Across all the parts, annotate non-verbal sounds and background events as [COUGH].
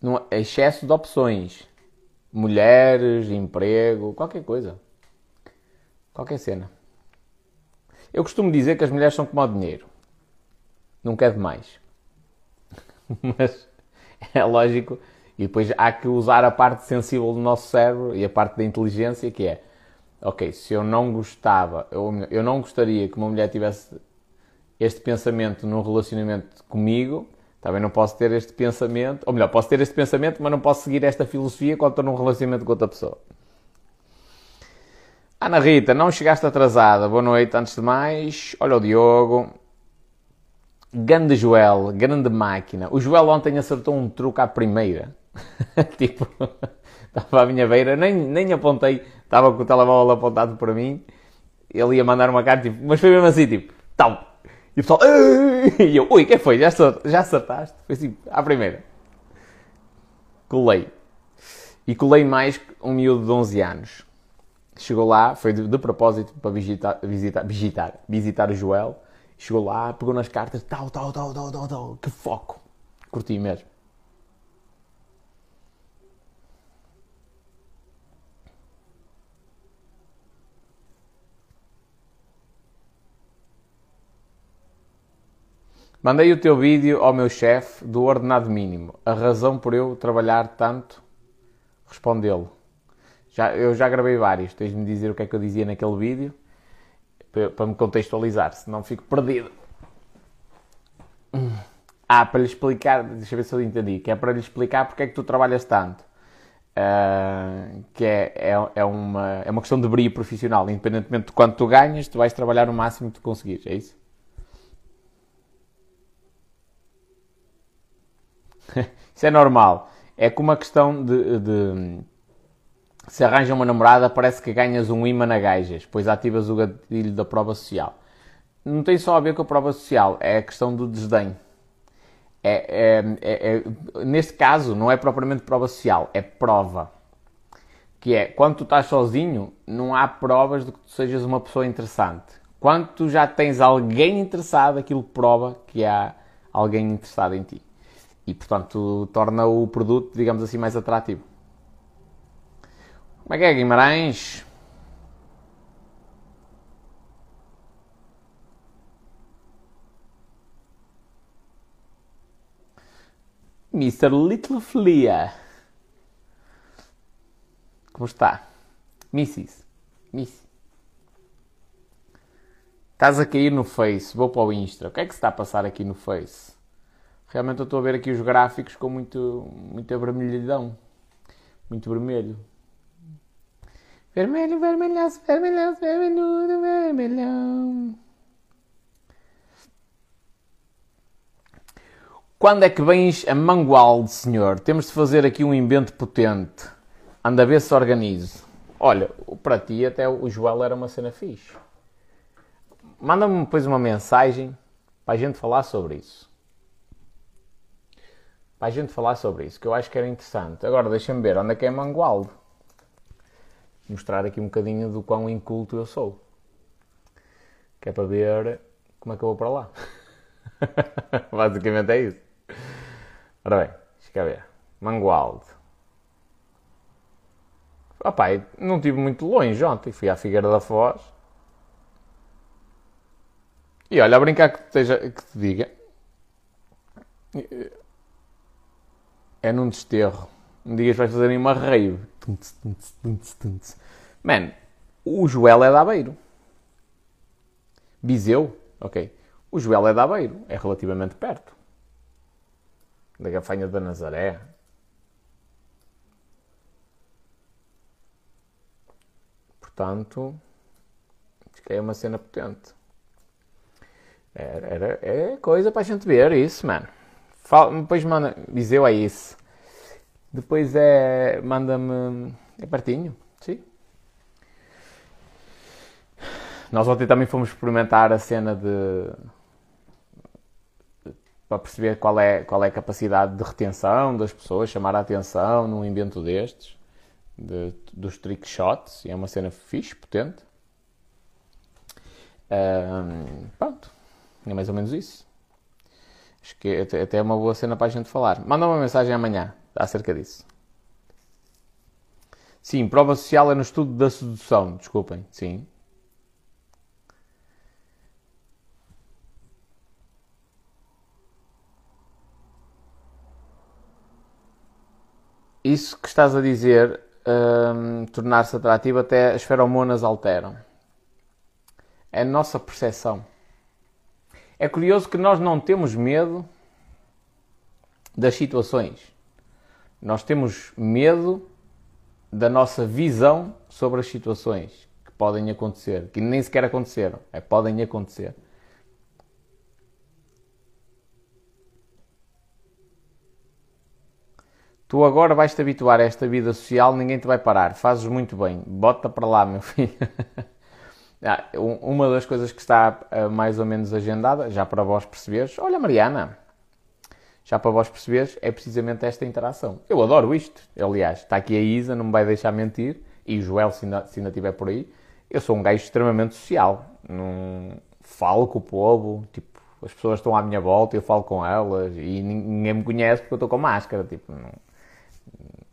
Não, excesso de opções. Mulheres, emprego, qualquer coisa. Qualquer cena. Eu costumo dizer que as mulheres são como o dinheiro. Nunca é demais. Mas é lógico. E depois há que usar a parte sensível do nosso cérebro e a parte da inteligência que é ok, se eu não gostava, eu, eu não gostaria que uma mulher tivesse este pensamento num relacionamento comigo, também não posso ter este pensamento, ou melhor, posso ter este pensamento, mas não posso seguir esta filosofia quando estou num relacionamento com outra pessoa. Ana Rita, não chegaste atrasada. Boa noite, antes de mais. Olha o Diogo. Grande Joel, grande máquina. O Joel ontem acertou um truque à primeira. [LAUGHS] tipo, estava à minha beira, nem, nem apontei, estava com o telemóvel apontado para mim. Ele ia mandar uma carta, tipo, mas foi mesmo assim, tipo, tal. E o pessoal, e eu, ui, que foi? Já, já acertaste? Foi assim, à primeira. Colei. E colei mais um miúdo de 11 anos. Chegou lá, foi de, de propósito para visitar, visitar, visitar, visitar o Joel. Chegou lá, pegou nas cartas, tal, tal, tal, tal, tal, tal. Que foco. Curti mesmo. Mandei o teu vídeo ao meu chefe do ordenado mínimo. A razão por eu trabalhar tanto, respondê-lo. Já, eu já gravei vários, tens de me dizer o que é que eu dizia naquele vídeo para, para me contextualizar, senão fico perdido. [CLEARS THROAT] Ah, para lhe explicar, deixa eu ver se eu entendi, que é para lhe explicar porque é que tu trabalhas tanto. Uh, que é, é, é, uma, é uma questão de brilho profissional, independentemente de quanto tu ganhas, tu vais trabalhar o máximo que tu conseguires, é isso? [LAUGHS] Isso é normal. É como uma questão de, de, se arranja uma namorada, parece que ganhas um imã na gajas, pois ativas o gatilho da prova social. Não tem só a ver com a prova social, é a questão do desdém. É, é, é, é neste caso, não é propriamente prova social, é prova. Que é, quando tu estás sozinho, não há provas de que tu sejas uma pessoa interessante. Quando tu já tens alguém interessado, aquilo prova que há alguém interessado em ti e, portanto, torna o produto, digamos assim, mais atrativo. Como é que é, Guimarães? Mr. Little Flea. Como está? Mrs. Miss. Estás a cair no Face, vou para o Insta. O que é que se está a passar aqui no Face? Realmente eu estou a ver aqui os gráficos com muito, muita vermelhidão. Muito vermelho. Vermelho, vermelhaço, vermelhaço, vermelhudo, vermelhão. Quando é que vens a Mangualde, senhor? Temos de fazer aqui um invento potente. Anda a ver se organize. Olha, para ti até o Joel era uma cena fixe. Manda-me depois uma mensagem para a gente falar sobre isso para a gente falar sobre isso, que eu acho que era interessante. Agora deixa-me ver onde é que é Mangualde. Mostrar aqui um bocadinho do quão inculto eu sou. Que é para ver como é que eu vou para lá. [LAUGHS] Basicamente é isso. Ora bem, deixa eu ver. Mangualde. Opa, não estive muito longe ontem. Fui à Figueira da Foz. E olha, a brincar que, esteja, que te diga é num desterro. Um dia vais fazerem uma rave. Man, o Joel é da Aveiro. Viseu? Ok. O Joel é da Aveiro. É relativamente perto. Da Gafanha da Nazaré. Portanto, é uma cena potente. Era, era, é coisa para a gente ver isso, mano. Fala, depois manda. Viseu é isso. Depois é. Manda-me. É pertinho, sim. Nós ontem também fomos experimentar a cena de. para perceber qual é, qual é a capacidade de retenção das pessoas, chamar a atenção num invento destes, de, dos trick shots, e é uma cena fixe, potente. Um, pronto, é mais ou menos isso. Acho que até é uma boa cena para a gente falar. Manda uma mensagem amanhã. Acerca disso. Sim, prova social é no estudo da sedução, desculpem, sim. Isso que estás a dizer, hum, tornar-se atrativo, até as feromonas alteram. É a nossa percepção. É curioso que nós não temos medo das situações. Nós temos medo da nossa visão sobre as situações que podem acontecer, que nem sequer aconteceram, é podem acontecer. Tu agora vais-te habituar a esta vida social, ninguém te vai parar. Fazes muito bem. Bota para lá, meu [LAUGHS] filho. Ah, uma das coisas que está ah, mais ou menos agendada, já para vós perceberes, olha Mariana, já para vós perceberes, é precisamente esta interação. Eu adoro isto. Aliás, está aqui a Isa, não me vai deixar mentir, e o Joel, se ainda, se ainda estiver por aí. Eu sou um gajo extremamente social. Não falo com o povo, tipo, as pessoas estão à minha volta, eu falo com elas, e ninguém me conhece porque eu estou com máscara, tipo, não,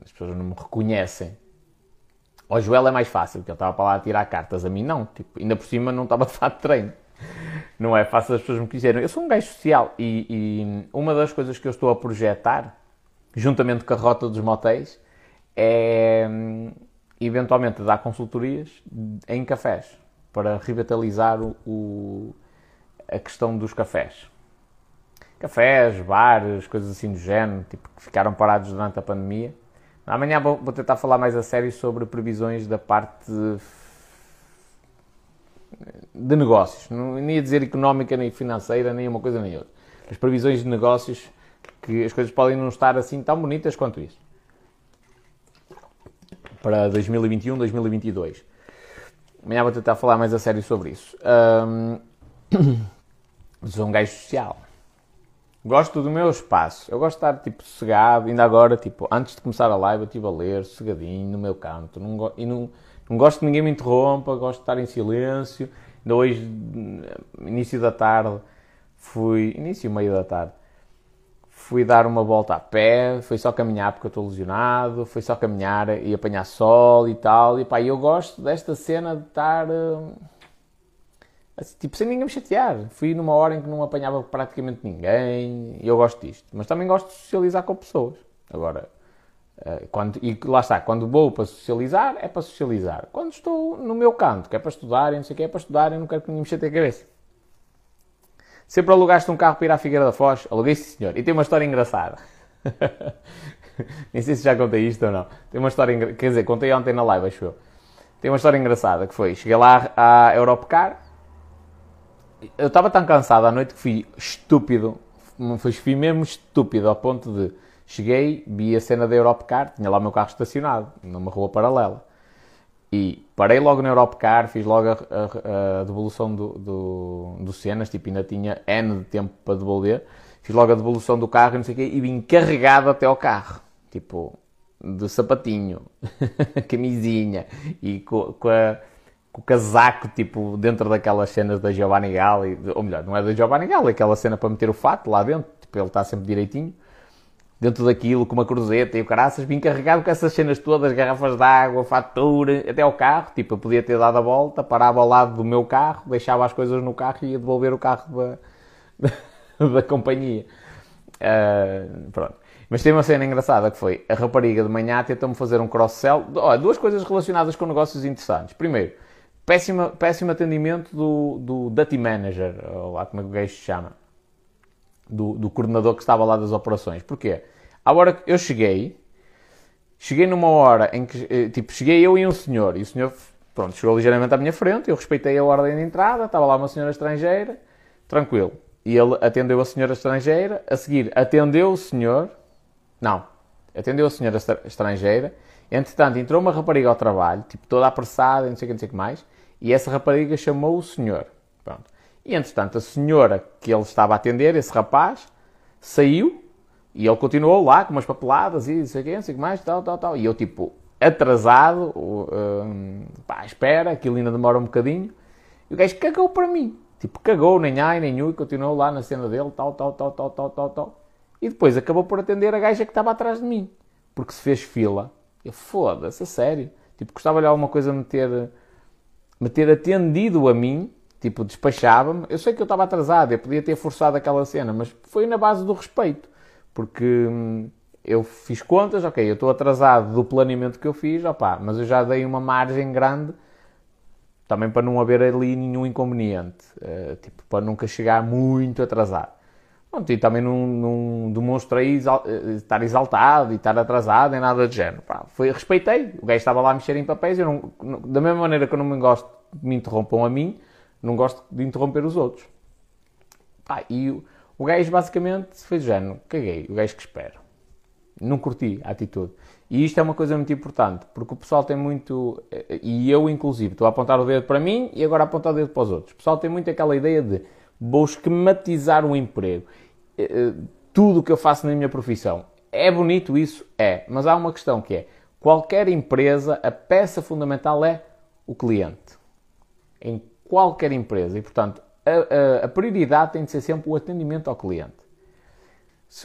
as pessoas não me reconhecem. Ao Joel é mais fácil, porque ele estava para lá a tirar cartas. A mim não. Tipo, ainda por cima não estava de fato de treino. Não é fácil as pessoas me quiserem. Eu sou um gajo social e, e, uma das coisas que eu estou a projetar, juntamente com a rota dos motéis, é eventualmente dar consultorias em cafés para revitalizar o, o, a questão dos cafés. Cafés, bares, coisas assim do género, tipo, que ficaram parados durante a pandemia Amanhã vou, tentar falar mais a sério sobre previsões da parte de negócios. Não ia dizer económica, nem financeira, nem uma coisa nem outra. As previsões de negócios, que as coisas podem não estar assim tão bonitas quanto isso. Para 2021, 2022. Amanhã vou tentar falar mais a sério sobre isso. Um, sou um gajo social. Gosto do meu espaço. Eu gosto de estar, tipo, sossegado. Ainda agora, tipo, antes de começar a live, eu estive a ler, sossegadinho, no meu canto. Não, e não, não gosto que ninguém me interrompa, gosto de estar em silêncio. Ainda hoje, início da tarde, fui... Início, meio da tarde. Fui dar uma volta a pé, foi só caminhar porque eu estou lesionado, foi só caminhar e apanhar sol e tal. E pá, eu gosto desta cena de estar... Uh Assim, tipo, sem ninguém me chatear. Fui numa hora em que não apanhava praticamente ninguém e eu gosto disto. Mas também gosto de socializar com pessoas. Agora, eh, quando, e lá está, quando vou para socializar, é para socializar. Quando estou no meu canto, que é para estudar e não sei o que, é para estudar e não quero que ninguém me chateie a cabeça. Sempre alugaste um carro para ir à Figueira da Foz? Aluguei, sim, senhor. E tem uma história engraçada. [LAUGHS] Nem sei se já contei isto ou não. Tem uma história, quer dizer, contei ontem na live, acho eu. Tem uma história engraçada que foi, cheguei lá à Europcar, eu estava tão cansado à noite que fui estúpido, fui mesmo estúpido ao ponto de cheguei, vi a cena da Europcar, tinha lá o meu carro estacionado, numa rua paralela. E parei logo na Europcar, fiz logo a, a, a devolução do, do, do cenas, tipo, ainda tinha N de tempo para devolver. Fiz logo a devolução do carro e não sei o quê, e vim carregado até ao carro. Tipo, de sapatinho, [LAUGHS] camisinha, e com, com a com o casaco, tipo, dentro daquelas cenas da Giovanni Galli, ou melhor, não é da Giovanni Galli, aquela cena para meter o fato lá dentro, tipo, ele está sempre direitinho, dentro daquilo, com uma cruzeta e o caraças, vim carregado com essas cenas todas, garrafas de água, fatura, até ao carro, tipo, eu podia ter dado a volta, parava ao lado do meu carro, deixava as coisas no carro e ia devolver o carro da, [LAUGHS] da companhia. Uh, pronto. Mas tem uma cena engraçada que foi, a rapariga de manhã tentou-me fazer um cross-sell, duas coisas relacionadas com negócios interessantes. Primeiro, Péssimo, péssimo atendimento do, do Duty Manager, ou lá como é que o gajo se chama, do, do coordenador que estava lá das operações. Porquê? À hora que eu cheguei, cheguei numa hora em que, eh, tipo, cheguei eu e um senhor, e o senhor, pronto, chegou ligeiramente à minha frente, eu respeitei a ordem de entrada, estava lá uma senhora estrangeira, tranquilo. E ele atendeu a senhora estrangeira, a seguir atendeu o senhor, não, atendeu a senhora estrangeira, entretanto entrou uma rapariga ao trabalho, tipo, toda apressada, não sei o que, não sei o que mais, e essa rapariga chamou o senhor. Pronto. E entretanto, a senhora que ele estava a atender, esse rapaz, saiu e ele continuou lá com umas papeladas e não sei o não sei o que mais, tal, tal, tal. E eu, tipo, atrasado, uh, pá, espera, aquilo ainda demora um bocadinho. E o gajo cagou para mim. Tipo, cagou, nem ai, nem u, e continuou lá na cena dele, tal, tal, tal, tal, tal, tal, tal. E depois acabou por atender a gaja que estava atrás de mim. porque se fez fila. Eu, foda-se, a sério. Tipo, gostava-lhe alguma coisa me ter, me ter atendido a mim, tipo, despachava-me. Eu sei que eu estava atrasado, eu podia ter forçado aquela cena, mas foi na base do respeito. Porque hum, eu fiz contas, ok, eu estou atrasado do planeamento que eu fiz, opá, mas eu já dei uma margem grande também para não haver ali nenhum inconveniente, uh, tipo, para nunca chegar muito atrasado. Pronto, e também não, não demonstrei exal, uh, estar exaltado e estar atrasado, nem nada de género. Pá, foi, respeitei, o gajo estava lá a mexer em papéis, eu não, não, da mesma maneira que eu não me gosto de me interrompam a mim, não gosto de interromper os outros. Pá, e o, gajo basicamente fez o género, caguei, o gajo que espera. Não curti a atitude. E isto é uma coisa muito importante, porque o pessoal tem muito, e eu inclusive, estou a apontar o dedo para mim e agora a apontar o dedo para os outros. O pessoal tem muito aquela ideia de vou esquematizar um emprego. Eh, eh, tudo o que eu faço na minha profissão. É bonito isso? É. Mas há uma questão que é, qualquer empresa, a peça fundamental é o cliente. Em qualquer empresa. E, portanto, a, a, a prioridade tem de ser sempre o atendimento ao cliente.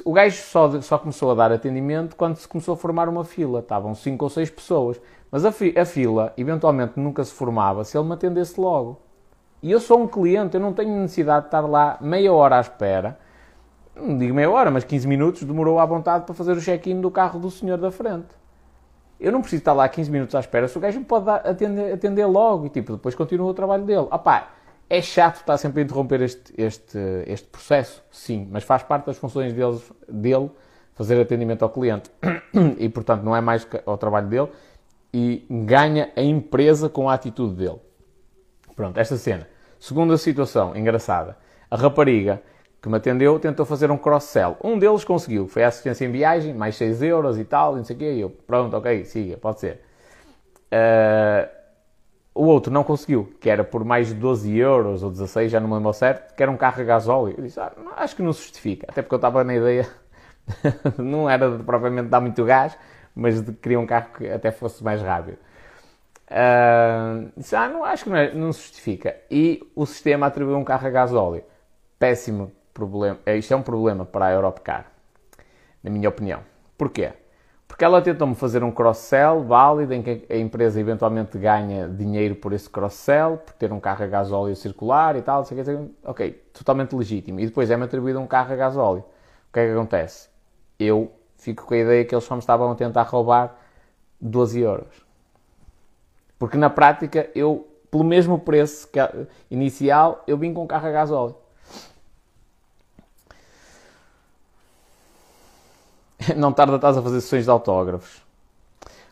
O gajo só, só começou a dar atendimento quando se começou a formar uma fila. Estavam 5 ou 6 pessoas. Mas a, a, fila, eventualmente, nunca se formava se ele me atendesse logo. E eu sou um cliente, eu não tenho necessidade de estar lá meia hora à espera. Não digo meia hora, mas 15 minutos demorou à vontade para fazer o check-in do carro do senhor da frente. Eu não preciso estar lá 15 minutos à espera se o gajo me pode atender, atender logo e tipo, depois continua o trabalho dele. Opá, é chato estar sempre a interromper este, este, este processo, sim, mas faz parte das funções dele fazer atendimento ao cliente e, portanto, não é mais ao trabalho dele e ganha a empresa com a atitude dele. Pronto, esta cena. Segunda situação engraçada. A rapariga que me atendeu tentou fazer um cross-sell. Um deles conseguiu, foi a assistência em viagem, mais 6 euros e tal, não sei o quê. E eu, pronto, ok, siga, pode ser. Uh, o outro não conseguiu, que era por mais de 12 euros ou 16, já não me lembro certo, que era um carro a gasóleo. Eu disse, ah, acho que não se justifica. Até porque eu estava na ideia, [LAUGHS] não era de propriamente dar muito gás, mas de queria um carro que até fosse mais rápido. Uh, disse, ah, não, acho que não, é, não, se justifica. E o sistema atribuiu um carro a gasóleo. Péssimo problema. É, isto é um problema para a Europcar, na minha opinião. Porquê? Porque ela tentou-me fazer um cross-sell válido em que a empresa eventualmente ganha dinheiro por esse cross-sell, por ter um carro a gasóleo circular e tal, sei que, ok, totalmente legítimo. E depois é-me atribuído um carro a gasóleo. O que é que acontece? Eu fico com a ideia que eles só me estavam a tentar roubar 12 euros. Porque na prática, eu, pelo mesmo preço inicial, eu vim com um carro a gasóleo. [LAUGHS] não tarda estás a fazer sessões de autógrafos.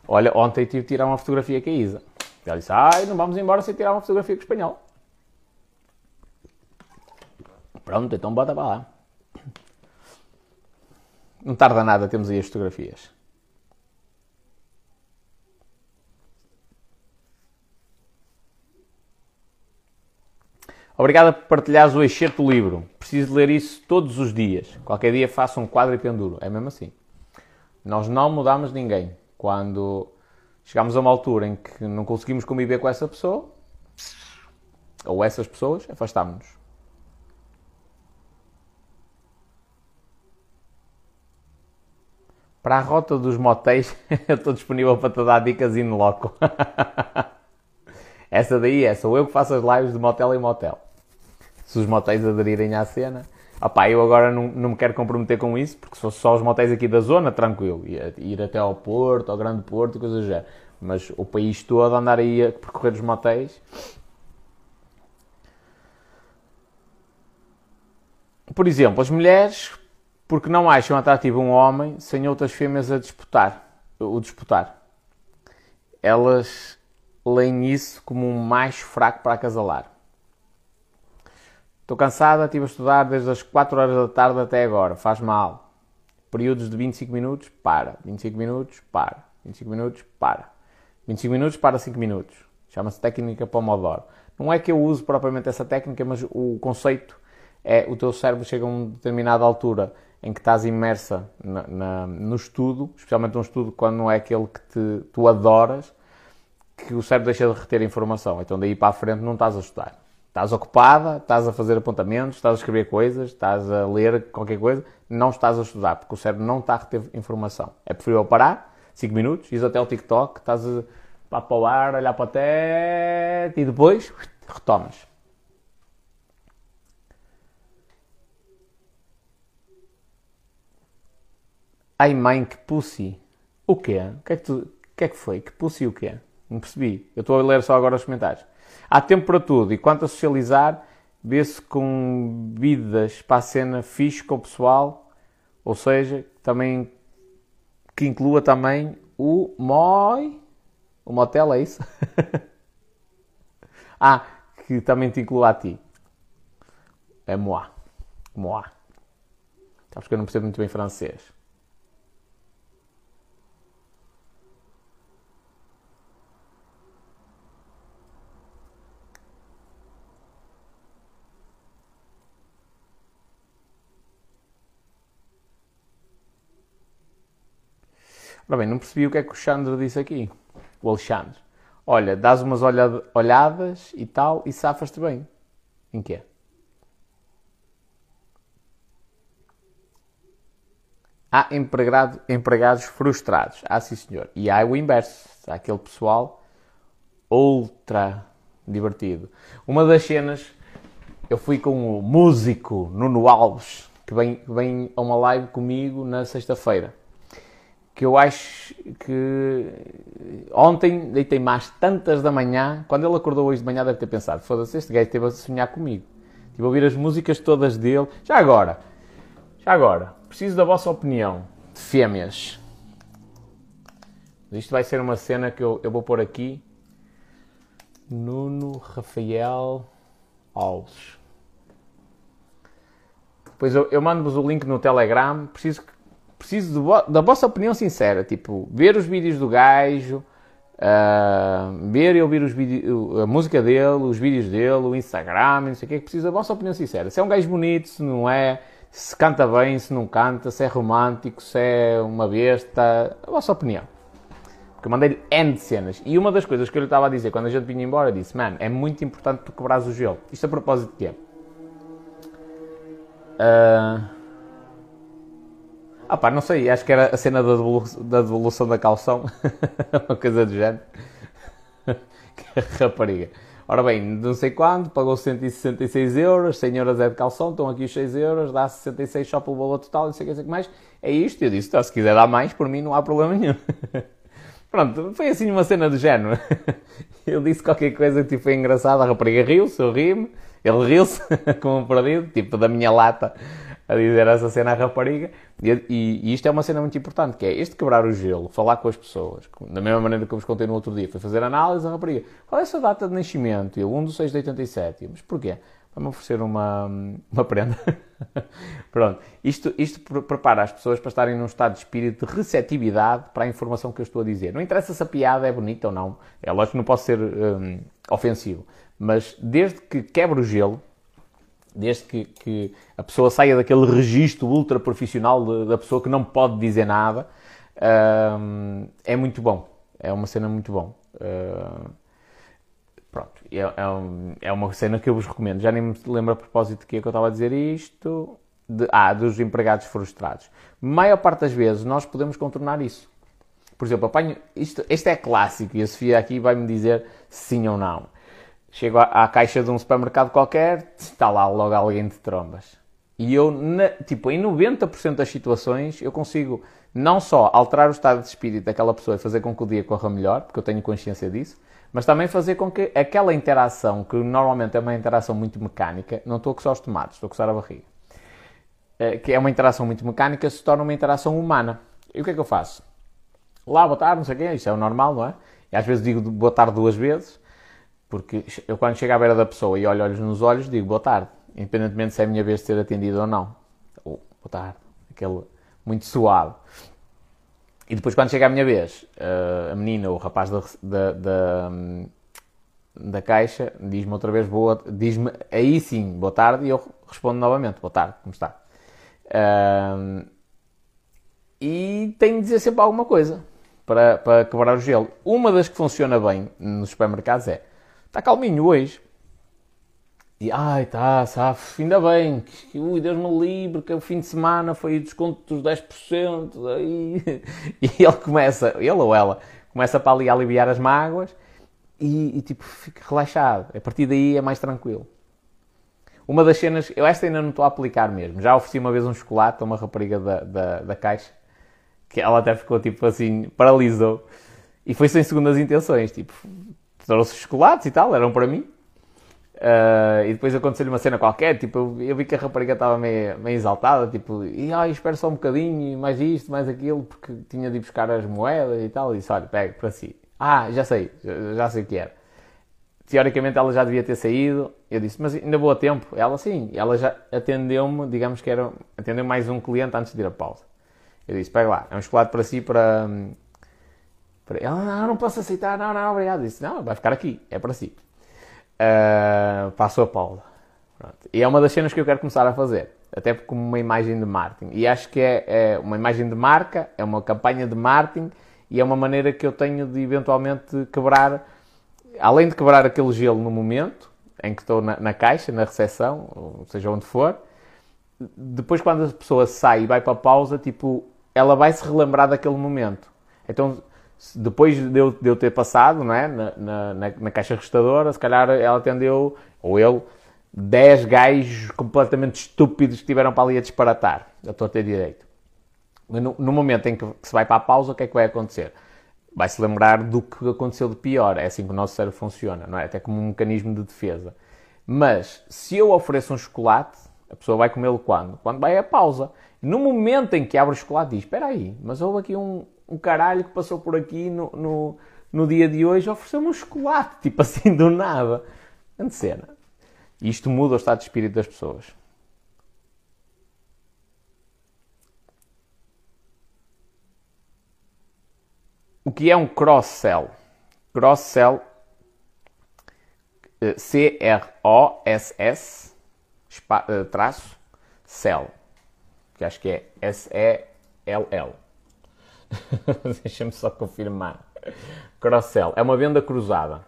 Olha, ontem tive de tirar uma fotografia com a Isa. Ela disse, ai, não vamos embora sem tirar uma fotografia com o espanhol. Pronto, então bota para lá. Não tarda nada, temos aí as fotografias. Obrigado por partilhares o excerto do livro. Preciso ler isso todos os dias. Qualquer dia faço um quadro e penduro. É mesmo assim. Nós não mudamos ninguém. Quando chegamos a uma altura em que não conseguimos conviver com essa pessoa, ou essas pessoas, afastámos-nos. Para a rota dos motéis, [LAUGHS] eu estou disponível para te dar dicas in loco. [LAUGHS] essa daí é, sou eu que faço as lives de motel em motel se os motéis aderirem à cena. Opá, eu agora não, não me quero comprometer com isso, porque se fosse só os motéis aqui da zona, tranquilo. Ir, até ao Porto, ao Grande Porto, coisas já. Mas o país todo andar aí a percorrer os motéis. Por exemplo, as mulheres, porque não acham atrativo um homem sem outras fêmeas a disputar, o disputar. Elas leem isso como um macho fraco para acasalar. Estou cansada, estive a estudar desde as 4 horas da tarde até agora, faz mal. Períodos de 25 minutos, para. 25 minutos, para. 25 minutos, para. 25 minutos, para 5 minutos. Chama-se técnica Pomodoro. Não é que eu use propriamente essa técnica, mas o conceito é o teu cérebro chega a uma determinada altura em que estás imersa na, na, no estudo, especialmente um estudo quando não é aquele que te, tu adoras, que o cérebro deixa de reter informação. Então daí para a frente não estás a estudar. Estás ocupada, estás a fazer apontamentos, estás a escrever coisas, estás a ler qualquer coisa, não estás a estudar, porque o cérebro não está a reter informação. É preferível parar, 5 minutos, ires até ao TikTok, estás a, para o ar, olhar para o teto e depois retomas. Ai mãe, que pussy. O quê? O que é que, tu, o que, é que foi? Que pussy o quê? Não percebi. Eu estou a ler só agora os comentários. Há tempo para tudo. E quanto a socializar, vê-se com vidas para a cena fixe com o pessoal. Ou seja, também que inclua também o MOI. O motel, é isso? [LAUGHS] ah, que também te inclua a ti. É moi. Moi. Sabes que eu não percebo muito bem francês. Ora bem, não percebi o que é que o Xandro disse aqui. O Alexandre. Olha, dás umas olhadas e tal e safas-te bem. Em quê? Há empregado, empregados frustrados. Ah, sim, senhor. E há o inverso. Há aquele pessoal ultra divertido. Uma das cenas, eu fui com o músico Nuno Alves, que vem, que vem a uma live comigo na sexta-feira que eu acho que ontem deitei mais tantas da manhã, quando ele acordou hoje de manhã deve ter pensado, foda-se, este gajo esteve a sonhar comigo. Estive a ouvir as músicas todas dele. Já agora, já agora, preciso da vossa opinião de fêmeas. Isto vai ser uma cena que eu, eu vou pôr aqui. Nuno Rafael Alves. Depois eu, eu mando-vos o link no Telegram. Preciso que preciso da vossa opinião sincera. Tipo, ver os vídeos do gajo, uh, ver e ouvir os vídeos, a música dele, os vídeos dele, o Instagram, não sei o que. Preciso da vossa opinião sincera. Se é um gajo bonito, se não é, se canta bem, se não canta, se é romântico, se é uma besta. A vossa opinião. Porque eu mandei-lhe N de cenas. E uma das coisas que eu lhe estava a dizer quando a gente vinha embora, disse: Mano, é muito importante tu quebrares o gelo. Isto a propósito de quê? Uh, ah pá, não sei, acho que era a cena da, devolução da, devolução da calção, [LAUGHS] uma coisa do género. [LAUGHS] rapariga. Ora bem, não sei quando, pagou 166 euros, 100 euros é de calção, estão aqui os 6 euros, dá 66 só pelo valor total, não sei o que, sei que mais. É isto, eu disse, então, se quiser dar mais, por mim não há problema nenhum. [LAUGHS] Pronto, foi assim uma cena do género. Ele disse qualquer coisa que tipo, foi engraçada, a rapariga riu-se, eu ri-me, ele riu-se, como um perdido, tipo da minha lata a dizer essa cena à rapariga. E, e, e, isto é uma cena muito importante, que é este quebrar o gelo, falar com as pessoas, da mesma maneira que eu vos contei no outro dia, foi fazer análise à rapariga. Qual é essa data de nascimento? Eu, 1 de 6 de 87. Mas porquê? Vai-me oferecer uma, uma prenda. [LAUGHS] Pronto. Isto, isto prepara as pessoas para estarem num estado de espírito de receptividade para a informação que eu estou a dizer. Não interessa se a piada é bonita ou não. É lógico que não posso ser um, ofensivo. Mas desde que quebra o gelo, desde que, que, a pessoa saia daquele registro ultra profissional da pessoa que não pode dizer nada, uh, é muito bom. É uma cena muito bom. Uh, pronto, é, é, um, é, uma cena que eu vos recomendo. Já nem me lembro a propósito que, é que eu estava a dizer isto. De, ah, dos empregados frustrados. Maior parte das vezes nós podemos contornar isso. Por exemplo, apanho, isto, este é clássico e a Sofia aqui vai-me dizer sim ou não. Chego à, caixa de um supermercado qualquer, está lá logo alguém de trombas. E eu, na, tipo, em 90% das situações, eu consigo não só alterar o estado de espírito daquela pessoa e fazer com que o dia corra melhor, porque eu tenho consciência disso, mas também fazer com que aquela interação, que normalmente é uma interação muito mecânica, não estou a coçar os tomates, estou a coçar a barriga, eh, que é uma interação muito mecânica, se torna uma interação humana. E o que é que eu faço? Lá, boa tarde, não sei o quê, isso é o normal, não é? E às vezes digo boa tarde duas vezes, porque eu quando chego à beira da pessoa e olho olhos nos olhos, digo boa tarde, independentemente se é a minha vez de ser atendido ou não. Ou boa tarde, aquele muito suave. E depois quando chega a minha vez, eh, a menina ou o rapaz da, da, da, da caixa diz-me outra vez boa, diz-me aí sim boa tarde e eu respondo novamente boa tarde, como está? Uh, e tenho de dizer sempre alguma coisa para, para quebrar o gelo. Uma das que funciona bem nos supermercados é Está calminho hoje. E ai, tá, sabe, ainda bem, que, ui, Deus me livre, que o fim de semana foi desconto dos 10%. Aí. [LAUGHS] E ele começa, ele ou ela, começa para ali aliviar as mágoas e, e tipo, fica relaxado. A partir daí é mais tranquilo. Uma das cenas, eu esta ainda não estou a aplicar mesmo. Já ofereci uma vez um chocolate a uma rapariga da, da, da caixa, que ela até ficou tipo assim, paralisou. E foi sem segundas intenções, tipo, trouxe chocolates e tal, eram para mim. Uh, e depois aconteceu-lhe uma cena qualquer, tipo, eu, vi que a rapariga estava meio, meio exaltada, tipo, e ai, espera só um bocadinho, mais isto, mais aquilo, porque tinha de ir buscar as moedas e tal, e disse, olha, pega para si. Ah, já sei, já, sei o que era. Teoricamente ela já devia ter saído, eu disse, mas ainda vou a tempo? Ela sim, ela já atendeu-me, digamos que era, atendeu mais um cliente antes de ir a pausa. Eu disse, pega lá, é um chocolate para si, para... para... Ela, não, posso aceitar, não, não, obrigado. Eu disse, não, vai ficar aqui, é para si uh, a Paula. Pronto. E é uma das cenas que eu quero começar a fazer, até como uma imagem de marketing. E acho que é, é, uma imagem de marca, é uma campanha de marketing e é uma maneira que eu tenho de eventualmente quebrar, além de quebrar aquele gelo no momento em que estou na, na caixa, na recepção, ou seja onde for, depois quando a pessoa sai e vai para a pausa, tipo, ela vai se relembrar daquele momento. Então, depois de eu, de eu ter passado não é? na, na, na, caixa restadora, se calhar ela atendeu, ou ele, 10 gajos completamente estúpidos que estiveram para ali a disparatar. Eu estou a ter direito. No, no, momento em que se vai para a pausa, o que é que vai acontecer? Vai-se lembrar do que aconteceu de pior. É assim que o nosso cérebro funciona, não é? Até como um mecanismo de defesa. Mas, se eu ofereço um chocolate, a pessoa vai comê-lo quando? Quando vai a pausa. No momento em que abre o chocolate, diz: Espera aí, mas houve aqui um, um caralho que passou por aqui no, no, no dia de hoje ofereceu-me um chocolate, tipo assim, do nada. Grande cena. Isto muda o estado de espírito das pessoas. O que é um cross-sell? Cross-sell, eh, C-R-O-S-S, eh, traço, sell, que acho que é S-E-L-L. [LAUGHS] Deixa-me só confirmar. Cross-sell. É uma venda cruzada.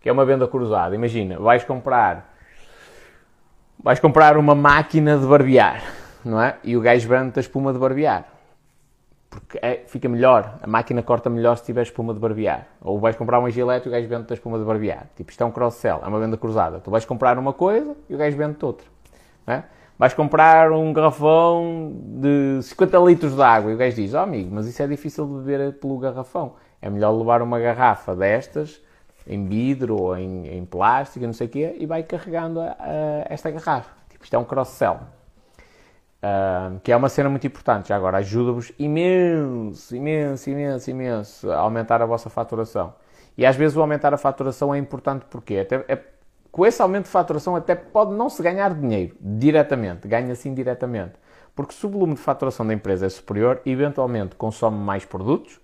Que é uma venda cruzada? Imagina, vais comprar... Vais comprar uma máquina de barbear, não é? E o gajo vende a espuma de barbear. Porque é, fica melhor. A máquina corta melhor se tiver espuma de barbear. Ou vais comprar uma gilete e o gajo vende a espuma de barbear. Tipo, isto é um cross-sell. É uma venda cruzada. Tu vais comprar uma coisa e o gajo vende outra. Não é? Vais comprar um garrafão de 50 litros de água. E o gajo diz, oh amigo, mas isso é difícil de beber pelo garrafão. É melhor levar uma garrafa destas, em vidro ou em, em plástico, não sei o quê, e vai carregando a, a esta garrafa. Tipo, isto é um cross-sell. Uh, que é uma cena muito importante. Já agora, ajuda-vos imenso, imenso, imenso, imenso a aumentar a vossa faturação. E às vezes o aumentar a faturação é importante porque até é com esse aumento de faturação até pode não se ganhar dinheiro diretamente, ganha-se indiretamente. Porque se o volume de faturação da empresa é superior, eventualmente consome mais produtos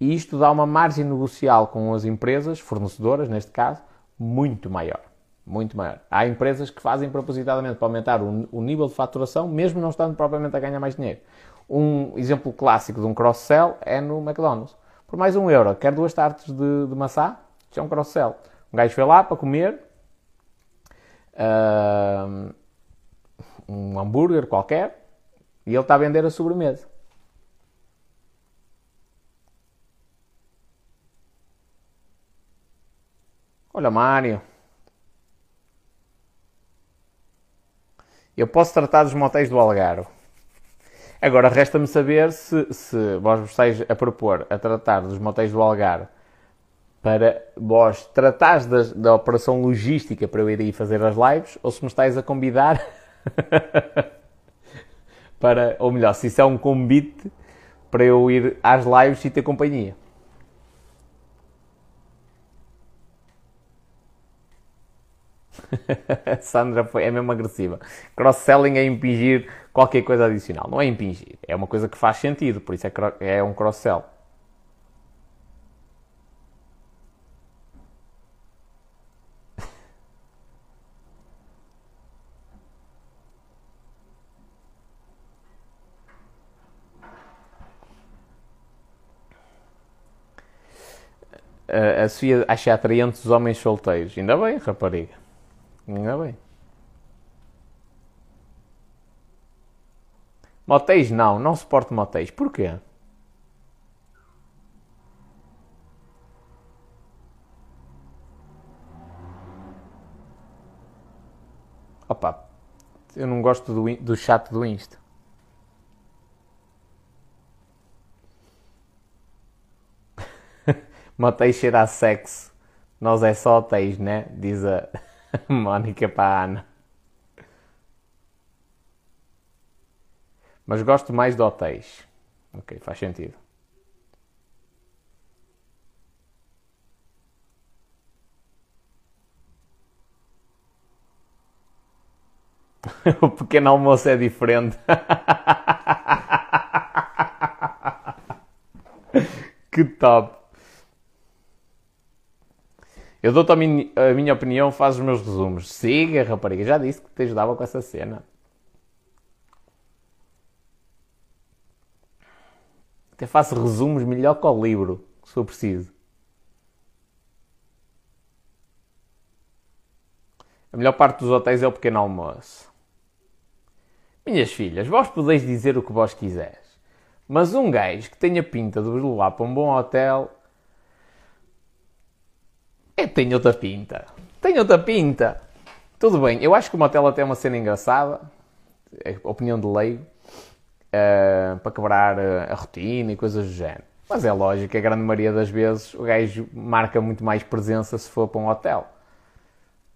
e isto dá uma margem negocial com as empresas, fornecedoras neste caso, muito maior. Muito maior. Há empresas que fazem propositadamente para aumentar o, o nível de faturação, mesmo não estando propriamente a ganhar mais dinheiro. Um exemplo clássico de um cross-sell é no McDonald's. Por mais um euro, quer duas tartes de, de maçã, isto é um cross-sell. Um gajo foi lá para comer, uh, um hambúrguer qualquer e ele está a vender a sobremesa. Olha, Mário. Eu posso tratar dos motéis do Algarve. Agora, resta-me saber se, se vós estáis a propor a tratar dos motéis do Algarve para vós tratares da, da operação logística para eu ir aí fazer as lives ou se me estáis a convidar [LAUGHS] para, ou melhor, se isso é um convite para eu ir às lives e ter companhia. [LAUGHS] Sandra foi, é mesmo agressiva. Cross-selling é impingir qualquer coisa adicional. Não é impingir, é uma coisa que faz sentido, por isso é, é um cross-sell. A Sofia acha atraente os homens solteiros. Ainda bem, rapariga. Ainda bem. Motéis não, não suporto motéis. Porquê? Opa, eu não gosto do, do chat do Insta. Motéis cheira a sexo. Nós é só hotéis, né? Diz a [LAUGHS] Mónica para a Ana. Mas gosto mais de hotéis. Ok, faz sentido. [LAUGHS] o pequeno almoço é diferente. [LAUGHS] que top. Eu dou-te a, minha, a minha opinião, faz os meus resumos. Siga, rapariga. Já disse que te ajudava com essa cena. Até faço resumos melhor que o livro, se for preciso. A melhor parte dos hotéis é o pequeno almoço. Minhas filhas, vós podeis dizer o que vós quiseres, mas um gajo que tenha pinta de vos levar para um bom hotel é tem outra pinta. Tem outra pinta. Tudo bem, eu acho que o motel até é uma cena engraçada, é opinião de leigo, uh, para quebrar eh, a rotina e coisas do género. Mas é lógico que a grande maioria das vezes o gajo marca muito mais presença se for para um hotel.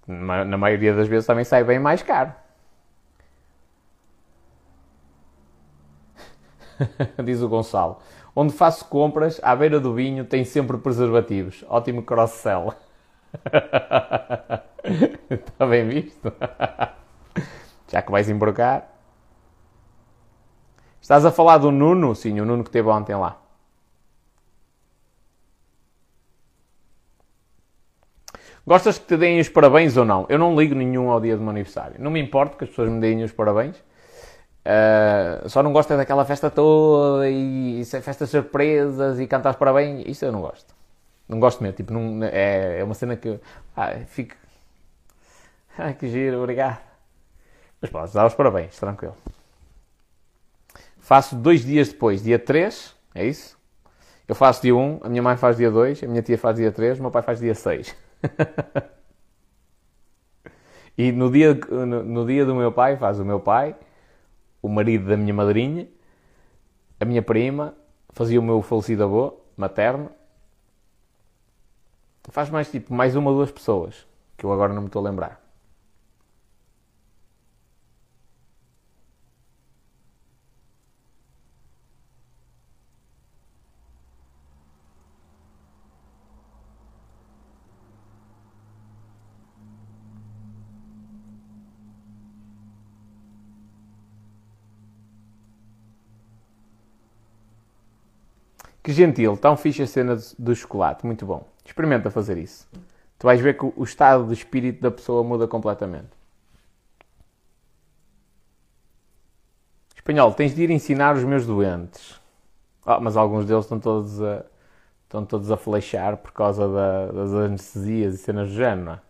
Na maioria das vezes também sai bem mais caro. [LAUGHS] Diz o Gonçalo. Onde faço compras, à beira do vinho, tem sempre preservativos. Ótimo cross-sell. Está [LAUGHS] bem visto? [LAUGHS] Já que vais embrocar. Estás a falar do Nuno? Sim, o Nuno que teve ontem lá. Gostas que te deem os parabéns ou não? Eu não ligo nenhum ao dia do meu aniversário. Não me importa que as pessoas me deem os parabéns. Uh, só não gosto é daquela festa toda e, e festas surpresas e cantar parabéns. Isso eu não gosto. Não gosto mesmo. Tipo, não, é, é uma cena que. Ah, fico. Ai que giro, obrigado. Mas podes dar os parabéns, tranquilo. Faço dois dias depois, dia 3, é isso? Eu faço dia 1, a minha mãe faz dia 2, a minha tia faz dia 3, o meu pai faz dia 6. [LAUGHS] e no dia, no, no, dia do meu pai faz o meu pai, o marido da minha madrinha, a minha prima, fazia o meu falecido avô materno. Faz mais tipo, mais uma ou duas pessoas, que eu agora não me estou a lembrar. Que gentil, tão fixe a cena do chocolate, muito bom. Experimenta fazer isso. Tu vais ver que o estado de espírito da pessoa muda completamente. Espanhol, tens de ir ensinar os meus doentes. Oh, mas alguns deles estão todos a, estão todos a flechar por causa da, das anestesias e cenas do género, é?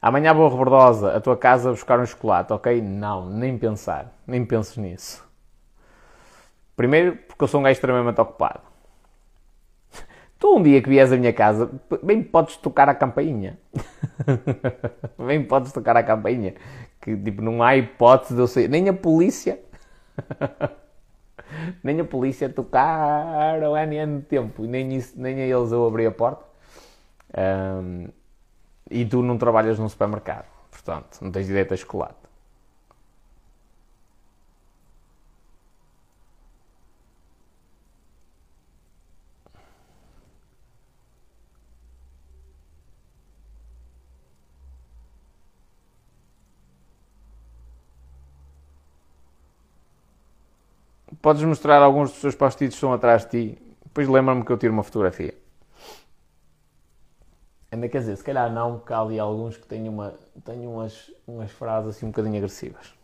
Amanhã vou Rebordosa, a tua casa, buscar um chocolate, ok? Não, nem pensar. Nem penses nisso. Primeiro, porque eu sou um gajo extremamente ocupado. Tu um dia que vies à minha casa, bem podes tocar a campainha. [LAUGHS] bem podes tocar a campainha. Que tipo, não há hipótese de eu sair. Nem a polícia. [LAUGHS] nem a polícia tocar o NN tempo. Nem, isso, nem a eles eu abri a porta. Um, e tu não trabalhas num supermercado. Portanto, não tens direito a chocolate. Podes mostrar alguns dos teus post-its que estão atrás de ti. Depois lembra-me que eu tiro uma fotografia. Ainda quer dizer, se calhar não, porque há ali alguns que têm, uma, têm umas, umas frases assim um bocadinho agressivas.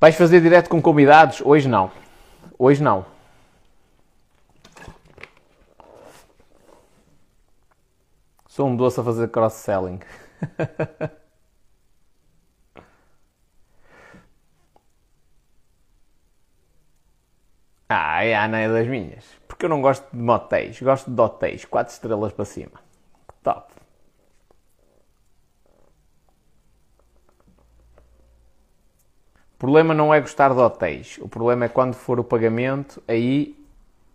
Vais fazer direto com convidados? Hoje não. Hoje não. Sou um doce a fazer cross-selling. [LAUGHS] ah, é a Ana das minhas. Porque eu não gosto de motéis, gosto de hotéis, 4 estrelas para cima. Top. O problema não é gostar de hotéis. O problema é quando for o pagamento, aí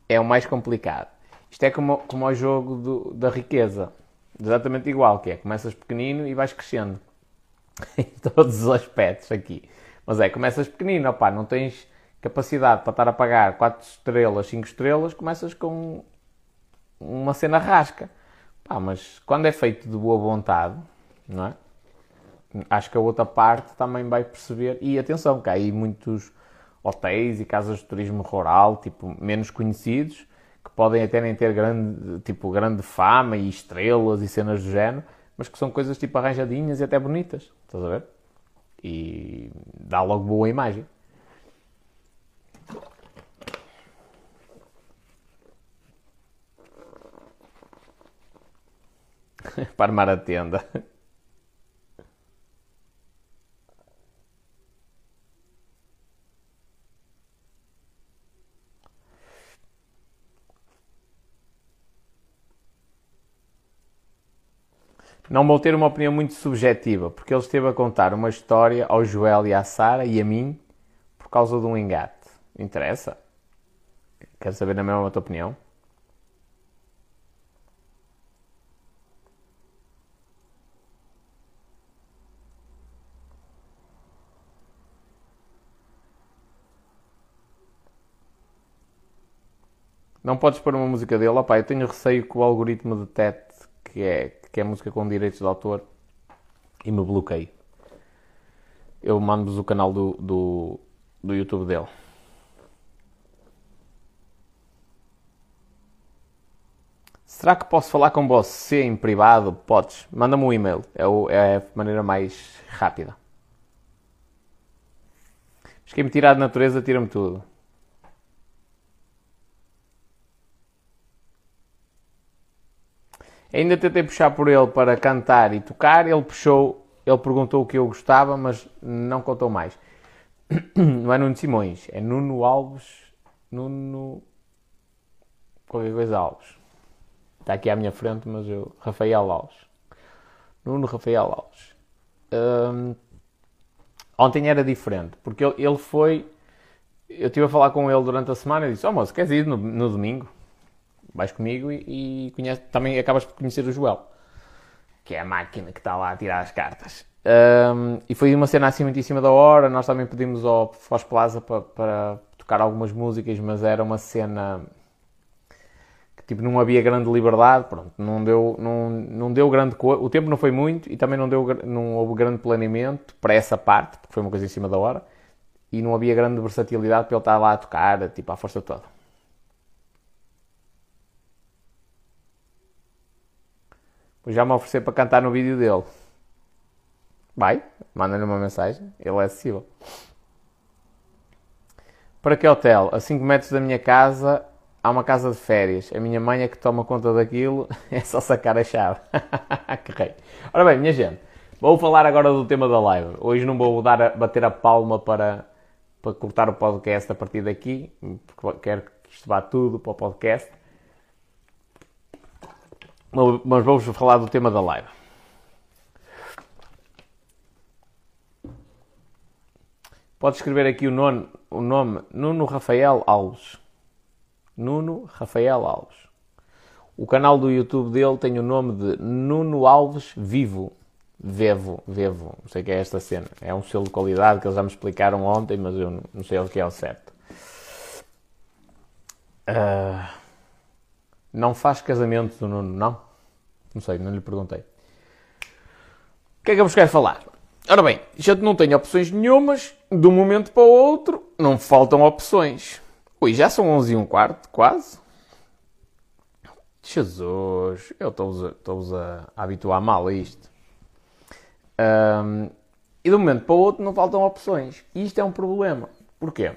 é o mais complicado. Isto é como, como jogo do, da riqueza. Exatamente igual, que é começas pequenino e vais crescendo. [LAUGHS] em todos os aspectos aqui. Mas é, começas pequenino, opá, não tens capacidade para estar a pagar 4 estrelas, 5 estrelas, começas com uma cena rasca. Pá, mas quando é feito de boa vontade, não é? Acho que a outra parte também vai perceber. E atenção, que há aí muitos hotéis e casas de turismo rural, tipo, menos conhecidos, que podem até nem ter grande, tipo, grande fama e estrelas e cenas do género, mas que são coisas tipo arranjadinhas e até bonitas. Estás a ver? E dá logo boa imagem. [LAUGHS] Para armar a tenda. Não vou ter uma opinião muito subjetiva, porque ele esteve a contar uma história ao Joel e à Sara e a mim por causa de um engate. Interessa? Quero saber na mesma a tua opinião? Não podes pôr uma música dele. Opá, eu tenho receio que o algoritmo detecte que é, que é música com direitos de autor e me bloqueie. Eu mando-vos o canal do, do, do YouTube dele. Será que posso falar com você em privado? Podes. Manda-me um e-mail. É, o, é a maneira mais rápida. Mas quem me tirar de natureza, tira-me tudo. Ainda tentei puxar por ele para cantar e tocar. Ele puxou, ele perguntou o que eu gostava, mas não contou mais. [COUGHS] Não é Nuno Simões, é Nuno Alves. Nuno. qualquer coisa Alves. Está aqui à minha frente, mas eu. Rafael Alves. Nuno Rafael Alves. Hum, ontem era diferente, porque ele, foi. Eu estive a falar com ele durante a semana e disse: Oh moço, queres ir no, no domingo? Vais comigo e, e conhece, também acabas por conhecer o Joel, que é a máquina que está lá a tirar as cartas. Um, e foi uma cena assim muito em cima da hora. Nós também pedimos ao Foz Plaza para, para tocar algumas músicas, mas era uma cena que tipo, não havia grande liberdade. Pronto, não deu, não, não deu grande O tempo não foi muito e também não, deu, não houve grande planeamento para essa parte, porque foi uma coisa em cima da hora. E não havia grande versatilidade para ele estar lá a tocar, tipo, à força toda. Já me oferecer para cantar no vídeo dele. Vai, manda-lhe uma mensagem, ele é acessível. Para que hotel? A 5 metros da minha casa há uma casa de férias. A minha mãe é que toma conta daquilo, [LAUGHS] é só sacar a chave. [LAUGHS] que rei. Ora bem, minha gente, vou falar agora do tema da live. Hoje não vou dar a, bater a palma para, para cortar o podcast a partir daqui, porque quero que isto vá tudo para o podcast mas vamos falar do tema da live. Pode escrever aqui o nome, o nome Nuno Rafael Alves. Nuno Rafael Alves. O canal do YouTube dele tem o nome de Nuno Alves Vivo. Vevo, Vevo, não sei o que é esta cena. É um selo de qualidade que eles já me explicaram ontem, mas eu não sei o que é o certo. Uh... Não faz casamento do Nuno, não? Não sei, não lhe perguntei. O que é que eu vos quero falar? Ora bem, já não tenho opções nenhumas, de um momento para o outro, não faltam opções. Ui, já são 11 e um quarto, quase. Jesus, eu estou-vos a, a, habituar mal a isto. Um, e de um momento para o outro não faltam opções. E isto é um problema. Porquê?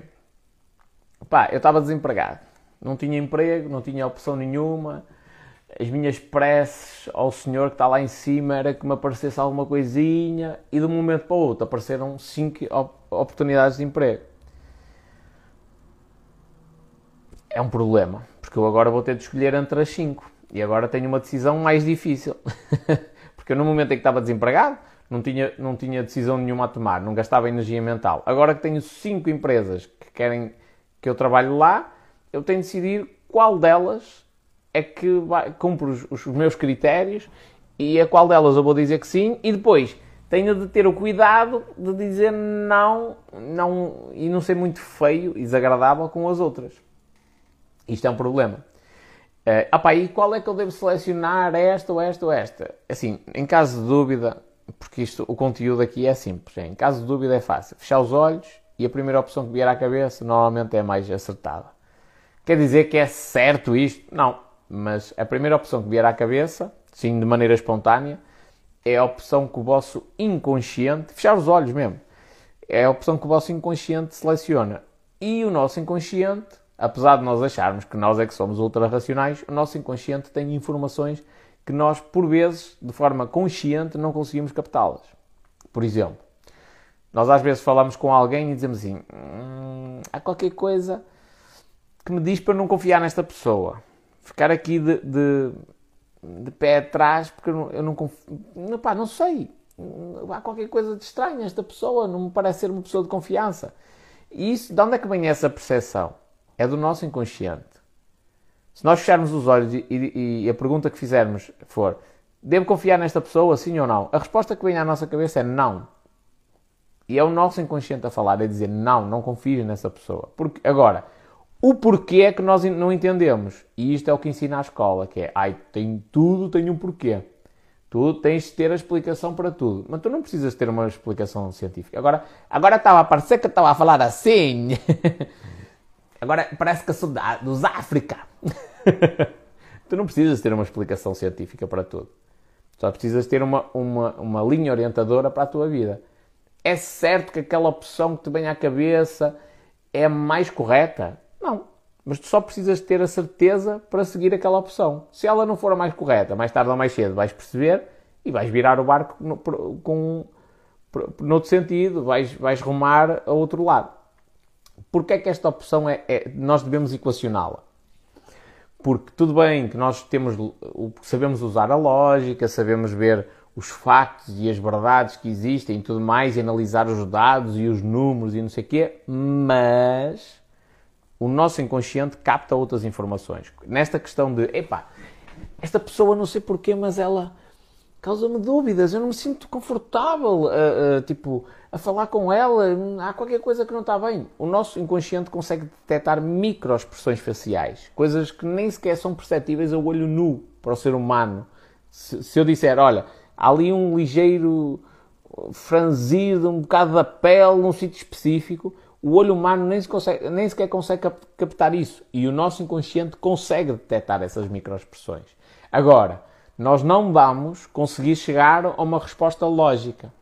Pá, eu estava desempregado. Não tinha emprego, não tinha opção nenhuma. As minhas preces ao Senhor que está lá em cima era que me aparecesse alguma coisinha e de um momento para o outro apareceram cinco oportunidades de emprego. É um problema, porque eu agora vou ter de escolher entre as cinco e agora tenho uma decisão mais difícil. [LAUGHS] porque eu, no momento em que estava desempregado, não tinha, não tinha decisão nenhuma a tomar, não gastava energia mental. Agora que tenho cinco empresas que querem que eu trabalhe lá, eu tenho de decidir qual delas é que vai, cumpre os, os meus critérios e a qual delas eu vou dizer que sim e depois tenho de ter o cuidado de dizer não, não e não ser muito feio e desagradável com as outras. Isto é um problema. Uh, opa, e qual é que eu devo selecionar esta ou esta ou esta? Assim, em caso de dúvida, porque isto, o conteúdo aqui é simples, é, em caso de dúvida é fácil. Fechar os olhos e a primeira opção que vier à cabeça normalmente é mais acertada. Quer dizer que é certo isto? Não. Mas a primeira opção que vier à cabeça, sim, de maneira espontânea, é a opção que o vosso inconsciente, fechar os olhos mesmo, é a opção que o vosso inconsciente seleciona. E o nosso inconsciente, apesar de nós acharmos que nós é que somos ultra racionais, o nosso inconsciente tem informações que nós, por vezes, de forma consciente, não conseguimos captá-las. Por exemplo, nós às vezes falamos com alguém e dizemos assim: hum, há qualquer coisa que me diz para não confiar nesta pessoa. Ficar aqui de, de, de pé atrás porque eu não, não confio. Pá, não sei. Há qualquer coisa de estranho esta pessoa, não me parece ser uma pessoa de confiança. E isso, de onde é que vem essa percepção? É do nosso inconsciente. Se nós fecharmos os olhos e, e, e a pergunta que fizermos for: devo confiar nesta pessoa, sim ou não? A resposta que vem à nossa cabeça é não. E é o nosso inconsciente a falar, a dizer não, não confies nessa pessoa. Porque, agora, o porquê é que nós não entendemos. E isto é o que ensina a escola, que é, ai, tem tudo, tem um porquê. Tu tens de ter a explicação para tudo. Mas tu não precisas ter uma explicação científica. Agora, agora estava a parecer que estava a falar assim. [LAUGHS] agora parece que sou da, dos África. [LAUGHS] tu não precisas ter uma explicação científica para tudo. Só precisas ter uma, uma, uma linha orientadora para a tua vida. É certo que aquela opção que te vem à cabeça é mais correta? Não. Mas tu só precisas ter a certeza para seguir aquela opção. Se ela não for a mais correta, mais tarde ou mais cedo vais perceber e vais virar o barco no, com, no outro sentido, vais, vais rumar a outro lado. Porquê é que esta opção é, é nós devemos equacioná-la? Porque tudo bem que nós temos, sabemos usar a lógica, sabemos ver os factos e as verdades que existem e tudo mais, e analisar os dados e os números e não sei o quê, mas o nosso inconsciente capta outras informações. Nesta questão de, epá, esta pessoa não sei porquê, mas ela causa-me dúvidas, eu não me sinto confortável, uh, uh, tipo, a falar com ela, há qualquer coisa que não está bem. O nosso inconsciente consegue detectar microexpressões faciais, coisas que nem sequer são perceptíveis ao olho nu para o ser humano. Se, se eu disser, olha, há ali um ligeiro franzido, um bocado da pele num sítio específico, o olho humano nem, se consegue, nem sequer consegue captar isso. E o nosso inconsciente consegue detectar essas microexpressões. Agora, nós não vamos conseguir chegar a uma resposta lógica,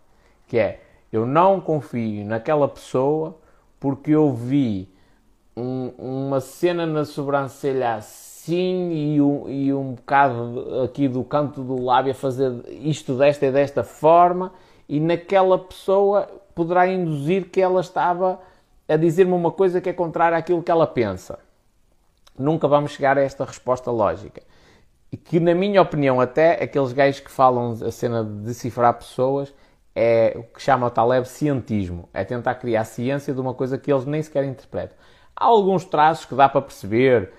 que é eu não confio naquela pessoa porque eu vi um, uma cena na sobrancelha assim e um, e um bocado aqui do canto do lábio a fazer isto desta e desta forma, e naquela pessoa poderá induzir que ela estava a dizer-me uma coisa que é contrária àquilo que ela pensa. Nunca vamos chegar a esta resposta lógica. E que, na minha opinião, até aqueles gajos que falam a cena de decifrar pessoas é o que chama o Taleb cientismo. É tentar criar ciência de uma coisa que eles nem sequer interpretam. Há alguns traços que dá para perceber,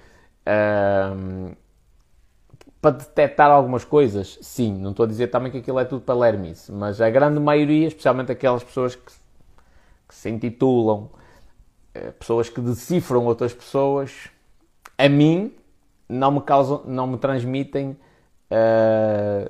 para detectar algumas coisas, sim. Não estou a dizer também que aquilo é tudo para lermice, mas a grande maioria, especialmente aquelas pessoas que, que se intitulam pessoas que decifram outras pessoas, a mim não me causam, não me transmitem uh,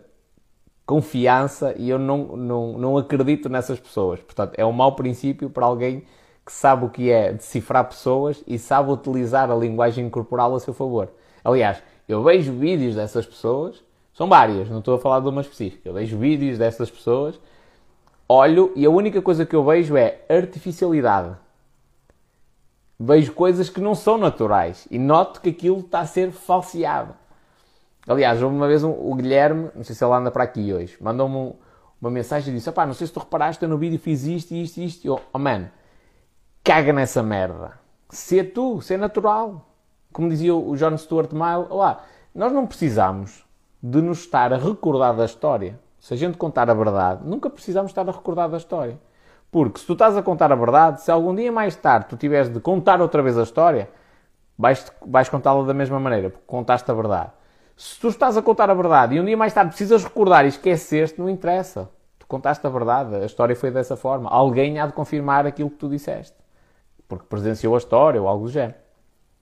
confiança e eu não, não, não acredito nessas pessoas. Portanto, é um mau princípio para alguém que sabe o que é decifrar pessoas e sabe utilizar a linguagem corporal a seu favor. Aliás, eu vejo vídeos dessas pessoas, são várias, não estou a falar de uma específica. Eu vejo vídeos dessas pessoas, olho e a única coisa que eu vejo é artificialidade. Vejo coisas que não são naturais e noto que aquilo está a ser falseado. Aliás, uma vez um, o Guilherme, não sei se ele anda para aqui hoje, mandou-me uma mensagem e disse: Pá, não sei se tu reparaste, eu no vídeo fiz isto, isto, isto. Eu, oh man, caga nessa merda. Sê tu, sê natural. Como dizia o John Stuart Mill, lá, nós não precisamos de nos estar a recordar da história. Se a gente contar a verdade, nunca precisamos estar a recordar da história. Porque se tu estás a contar a verdade, se algum dia mais tarde tu tiveres de contar outra vez a história, vais, vais contá-la da mesma maneira, porque contaste a verdade. Se tu estás a contar a verdade e um dia mais tarde precisas recordar e esqueceste, não interessa. Tu contaste a verdade, a história foi dessa forma. Alguém há de confirmar aquilo que tu disseste. Porque presenciou a história ou algo do género.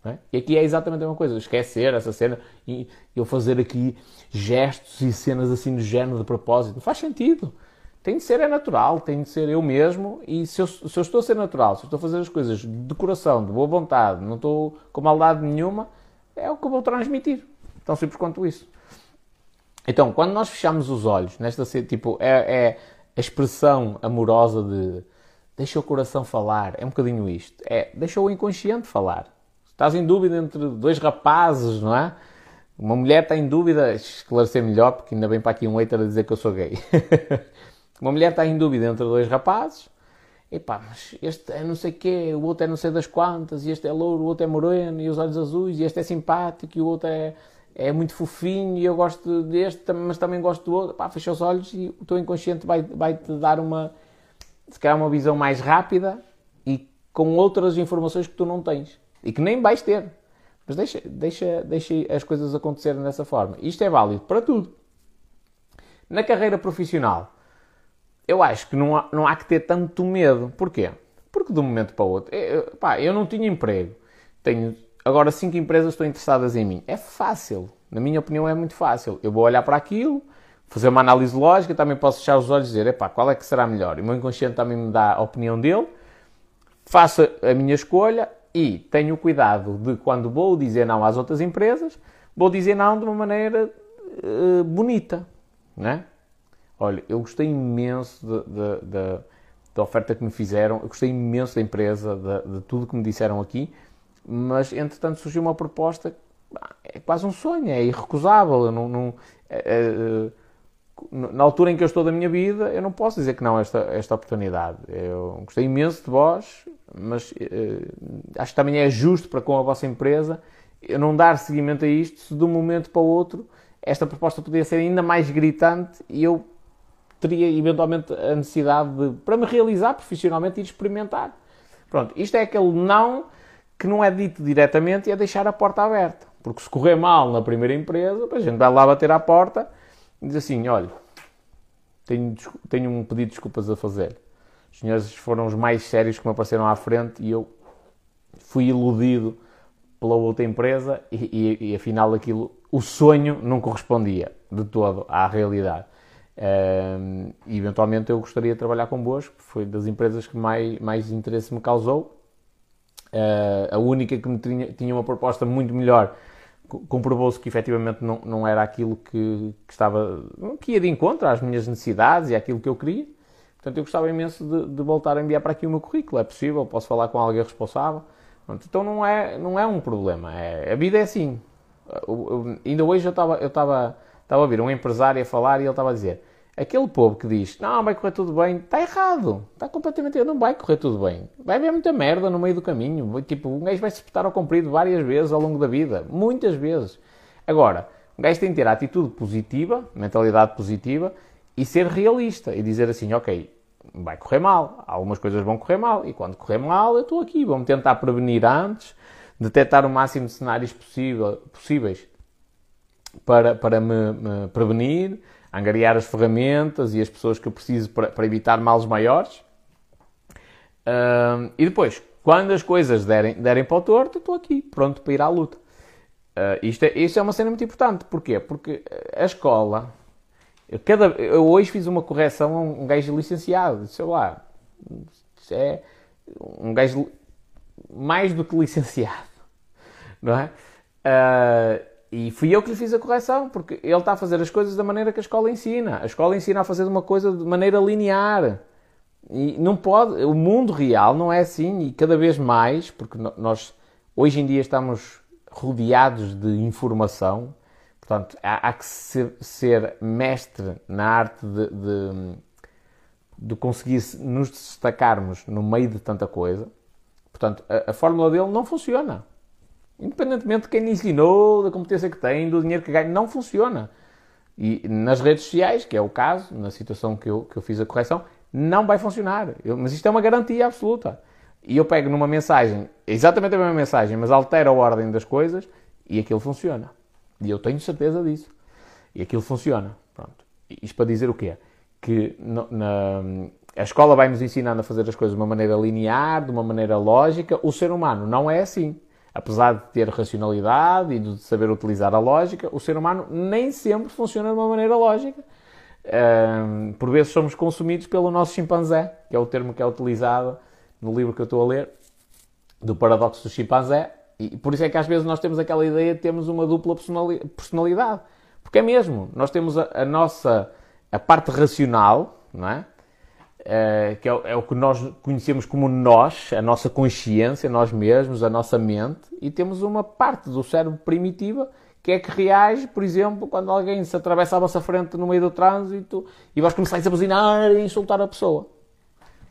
É? E aqui é exatamente a mesma coisa. Esquecer essa cena e eu fazer aqui gestos e cenas assim do género de propósito. Não faz sentido. Tem de ser é natural, tem de ser eu mesmo. E se eu, se eu estou a ser natural, se eu estou a fazer as coisas de coração, de boa vontade, não estou com maldade nenhuma, é o que eu vou transmitir. Tão simples quanto isso. Então, quando nós fechamos os olhos, nesta tipo, é, é a expressão amorosa de deixa o coração falar, é um bocadinho isto. É deixa o inconsciente falar. Estás em dúvida entre dois rapazes, não é? Uma mulher está em dúvida, esclarecer melhor, porque ainda bem para aqui um hater a dizer que eu sou gay. [LAUGHS] Uma mulher está em dúvida entre dois rapazes. Epá, mas este é não sei o quê, o outro é não sei das quantas, e este é louro, o outro é moreno, e os olhos azuis, e este é simpático, e o outro é, é muito fofinho, e eu gosto deste, mas também gosto do outro. Pá, fecha os olhos e o teu inconsciente vai, vai dar uma, se calhar uma visão mais rápida e com outras informações que tu não tens. E que nem vais ter. Mas deixa, deixa, deixa as coisas acontecerem dessa forma. Isto é válido para tudo. Na carreira profissional, eu acho que não há, não há que ter tanto medo. Porquê? Porque de um momento para o outro, eu, pá, eu não tinha emprego, tenho agora cinco empresas estão interessadas em mim. É fácil, na minha opinião é muito fácil. Eu vou olhar para aquilo, fazer uma análise lógica, também posso fechar os olhos e dizer, epá, qual é que será melhor? E o meu inconsciente também me dá a opinião dele, faço a minha escolha e tenho cuidado de quando vou dizer não às outras empresas, vou dizer não de uma maneira uh, bonita, né? Olha, eu gostei imenso da oferta que me fizeram, eu gostei imenso da empresa, de, de, tudo que me disseram aqui, mas entretanto surgiu uma proposta, é quase um sonho, é irrecusável. Não, não é, é, na altura em que eu estou da minha vida, eu não posso dizer que não a esta, esta oportunidade. Eu gostei imenso de vós, mas é, acho que também é justo para com a vossa empresa eu não dar seguimento a isto se de um momento para o outro esta proposta poderia ser ainda mais gritante e eu teria eventualmente a necessidade de, para me realizar profissionalmente, ir experimentar. Pronto, isto é aquele não que não é dito diretamente e é deixar a porta aberta. Porque se correr mal na primeira empresa, a gente vai lá bater à porta e diz assim: olha, tenho, tenho um pedido de desculpas a fazer. Os senhores foram os mais sérios que me apareceram à frente e eu fui iludido pela outra empresa e, e, e afinal aquilo, o sonho não correspondia de todo à realidade. E eventualmente eu gostaria de trabalhar convosco, foi das empresas que mais, mais interesse me causou. Uh, a única que me tinha, tinha uma proposta muito melhor comprovou-se que efetivamente não, não era aquilo que, que, estava que ia de encontro às minhas necessidades e àquilo que eu queria. Portanto, eu gostava imenso de, de voltar a enviar para aqui o meu currículo. É possível, posso falar com alguém responsável. Pronto, então não é, não é um problema. É, a vida é assim. Eu, eu, ainda hoje eu estava eu estava Estava a ouvir um empresário a falar e ele estava a dizer: aquele povo que diz não, vai correr tudo bem, está errado. Está completamente errado. Não vai correr tudo bem. Vai haver muita merda no meio do caminho. Tipo, um gajo vai se espetar ao comprido várias vezes ao longo da vida. Muitas vezes. Agora, um gajo tem que ter a atitude positiva, mentalidade positiva e ser realista e dizer assim: ok, vai correr mal. Algumas coisas vão correr mal. E quando correr mal, eu estou aqui. Vamos tentar prevenir antes, detectar o máximo de cenários possível, possíveis para, para me, me, prevenir, angariar as ferramentas e as pessoas que eu preciso para, para evitar males maiores. Uh, e depois, quando as coisas derem, derem para o torto, estou aqui, pronto para ir à luta. Uh, isto, é, isto é uma cena muito importante. Porquê? Porque a escola. Eu, cada, eu hoje fiz uma correção a um, um gajo licenciado. Sei lá. É um gajo mais do que licenciado. Não é? Uh, e fui eu que lhe fiz a correção, porque ele está a fazer as coisas da maneira que a escola ensina. A escola ensina a fazer uma coisa de maneira linear. E não pode, o mundo real não é assim e cada vez mais, porque nós hoje em dia estamos rodeados de informação, portanto há, há que ser, ser, mestre na arte de, de, de, conseguir nos destacarmos no meio de tanta coisa. Portanto, a, a fórmula dele não funciona. Independentemente de quem lhe ensinou, da competência que tem, do dinheiro que ganha, não funciona. E nas redes sociais, que é o caso, na situação que eu, que eu fiz a correção, não vai funcionar. Eu, mas isto é uma garantia absoluta. E eu pego numa mensagem, exatamente a mesma mensagem, mas altero a ordem das coisas e aquilo funciona. E eu tenho certeza disso. E aquilo funciona. Pronto. Isto para dizer o quê? Que no, na, a escola vai nos ensinando a fazer as coisas de uma maneira linear, de uma maneira lógica. O ser humano não é assim. Apesar de ter racionalidade e de saber utilizar a lógica, o ser humano nem sempre funciona de uma maneira lógica. Um, por vezes somos consumidos pelo nosso chimpanzé, que é o termo que é utilizado no livro que eu estou a ler, do paradoxo do chimpanzé. E por isso é que às vezes nós temos aquela ideia de termos uma dupla personalidade. Porque é mesmo, nós temos a, a nossa a parte racional, não é? Uh, que é, é, o que nós conhecemos como nós, a nossa consciência, nós mesmos, a nossa mente, e temos uma parte do cérebro primitiva que é que reage, por exemplo, quando alguém se atravessa à vossa frente no meio do trânsito e vós começáis a buzinar e insultar a pessoa.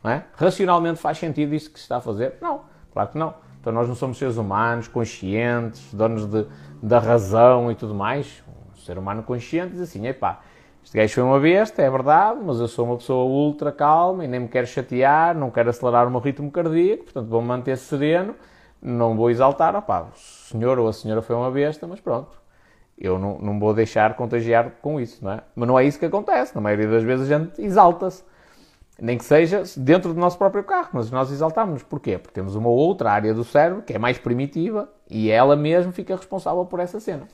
É? Racionalmente faz sentido isso que se está a fazer? Não, claro que não. Então nós não somos seres humanos, conscientes, donos de, da razão e tudo mais. Um ser humano consciente diz assim, epá, este gajo foi uma besta, é verdade, mas eu sou uma pessoa ultra calma e nem me quero chatear, não quero acelerar o meu ritmo cardíaco, portanto vou-me manter sereno, não vou exaltar, opá, o senhor ou a senhora foi uma besta, mas pronto, eu não, não vou deixar contagiar com isso, não é? Mas não é isso que acontece, na maioria das vezes a gente exalta-se, nem que seja dentro do nosso próprio carro, mas nós exaltamos-nos, porquê? Porque temos uma outra área do cérebro que é mais primitiva e ela mesma fica responsável por essa cena.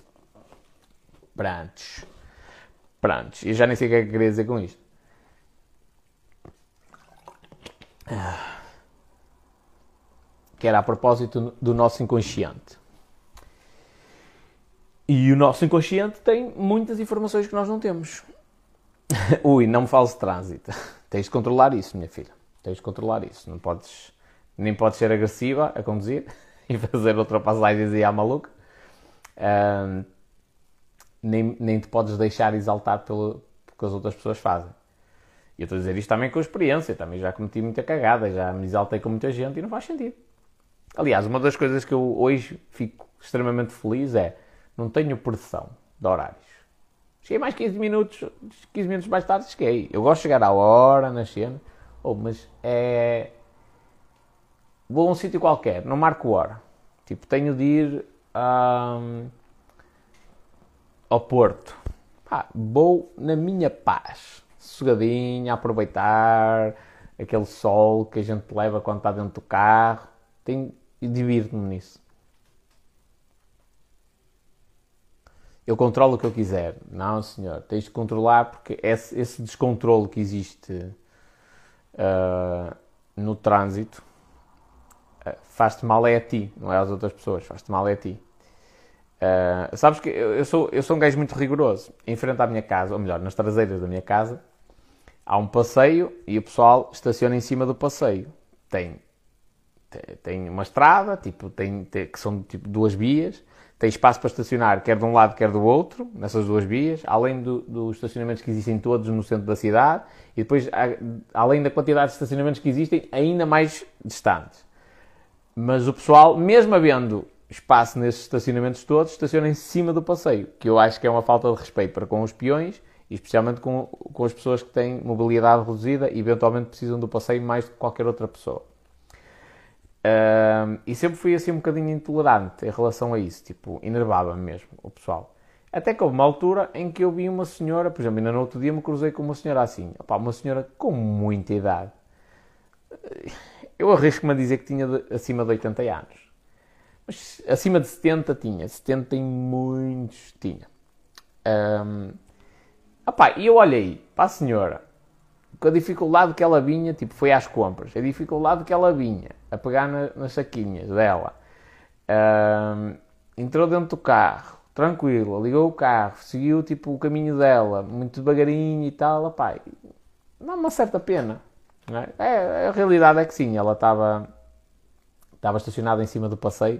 Prontos. Prontos, e já nem sei o que é que queria dizer com isto. Que era a propósito do nosso inconsciente. E o nosso inconsciente tem muitas informações que nós não temos. [LAUGHS] Ui, não me fales de trânsito. Tens de controlar isso, minha filha. Tens de controlar isso. Não podes, nem podes ser agressiva a conduzir [LAUGHS] e fazer ultrapassagens e à maluca. Um, nem, nem te podes deixar exaltar pelo, pelo que as outras pessoas fazem. E eu estou a dizer isto também com experiência, também já cometi muita cagada, já me exaltei com muita gente e não faz sentido. Aliás, uma das coisas que eu hoje fico extremamente feliz é não tenho pressão de horários. Cheguei mais 15 minutos, 15 minutos mais tarde cheguei. Eu gosto de chegar à hora na cena, oh, mas é. Vou a um sítio qualquer, não marco hora. Tipo, tenho de ir. Um ao Porto. Pá, vou na minha paz, sossegadinho, a aproveitar aquele sol que a gente leva quando está dentro do carro. Tenho, divirto-me nisso. Eu controlo o que eu quiser. Não, senhor. Tens de controlar porque esse, esse descontrole que existe uh, no trânsito uh, faz-te mal é a ti, não é às outras pessoas. Faz-te mal é a ti. Uh, sabes que eu sou, eu sou um gajo muito rigoroso. Em frente à minha casa, ou melhor, nas traseiras da minha casa, há um passeio e o pessoal estaciona em cima do passeio. Tem, tem uma estrada, tipo, tem, tem, que são tipo duas vias, tem espaço para estacionar quer de um lado, quer do outro, nessas duas vias, além do, dos estacionamentos que existem todos no centro da cidade, e depois, além da quantidade de estacionamentos que existem, ainda mais distantes. Mas o pessoal, mesmo havendo espaço nesses estacionamentos todos, estaciona em cima do passeio, que eu acho que é uma falta de respeito para com os peões especialmente com, com as pessoas que têm mobilidade reduzida e eventualmente precisam do passeio mais do que qualquer outra pessoa. E sempre fui assim um bocadinho intolerante em relação a isso, tipo, enervava-me mesmo o pessoal. Até que houve uma altura em que eu vi uma senhora, por exemplo, ainda no outro dia me cruzei com uma senhora assim, opa, uma senhora com muita idade. Eu arrisco-me a dizer que tinha de, acima de 80 anos mas acima de 70 tinha. 70 tem muitos. Tinha. Um, opá, e eu olhei para a senhora com a dificuldade que ela vinha, tipo, foi às compras, a dificuldade que ela vinha a pegar na, nas saquinhas dela. Um, entrou dentro do carro, tranquila, ligou o carro, seguiu tipo o caminho dela, muito devagarinho e tal, opá, dá uma certa pena. É? é, a realidade é que sim, ela estava, estava estacionada em cima do passeio,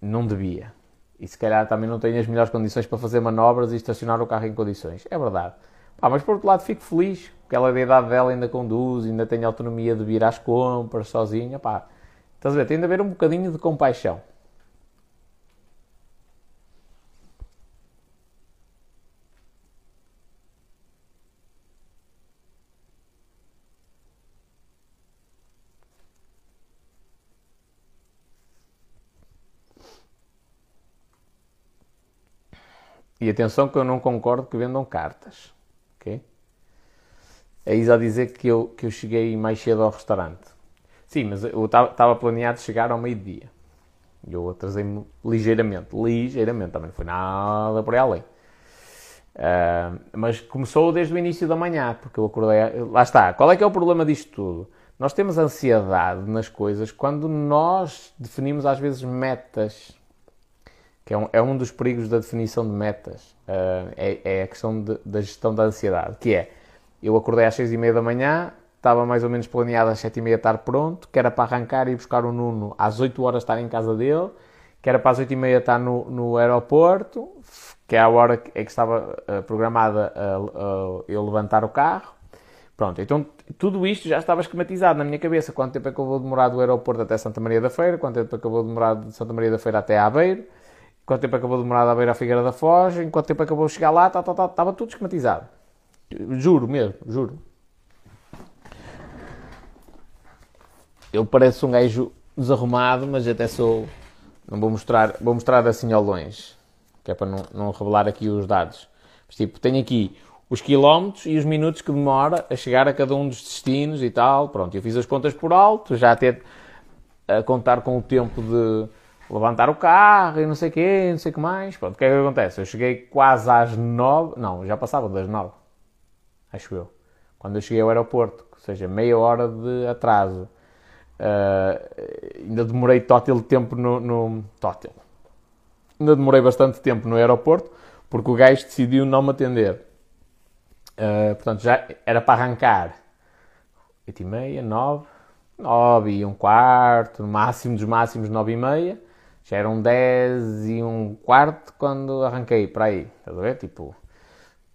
não devia. E se calhar também não tem as melhores condições para fazer manobras e estacionar o carro em condições. É verdade. Pá, mas por outro lado fico feliz, porque ela da idade dela ainda conduz, ainda tem autonomia de vir às compras sozinha. Pá, estás a ver? Tem de haver um bocadinho de compaixão. E atenção que eu não concordo que vendam cartas. Ok? É isso a dizer que eu, que eu cheguei mais cedo ao restaurante. Sim, mas eu estava planeado chegar ao meio-dia. E eu atrasei-me ligeiramente. Ligeiramente, também não foi nada por aí além. Uh, mas começou desde o início da manhã, porque eu acordei. Lá está. Qual é que é o problema disto tudo? Nós temos ansiedade nas coisas quando nós definimos às vezes metas que é um, é um dos perigos da definição de metas, uh, é, é, a questão de, da gestão da ansiedade, que é, eu acordei às seis e meia da manhã, estava mais ou menos planeado às sete e meia estar pronto, que era para arrancar e buscar o Nuno às oito horas estar em casa dele, que era para as oito e meia estar no, no aeroporto, que é a hora que, é que estava uh, programada uh, uh, eu levantar o carro. Pronto, então tudo isto já estava esquematizado na minha cabeça. Quanto tempo é que eu vou demorar do aeroporto até Santa Maria da Feira? Quanto tempo é que eu vou demorar de Santa Maria da Feira até Aveiro? Quanto tempo acabou de demorar a beira a Figueira da Foz, em quanto tempo acabou de chegar lá, tá, tá, tá, estava tudo esquematizado. Juro mesmo, juro. Eu pareço um gajo desarrumado, mas até sou. Não vou mostrar, vou mostrar assim ao longe, que é para não, não revelar aqui os dados. Mas, tipo, tenho aqui os quilómetros e os minutos que demora a chegar a cada um dos destinos e tal. Pronto, eu fiz as contas por alto, já até a contar com o tempo de levantar o carro e não sei o quê, não sei o que mais. Pronto, o que é que acontece? Eu cheguei quase às nove, não, já passava das nove, acho eu, quando eu cheguei ao aeroporto, ou seja, meia hora de atraso. Uh, ainda demorei tótil tempo no, no... Tótil. Ainda demorei bastante tempo no aeroporto, porque o gajo decidiu não me atender. Uh, portanto, já era para arrancar 8 e meia, 9, 9 e um quarto, no máximo dos máximos 9 e meia. Já eram 10 e um quarto quando arranquei para aí, estás a ver? Tipo,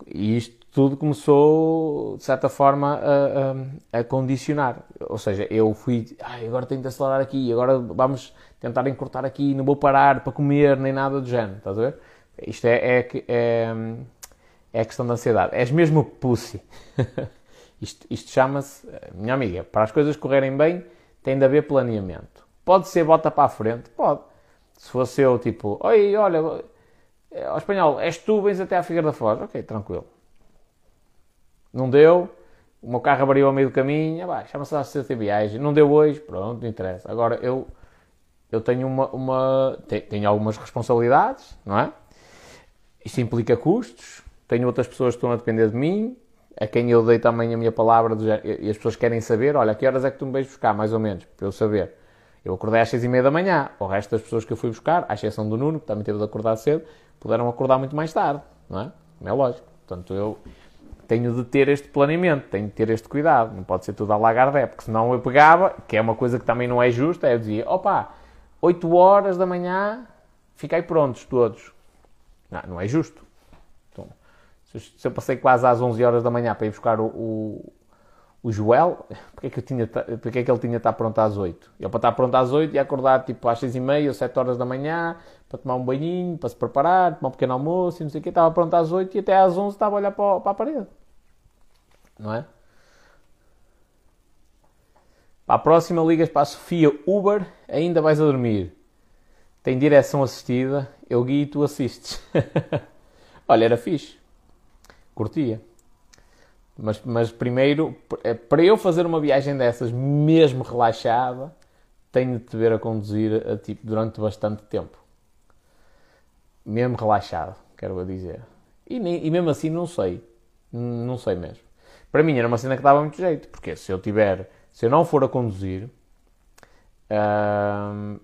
e isto tudo começou, de certa forma, a, a, a condicionar. Ou seja, eu fui, ai, agora tenho de acelerar aqui, agora vamos tentar encurtar aqui, não vou parar para comer, nem nada do género, estás a ver? Isto é, é, é, é a questão da ansiedade. És mesmo pussy. [LAUGHS] isto, isto chama-se, minha amiga, para as coisas correrem bem, tem de haver planeamento. Pode ser bota para a frente? Pode. Se fosse eu, tipo, oi, olha, ao eh, espanhol, és tu, vens até à Figueira da Foz. Ok, tranquilo. Não deu, o meu carro abriu ao meio do caminho, ah, chama-se a de viagem. Não deu hoje, pronto, não interessa. Agora, eu, eu tenho uma, uma tenho algumas responsabilidades, não é? Isto implica custos, tenho outras pessoas que estão a depender de mim, a quem eu dei também a minha palavra, e as pessoas querem saber, olha, a que horas é que tu me vais buscar, mais ou menos, para eu saber. Eu acordei às seis e meia da manhã. O resto das pessoas que eu fui buscar, à exceção do Nuno, que também teve de acordar cedo, puderam acordar muito mais tarde, não é? Não é lógico. Portanto, eu tenho de ter este planeamento, tenho de ter este cuidado. Não pode ser tudo a lagardé, porque senão eu pegava, que é uma coisa que também não é justa, é eu dizia, opa, 8 horas da manhã, fiquei prontos todos. Não, não é justo. Então, se eu passei quase às 11 horas da manhã para ir buscar o o Joel, porque é que, eu tinha, porque é que ele tinha de estar pronto às 8? Ele para estar pronto às 8 e acordar tipo às 6 e meia ou 7 horas da manhã para tomar um banhinho, para se preparar, tomar um pequeno almoço e não sei o que, estava pronto às 8 e até às 11 estava a olhar para, para a parede. Não é? Para a próxima ligas para a Sofia Uber, ainda vais a dormir. Tem direção assistida, eu guio e tu assistes. [LAUGHS] Olha, era fixe. Curtia. Mas, mas primeiro, é, para eu fazer uma viagem dessas, mesmo relaxada, tenho de te ver a conduzir a, tipo, durante bastante tempo. Mesmo relaxado, quero dizer. E, e mesmo assim, não sei. Não sei mesmo. Para mim era uma cena que dava muito jeito, porque se eu tiver, se eu não for a conduzir, hum,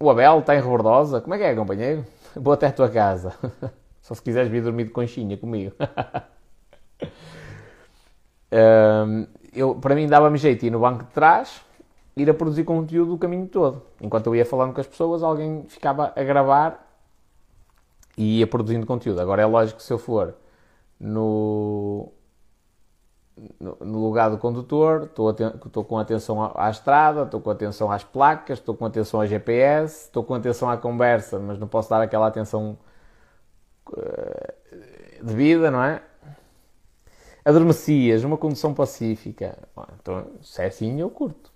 o Abel está em Rebordosa, como é que é, companheiro? [LAUGHS] Vou até a tua casa. [LAUGHS] Só se quiseres vir dormir de conchinha comigo. [LAUGHS] Um, eu, para mim dava-me jeito ir no banco de trás, ir a produzir conteúdo o caminho todo. Enquanto eu ia falando com as pessoas, alguém ficava a gravar e ia produzindo conteúdo. Agora é lógico que se eu for no, no, lugar do condutor, estou, estou com atenção à, à estrada, estou com atenção às placas, estou com atenção ao GPS, estou com atenção à conversa, mas não posso dar aquela atenção uh, devida, não é? Adormecias, uma condução pacífica. Então, se é assim, eu curto.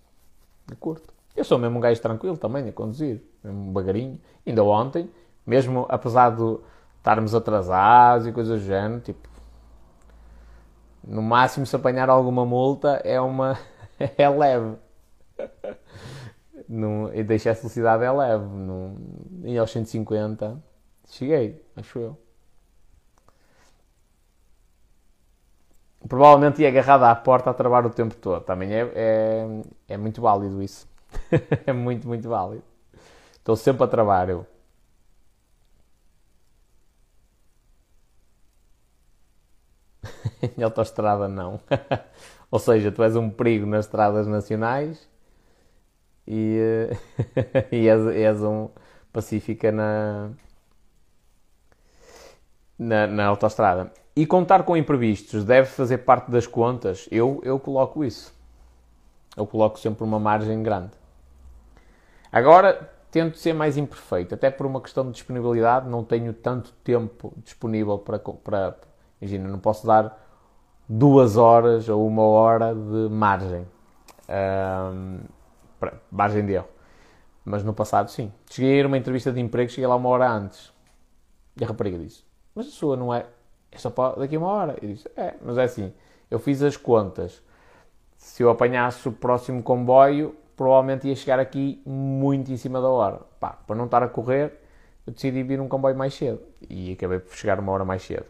Eu curto. Eu sou mesmo um gajo tranquilo também a conduzir, mesmo bagarinho. Ainda ontem, mesmo apesar de estarmos atrasados e coisas do género, tipo, no máximo se apanhar alguma multa é uma [LAUGHS] é leve. No, e deixar a velocidade é leve. No, e aos 150 cheguei, acho eu. Provavelmente ia agarrado à porta a travar o tempo todo. Também é, é, é muito válido isso. [LAUGHS] é muito, muito válido. Estou sempre a travar eu. [LAUGHS] em autoestrada não. [LAUGHS] Ou seja, tu és um perigo nas estradas nacionais e, e és, és, um pacífica na, na, na autoestrada. E contar com imprevistos deve fazer parte das contas? Eu, eu coloco isso. Eu coloco sempre uma margem grande. Agora, tento ser mais imperfeito, até por uma questão de disponibilidade, não tenho tanto tempo disponível para, para imagina, não posso dar duas horas ou uma hora de margem. Um, margem de erro. Mas no passado, sim. Cheguei a ir uma entrevista de emprego, cheguei lá uma hora antes. E a rapariga disse: Mas a sua não é. É só para daqui a uma hora. Eu disse: É, mas é assim. Eu fiz as contas. Se eu apanhasse o próximo comboio, provavelmente ia chegar aqui muito em cima da hora. Pá, para não estar a correr, eu decidi vir um comboio mais cedo. E acabei por chegar uma hora mais cedo.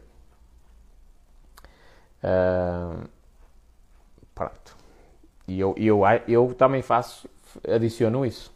Uh, pronto. E eu, eu, eu também faço, adiciono isso.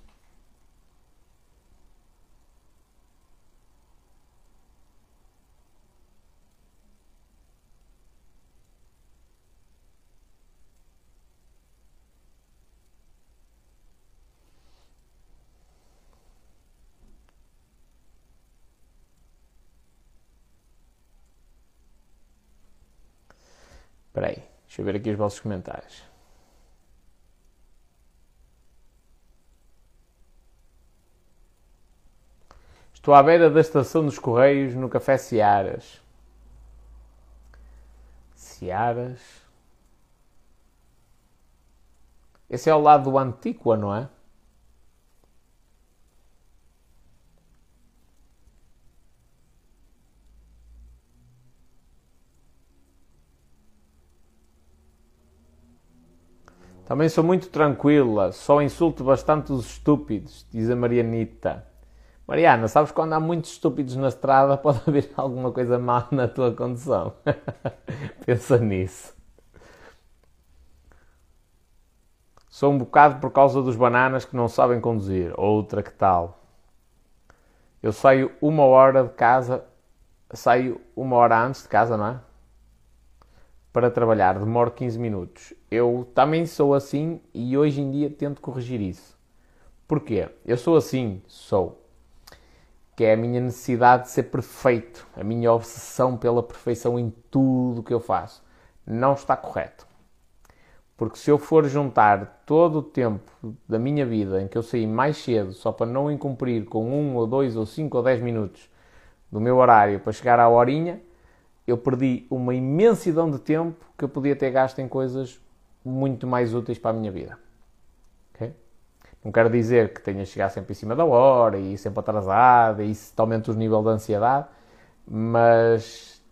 Espera aí, deixa eu ver aqui os vossos comentários. Estou à beira da estação dos Correios no Café Searas. Searas. Esse é ao lado do Antíqua, não é? Também sou muito tranquila, só insulto bastante os estúpidos, diz a Marianita. Mariana, sabes quando há muitos estúpidos na estrada [LAUGHS] pode haver alguma coisa má na tua condução. [LAUGHS] Pensa nisso. Sou um bocado por causa dos bananas que não sabem conduzir. Outra que tal? Eu saio uma hora de casa, saio uma hora antes de casa, não é? Para trabalhar, demoro 15 minutos. Eu também sou assim e hoje em dia tento corrigir isso. Porquê? Eu sou assim, sou. Que é a minha necessidade de ser perfeito, a minha obsessão pela perfeição em tudo que eu faço. Não está correto. Porque se eu for juntar todo o tempo da minha vida em que eu saí mais cedo só para não incumprir com um ou dois ou cinco ou dez minutos do meu horário para chegar à horinha, eu perdi uma imensidão de tempo que eu podia ter gasto em coisas muito mais úteis para a minha vida. Okay? Não quero dizer que tenha chegado sempre em cima da hora e sempre atrasado e isso aumenta o nível de ansiedade, mas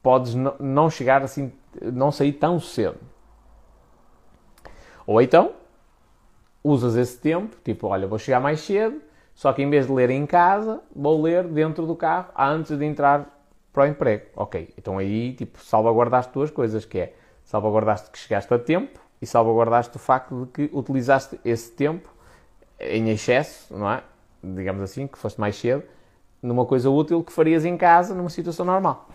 podes não chegar assim, não sair tão cedo. Ou então, usas esse tempo, tipo, olha, vou chegar mais cedo, só que em vez de ler em casa, vou ler dentro do carro antes de entrar para o emprego. Ok, então aí tipo salvaguardaste duas coisas, que é salvaguardaste que chegaste a tempo e salvaguardaste o facto de que utilizaste esse tempo em excesso, não é? Digamos assim, que foste mais cedo, numa coisa útil que farias em casa numa situação normal.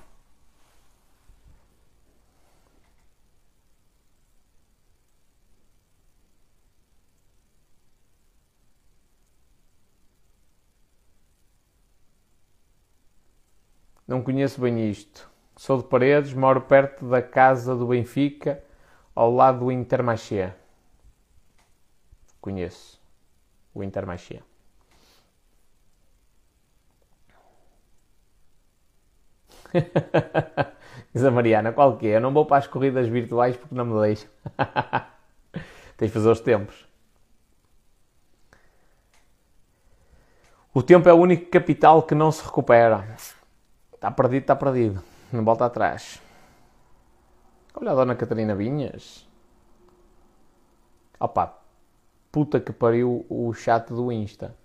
Não conheço bem isto. Sou de Paredes, moro perto da casa do Benfica, ao lado do Intermarché. Conheço o Intermarché. [LAUGHS] Diz a Mariana, qual que é? Eu não vou para as corridas virtuais porque não me deixam. [LAUGHS] Tens de fazer os tempos. O tempo é o único capital que não se recupera. Está perdido, está perdido. Não volta atrás. Olha a dona Catarina Vinhas. Opa, puta que pariu o chat do Insta.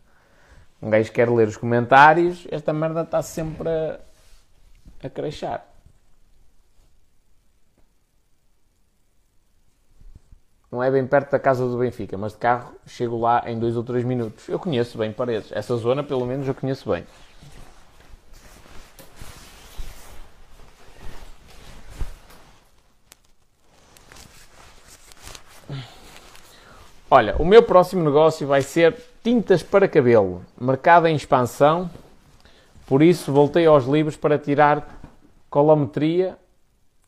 Um gajo quer ler os comentários, esta merda está sempre a, a. Não é bem perto da casa do Benfica, mas de carro chego lá em dois ou três minutos. Eu conheço bem Paredes. Essa zona, pelo menos, eu conheço bem. Olha, o meu próximo negócio vai ser tintas para cabelo, mercado em expansão. Por isso voltei aos livros para tirar colometria,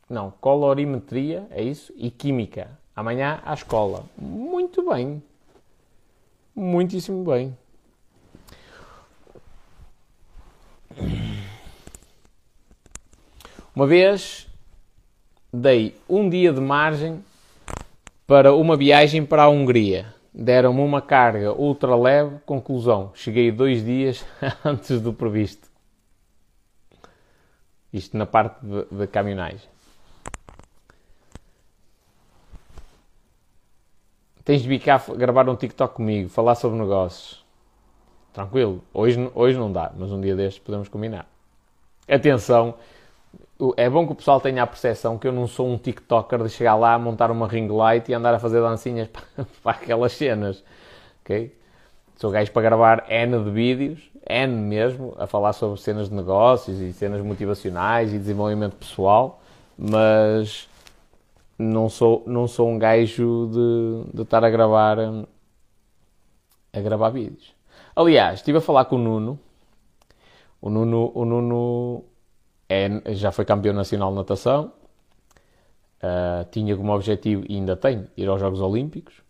não, colorimetria, é isso, e química. Amanhã à escola. Muito bem. Muitíssimo bem. Uma vez dei um dia de margem para uma viagem para a Hungria. Deram-me uma carga ultra leve. Conclusão: cheguei dois dias [LAUGHS] antes do previsto. Isto na parte de caminhonagem. Tens de vir cá gravar um TikTok comigo, falar sobre negócios. Tranquilo. Hoje, hoje não dá, mas um dia destes podemos combinar. Atenção, é bom que o pessoal tenha a percepção que eu não sou um TikToker de chegar lá, montar uma ring light e andar a fazer dancinhas [LAUGHS] para, aquelas cenas. Ok? Sou gajo para gravar N de vídeos, N mesmo, a falar sobre cenas de negócios e cenas motivacionais e desenvolvimento pessoal, mas não sou, não sou um gajo de, de estar a gravar a gravar vídeos. Aliás, estive a falar com o Nuno. O Nuno, o Nuno é, já foi campeão nacional de natação. Uh, tinha como objetivo, e ainda tem, ir aos Jogos Olímpicos.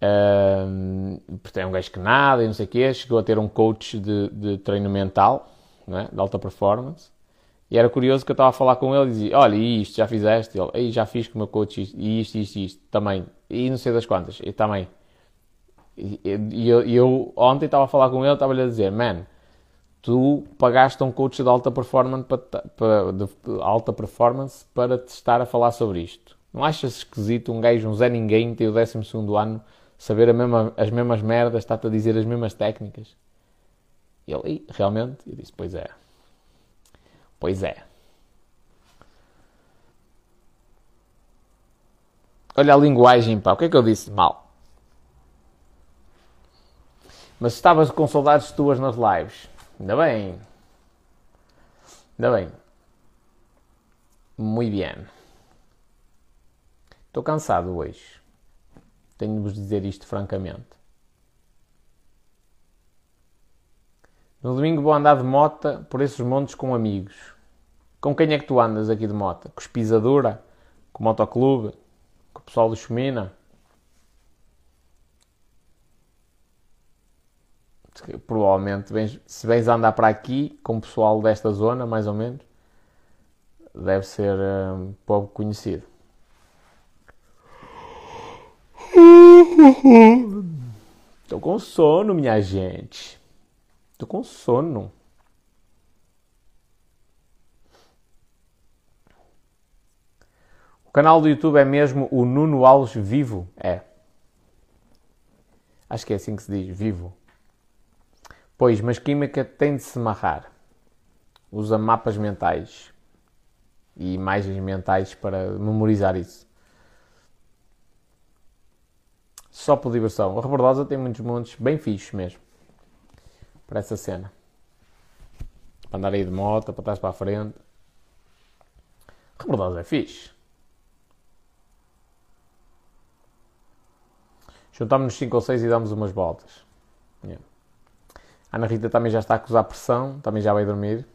Uh, é um gajo que nada e não sei o quê. Chegou a ter um coach de, de treino mental, é? de alta performance. E era curioso que eu estava a falar com ele e dizia: Olha, e isto já fizeste? Ele, já fiz com o meu coach isto, e isto, isto, isto, também. E não sei das quantas, e também. E, e eu, eu, ontem estava a falar com ele, estava-lhe a dizer: Man, tu pagaste a um coach de alta performance para, para, de, alta performance para te estar a falar sobre isto. Não achas esquisito um gajo, um Zé Ninguém, ter o 12 ano, saber mesma, as mesmas merdas, está-te a dizer as mesmas técnicas? E ele, realmente? Eu disse: Pois é. Pois é. Olha a linguagem, pá. O que é que eu disse mal? Mas estavas com saudades tuas nas lives. Ainda bem. Ainda bem. Muito bem. Estou cansado hoje. Tenho de vos dizer isto francamente. No domingo vou andar de mota por esses montes com amigos. Com quem é que tu andas aqui de mota? Com os Pisadura? Com o Motoclube? Com o pessoal do Chumina? Provavelmente, se vens a andar para aqui com o pessoal desta zona, mais ou menos, deve ser um, pouco conhecido. Estou com sono, minha gente. Tô com sono. O canal do YouTube é mesmo o Nuno Alves Vivo? É. Acho que é assim que se diz, vivo. Pois, mas química tem de se marrar. Usa mapas mentais e imagens mentais para memorizar isso. Só por diversão. A Rebordosa tem muitos montes bem fixos mesmo para essa cena. Para andar aí de moto, para trás para a frente. Rebordosa é fixe. Juntámos-nos 5 ou 6 e damos umas voltas. A Ana Rita também já está a acusar pressão, também já vai dormir.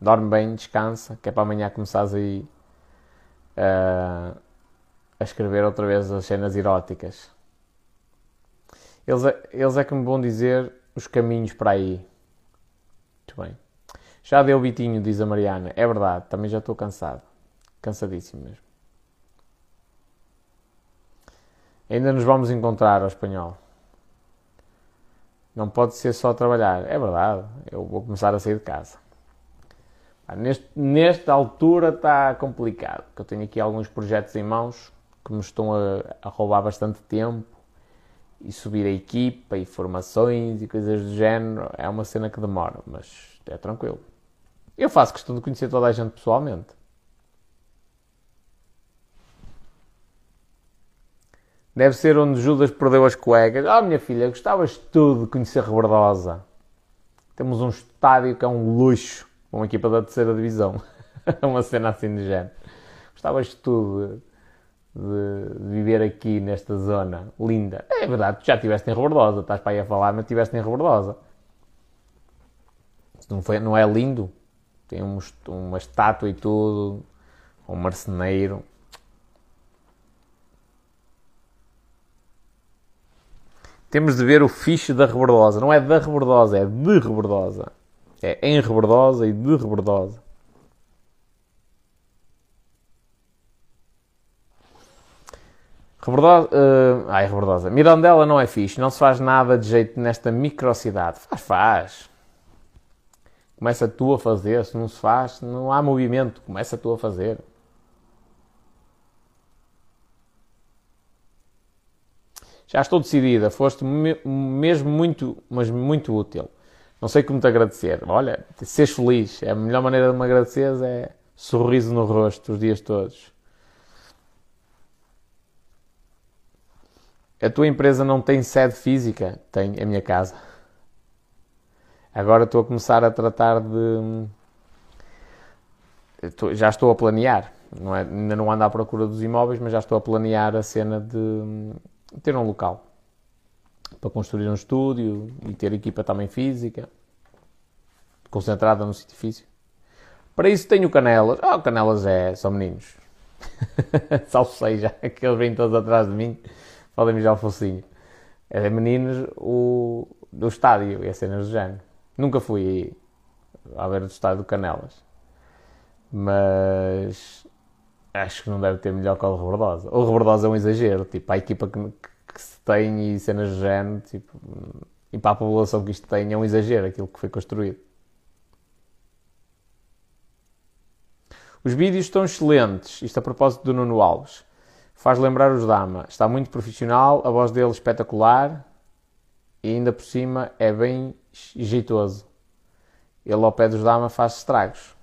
Dorme bem, descansa, que é para amanhã começares aí uh, a escrever outra vez as cenas eróticas. Eles é, eles é que me vão dizer os caminhos para aí. Muito bem. Já deu bitinho, diz a Mariana. É verdade, também já estou cansado. Cansadíssimo mesmo. Ainda nos vamos encontrar ao espanhol. Não pode ser só trabalhar. É verdade, eu vou começar a sair de casa. Neste, nesta altura está complicado, porque eu tenho aqui alguns projetos em mãos que me estão a, a roubar bastante tempo e subir a equipa e formações e coisas do género é uma cena que demora, mas é tranquilo. Eu faço questão de conhecer toda a gente pessoalmente. Deve ser onde Judas perdeu as cuecas. Ah, oh, minha filha, gostavas tudo de conhecer Rebordosa. Temos um estádio que é um luxo. Uma equipa da terceira divisão. [LAUGHS] uma cena assim de género. Gostavas tudo de, de, viver aqui nesta zona linda. É verdade, tu já estiveste em Rebordosa. Estás para aí a falar, mas estiveste em Rebordosa. Não, foi, não é lindo? Tem um, uma estátua e tudo. Um marceneiro. Temos de ver o fiche da Rebordosa. Não é da Rebordosa, é de Rebordosa. É em Rebordosa e de Rebordosa. Rebordosa, uh, ai, Rebordosa. Mirandela não é fixe, não se faz nada de jeito nesta microcidade. Faz, faz. Começa tu a fazer, se não se faz, não há movimento, começa tu a fazer. Já estou decidida, foste mesmo muito, mas muito útil. Não sei como te agradecer. Olha, seres feliz. É a melhor maneira de me agradecer é sorriso no rosto os dias todos. A tua empresa não tem sede física? Tem a minha casa. Agora estou a começar a tratar de. Já estou a planear. Não é, ainda não ando à procura dos imóveis, mas já estou a planear a cena de ter um local para construir um estúdio e ter equipa também física concentrada no sítio físico. Para isso tenho Canelas. Ah, oh, Canelas é, são meninos. [LAUGHS] Salve seja, [LAUGHS] que eles vêm todos atrás de mim, podem mijar o focinho. É meninos o, do estádio e as cenas do género. Nunca fui à beira do estádio do Canelas. Mas acho que não deve ter melhor que o Rebordosa. O Rebordosa é um exagero, tipo, a equipa que, que se tem e cenas de género, tipo, e para a população que isto tem é um exagero aquilo que foi construído. Os vídeos estão excelentes, isto a propósito do Nuno Alves. Faz lembrar os Dama. Está muito profissional, a voz dele espetacular e ainda por cima é bem jeitoso. Ele ao pé dos Dama faz estragos.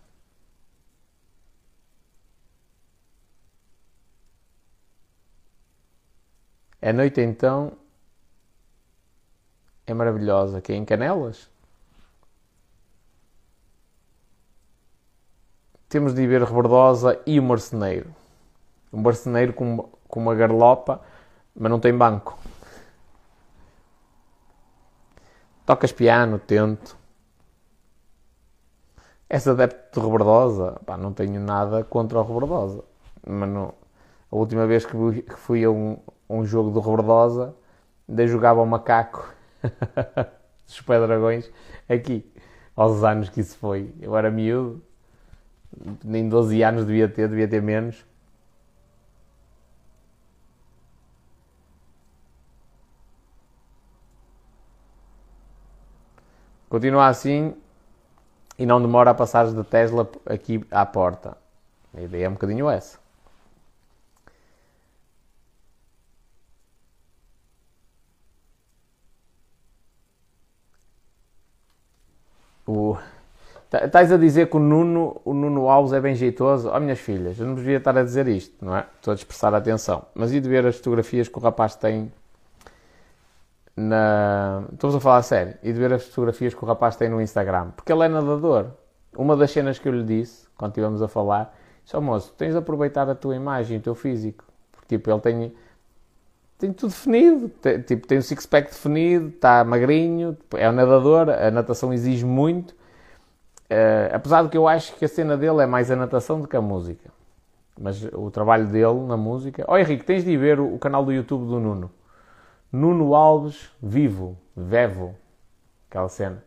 A noite então é maravilhosa, que é em Canelas. Temos de ver Rebordosa e o Marceneiro. Um marceneiro com, com uma garlopa, mas não tem banco. Tocas piano, tento. Essa adepto de Rebordosa, pá, não tenho nada contra o Rebordosa. Mas não, a última vez que fui a um, um jogo do Rebordosa, ainda jogava o macaco [LAUGHS] dos Pé Dragões aqui, aos anos que isso foi. Eu era miúdo, nem 12 anos devia ter, devia ter menos. Continua assim e não demora a passar de Tesla aqui à porta. A ideia é um bocadinho essa. Estás a dizer que o Nuno, o Nuno Alves é bem jeitoso? Oh, minhas filhas, eu não devia estar a dizer isto, não é? Estou a expressar atenção. Mas e de ver as fotografias que o rapaz tem na. Estamos a falar a sério. E de ver as fotografias que o rapaz tem no Instagram. Porque ele é nadador. Uma das cenas que eu lhe disse, quando estivemos a falar, oh, moço, tens de aproveitar a tua imagem, o teu físico. Porque, tipo, ele tem tem tudo definido. Tem, tipo, tem o six-pack definido, está magrinho, é um nadador, a natação exige muito. Uh, apesar de que eu acho que a cena dele é mais a natação do que a música. Mas o trabalho dele na música. Ó oh, Henrique, tens de ir ver o, o, canal do YouTube do Nuno. Nuno Alves Vivo, Vevo, aquela cena.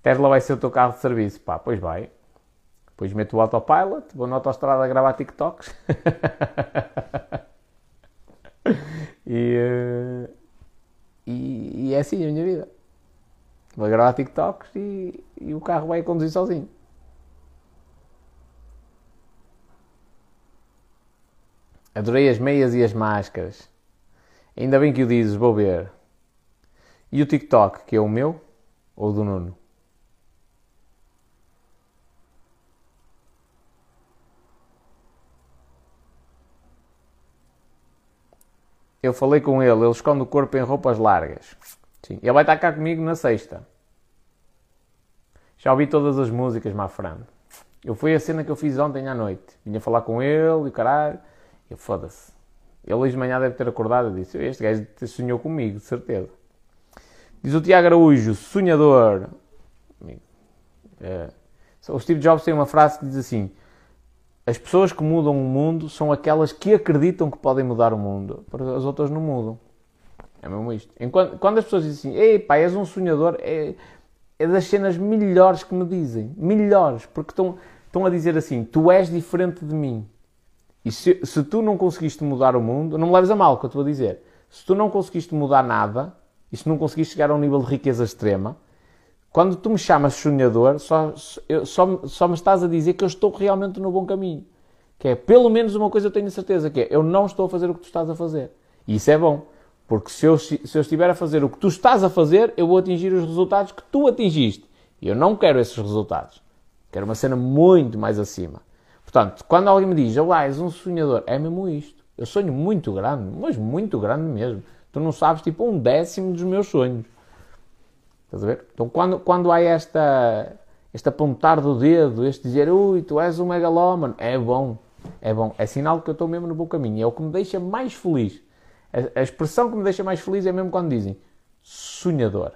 Tesla vai ser o teu carro de serviço. Pá, pois vai. Depois meto o autopilot, vou na autostrada a gravar TikToks. [LAUGHS] e, uh, e, e, é assim a minha vida. Vou gravar TikToks e, e o carro vai conduzir sozinho. Adorei as meias e as máscaras. Ainda bem que o dizes, vou ver. E o TikTok, que é o meu ou do Nuno? Eu falei com ele, ele esconde o corpo em roupas largas. Sim. Ele vai estar cá comigo na sexta. Já ouvi todas as músicas, Mafrando. Eu fui a cena que eu fiz ontem à noite. Vinha falar com ele e caralho. Eu foda-se. Ele hoje de manhã deve ter acordado e disse: Este gajo sonhou comigo, de certeza. Diz o Tiago Araújo, sonhador. É. O Steve Jobs tem uma frase que diz assim: as pessoas que mudam o mundo são aquelas que acreditam que podem mudar o mundo, porque as outras não mudam. É mesmo isto. Enquanto, quando as pessoas dizem assim, ei pá, és um sonhador, é, é das cenas melhores que me dizem. Melhores, porque estão, estão a dizer assim, tu és diferente de mim. E se, se tu não conseguiste mudar o mundo, não me leves a mal o que eu estou a dizer. Se tu não conseguiste mudar nada, e se não conseguiste chegar a um nível de riqueza extrema, quando tu me chamas sonhador, só, só, só me estás a dizer que eu estou realmente no bom caminho. Que é, pelo menos uma coisa eu tenho certeza, que é, eu não estou a fazer o que tu estás a fazer. E isso é bom. Porque se eu, se eu estiver a fazer o que tu estás a fazer, eu vou atingir os resultados que tu atingiste. E eu não quero esses resultados. Quero uma cena muito mais acima. Portanto, quando alguém me diz, olá, és um sonhador, é mesmo isto. Eu sonho muito grande, mas muito grande mesmo. Tu não sabes, tipo, um décimo dos meus sonhos. Estás a ver? Então, quando, quando há esta, este apontar do dedo, este dizer, ui, tu és um megalómano, é bom, é bom. É sinal que eu estou mesmo no bom caminho. É o que me deixa mais feliz. A, a expressão que me deixa mais feliz é mesmo quando dizem sonhador.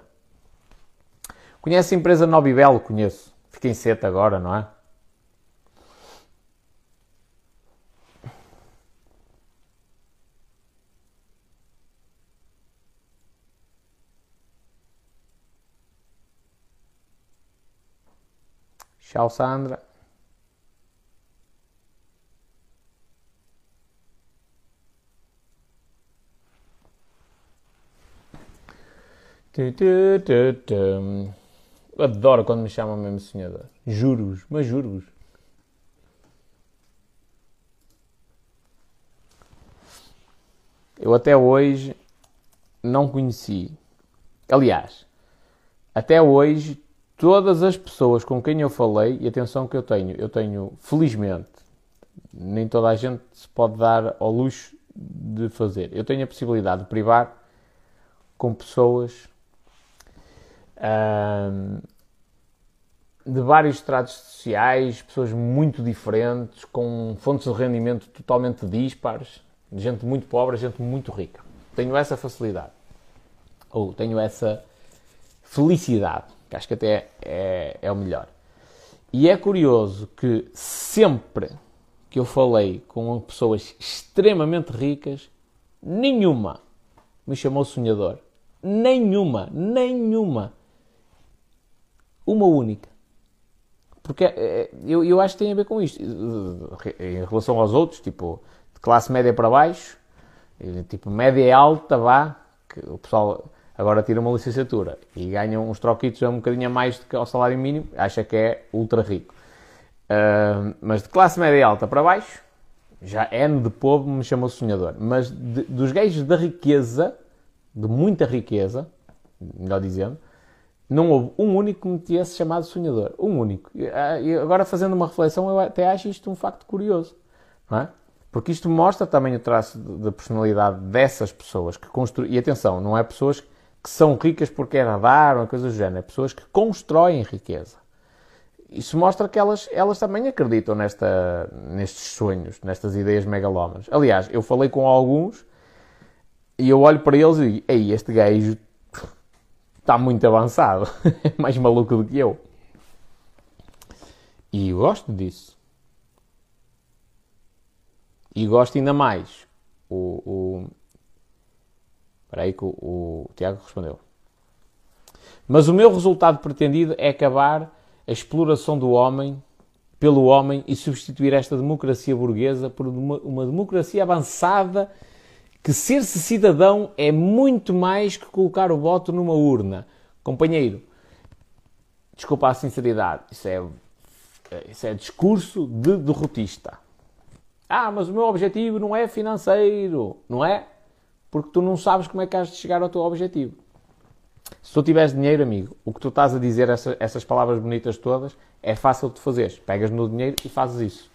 Conhece a empresa Nobibel? Conheço. Fiquei em seta agora, não é? Tchau, Sandra. Adoro quando me chamam mesmo sonhador. Juros, mas juros. Eu até hoje não conheci. Aliás, até hoje todas as pessoas com quem eu falei, e atenção que eu tenho, eu tenho, felizmente, nem toda a gente se pode dar ao luxo de fazer. Eu tenho a possibilidade de privar com pessoas de vários estratos sociais, pessoas muito diferentes, com fontes de rendimento totalmente dispares, gente muito pobre, gente muito rica. Tenho essa facilidade. Ou tenho essa felicidade que acho que até é, é o melhor. E é curioso que sempre que eu falei com pessoas extremamente ricas, nenhuma me chamou sonhador. Nenhuma, nenhuma. Uma única. Porque é, eu, eu acho que tem a ver com isto. Em relação aos outros, tipo, de classe média para baixo, tipo, média alta, vá, que o pessoal agora tira uma licenciatura e ganha uns troquitos a um bocadinho a mais do que ao salário mínimo, acha que é ultra rico. Uh, mas de classe média alta para baixo, já N de povo me chamou sonhador. Mas de, dos gajos da riqueza, de muita riqueza, melhor dizendo, não houve um único que me tivesse chamado sonhador. Um único. E agora, fazendo uma reflexão, eu até acho isto um facto curioso. Não é? Porque isto mostra também o traço da personalidade dessas pessoas que construem. E atenção, não é pessoas que são ricas porque herdaram, coisas do género. É pessoas que constroem riqueza. Isso mostra que elas, elas também acreditam nesta, nestes sonhos, nestas ideias megalómanas. Aliás, eu falei com alguns e eu olho para eles e digo: Ei, este gajo está muito avançado. [LAUGHS] É mais maluco do que eu. E gosto disso. E gosto ainda mais. O, o... Espera aí que o, o Tiago respondeu. Mas o meu resultado pretendido é acabar a exploração do homem pelo homem e substituir esta democracia burguesa por uma, uma democracia avançada que ser-se cidadão é muito mais que colocar o voto numa urna. Companheiro, desculpa a sinceridade, isso é, isso é discurso de derrotista. Ah, mas o meu objetivo não é financeiro, não é? Porque tu não sabes como é que has de chegar ao teu objetivo. Se tu tiveres dinheiro, amigo, o que tu estás a dizer, essa, essas palavras bonitas todas, é fácil de fazer. Pegas no dinheiro e fazes isso.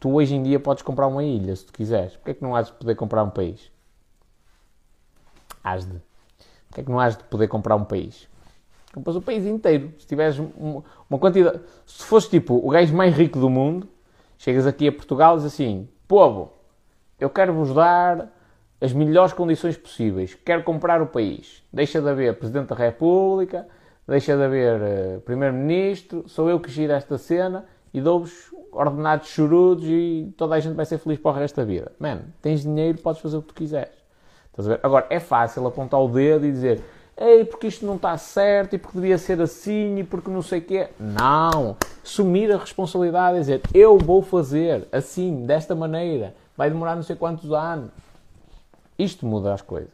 Tu hoje em dia podes comprar uma ilha, se tu quiseres. Porquê é que não has de poder comprar um país? Has de. Porquê é que não has de poder comprar um país? Compras o país inteiro. Se tiveres uma quantidade... Se fosse tipo o gajo mais rico do mundo, chegas aqui a Portugal e diz assim, povo, eu quero vos dar as melhores condições possíveis. Quero comprar o país. Deixa de haver Presidente da República, deixa de haver uh, Primeiro-Ministro, sou eu que giro esta cena e dou-vos ordenados chorudos e toda a gente vai ser feliz para o resto da vida. Man, tens dinheiro, podes fazer o que tu quiseres. Estás a ver? Agora, é fácil apontar o dedo e dizer ei, porque isto não está certo e porque devia ser assim e porque não sei o quê. Não! Assumir a responsabilidade e dizer eu vou fazer assim, desta maneira. Vai demorar não sei quantos anos. Isto muda as coisas.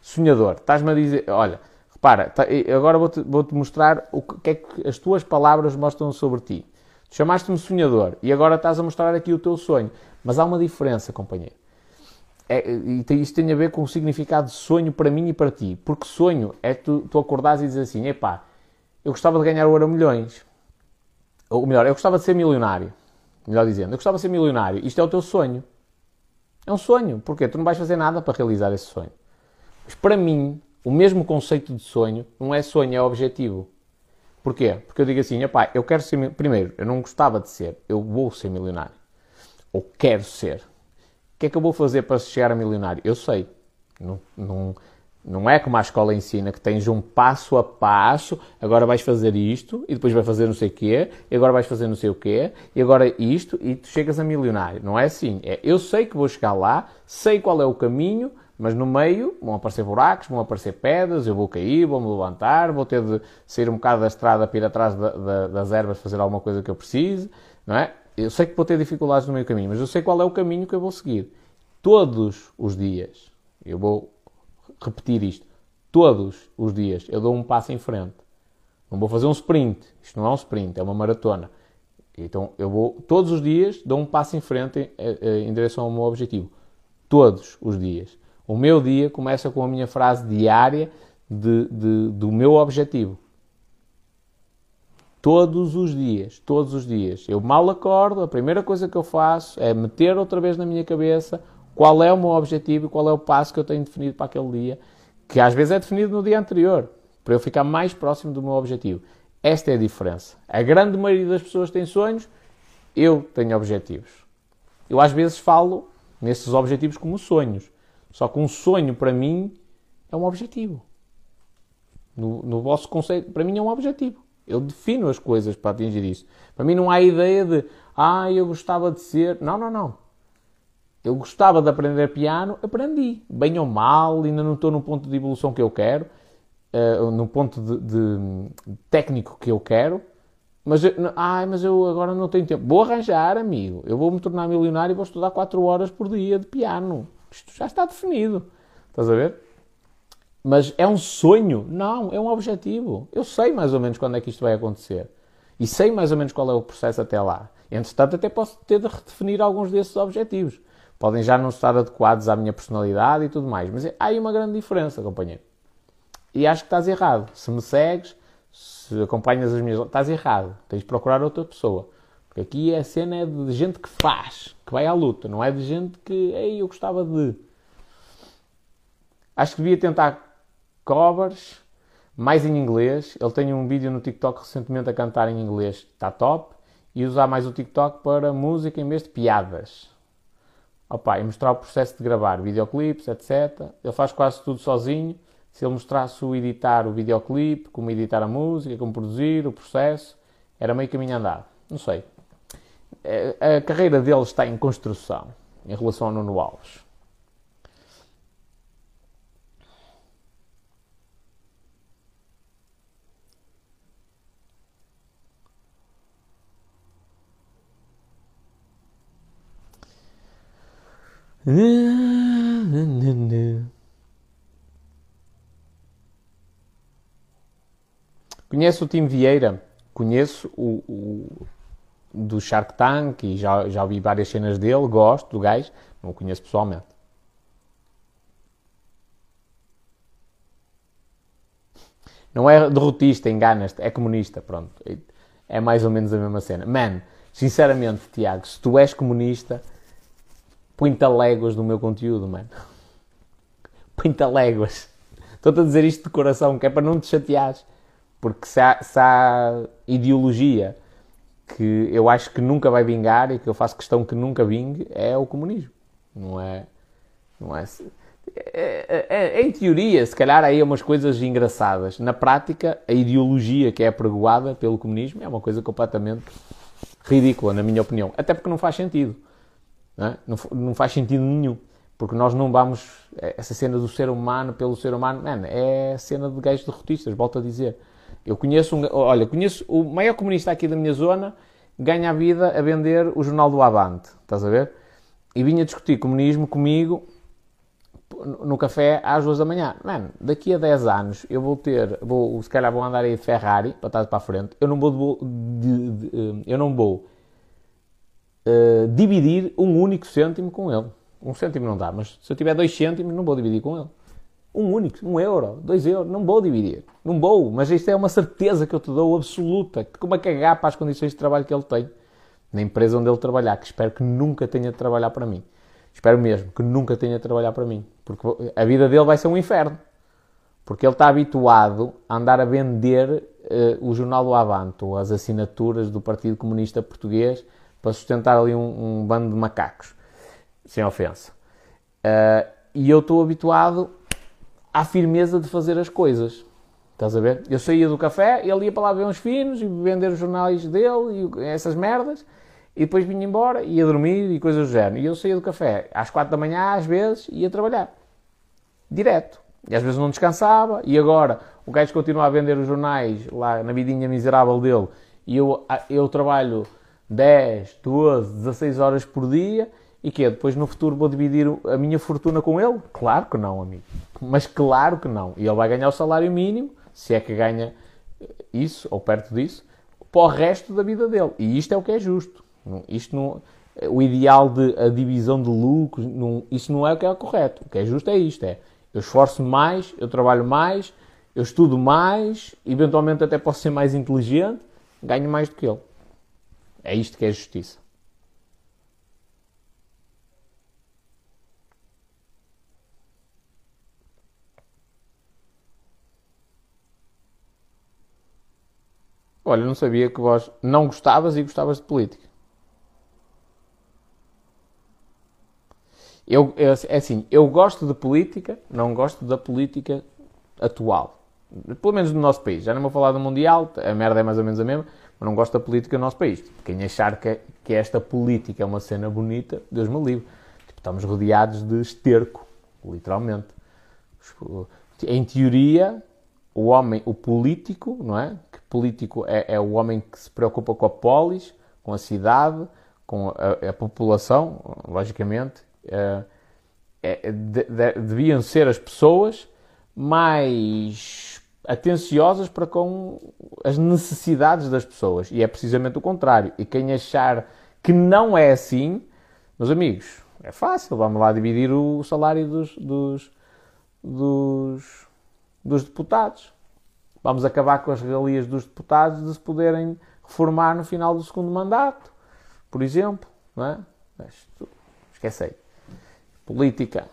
Sonhador, estás-me a dizer, olha, repara, tá, agora vou-te vou -te mostrar o que é que as tuas palavras mostram sobre ti. Chamaste-me sonhador e agora estás a mostrar aqui o teu sonho. Mas há uma diferença, companheiro. É, isto tem a ver com o significado de sonho para mim e para ti. Porque sonho é tu, tu acordares e dizes assim: epá, eu gostava de ganhar o Euro Milhões. Ou melhor, eu gostava de ser milionário. Melhor dizendo, eu gostava de ser milionário. Isto é o teu sonho. É um sonho. Porquê? Tu não vais fazer nada para realizar esse sonho. Mas para mim, o mesmo conceito de sonho não é sonho, é objetivo. Porquê? Porque eu digo assim, pá, eu quero ser. Primeiro, eu não gostava de ser, eu vou ser milionário. Ou quero ser. O que é que eu vou fazer para chegar a milionário? Eu sei. Não, não, não é como a escola ensina que tens um passo a passo, agora vais fazer isto, e depois vais fazer não sei o quê, e agora vais fazer não sei o quê, e agora isto, e tu chegas a milionário. Não é assim. É, eu sei que vou chegar lá, sei qual é o caminho, mas no meio vão aparecer buracos, vão aparecer pedras, eu vou cair, vou-me levantar, vou ter de sair um bocado da estrada para ir atrás da, da, das ervas fazer alguma coisa que eu precise, não é? Eu sei que vou ter dificuldades no meio caminho, mas eu sei qual é o caminho que eu vou seguir. Todos os dias eu vou repetir isto. Todos os dias eu dou um passo em frente. Não vou fazer um sprint. Isto não é um sprint, é uma maratona. Então eu vou, todos os dias, dou um passo em frente em, eh, eh, em direção ao meu objetivo. Todos os dias. O meu dia começa com a minha frase diária de, de, do meu objetivo. Todos os dias, todos os dias. Eu mal acordo, a primeira coisa que eu faço é meter outra vez na minha cabeça qual é o meu objetivo e qual é o passo que eu tenho definido para aquele dia, que às vezes é definido no dia anterior, para eu ficar mais próximo do meu objetivo. Esta é a diferença. A grande maioria das pessoas tem sonhos, eu tenho objetivos. Eu às vezes falo nesses objetivos como sonhos. Só que um sonho para mim é um objetivo. No, no vosso conceito, para mim é um objetivo. Eu defino as coisas para atingir isso. Para mim não há ideia de, ah, eu gostava de ser. Não, não, não. Eu gostava de aprender piano, aprendi. Bem ou mal, ainda não estou no ponto de evolução que eu quero, uh, no ponto de, de, técnico que eu quero. Mas, eu, ai, mas eu agora não tenho tempo. Vou arranjar, amigo. Eu vou me tornar milionário e vou estudar 4 horas por dia de piano. Isto já está definido. Estás a ver? Mas é um sonho? Não, é um objetivo. Eu sei mais ou menos quando é que isto vai acontecer. E sei mais ou menos qual é o processo até lá. Entretanto, até posso ter de redefinir alguns desses objetivos podem já não estar adequados à minha personalidade e tudo mais. Mas há aí uma grande diferença, companheiro. E acho que estás errado. Se me segues, se acompanhas as minhas. estás errado. Tens de procurar outra pessoa. Porque aqui a cena é de gente que faz, que vai à luta, não é de gente que. Ei, eu gostava de. Acho que devia tentar covers mais em inglês. Ele tem um vídeo no TikTok recentemente a cantar em inglês, está top. E usar mais o TikTok para música em vez de piadas opa, e mostrar o processo de gravar videoclipes, etc. Ele faz quase tudo sozinho, se ele mostrasse o editar o videoclipe, como editar a música, como produzir, o processo, era meio caminho andado. Não sei. A carreira dele está em construção em relação ao Nuno Alves. Conheço o Tim Vieira, conheço o, o, do Shark Tank e já, já vi várias cenas dele, gosto do gajo, não o conheço pessoalmente. Não é derrotista, enganas-te, é comunista, pronto. É mais ou menos a mesma cena. Man, sinceramente, Tiago, se tu és comunista, Põe-te léguas do meu conteúdo, mano. [LAUGHS] Põe-te léguas. Estou-te a dizer isto de coração, que é para não te chateares. Porque se há, se há ideologia que eu acho que nunca vai vingar e que eu faço questão que nunca vingue, é o comunismo. Não é. Não é, é, é, é, em teoria, se calhar aí umas coisas engraçadas. Na prática, a ideologia que é pregoada pelo comunismo é uma coisa completamente ridícula, na minha opinião. Até porque não faz sentido. Não, é? não, não, faz sentido nenhum. Porque nós não vamos. É, essa cena do ser humano pelo ser humano, man, é cena de gajos derrotistas, volto a dizer. Eu conheço um. Olha, conheço o maior comunista aqui da minha zona, ganha a vida a vender o jornal do Avante, estás a ver? E vinha discutir comunismo comigo no café às duas da manhã. Mano, daqui a 10 anos eu vou ter, vou, se calhar vou andar aí de Ferrari para trás para a frente. Eu não vou, de, de, de, eu não vou uh, dividir um único cêntimo com ele. Um cêntimo não dá, mas se eu tiver dois cêntimos, não vou dividir com ele. Um único, um euro, dois euros, não vou dividir. Não vou, mas isto é uma certeza que eu te dou absoluta, que como é cagar para as condições de trabalho que ele tem na empresa onde ele trabalhar, que espero que nunca tenha de trabalhar para mim. Espero mesmo que nunca tenha de trabalhar para mim, porque a vida dele vai ser um inferno. Porque ele está habituado a andar a vender uh, o Jornal do Avanto, as assinaturas do Partido Comunista Português, para sustentar ali um, um bando de macacos, sem ofensa. Uh, e eu estou habituado à firmeza de fazer as coisas. Estás a ver? Eu saía do café, ele ia para lá ver uns finos e vender os jornais dele e essas merdas, e depois vinha embora, ia dormir e coisas do género. E eu saía do café às quatro da manhã, às vezes, ia trabalhar. Direto. E às vezes não descansava, e agora o gajo continua a vender os jornais lá na vidinha miserável dele, e eu, eu trabalho 10, 12, 16 horas por dia e que depois no futuro vou dividir a minha fortuna com ele? Claro que não, amigo. Mas claro que não. E ele vai ganhar o salário mínimo, se é que ganha isso ou perto disso, para o resto da vida dele. E isto é o que é justo. Isto não, o ideal de a divisão de lucros, não, isso não é o que é correto. O que é justo é isto: é eu esforço mais, eu trabalho mais, eu estudo mais, eventualmente até posso ser mais inteligente, ganho mais do que ele. É isto que é justiça. Olha, não sabia que vós não gostavas e gostavas de política. Eu, é assim, eu gosto de política, não gosto da política atual. Pelo menos no nosso país. Já não vou falar do Mundial, a merda é mais ou menos a mesma mas não gosto da política no nosso país. Quem achar que, que esta política é uma cena bonita, Deus me livre. Tipo, estamos rodeados de esterco, literalmente. Em teoria, o homem, o político, não é? Que político é, é o homem que se preocupa com a polis, com a cidade, com a, a população, logicamente. É, é, de, de, deviam ser as pessoas mais atenciosas para com as necessidades das pessoas. E é precisamente o contrário. E quem achar que não é assim, meus amigos, é fácil. Vamos lá dividir o salário dos, dos, dos, dos deputados. Vamos acabar com as regalias dos deputados de se poderem reformar no final do segundo mandato, por exemplo. Não é? Esquece aí. Política.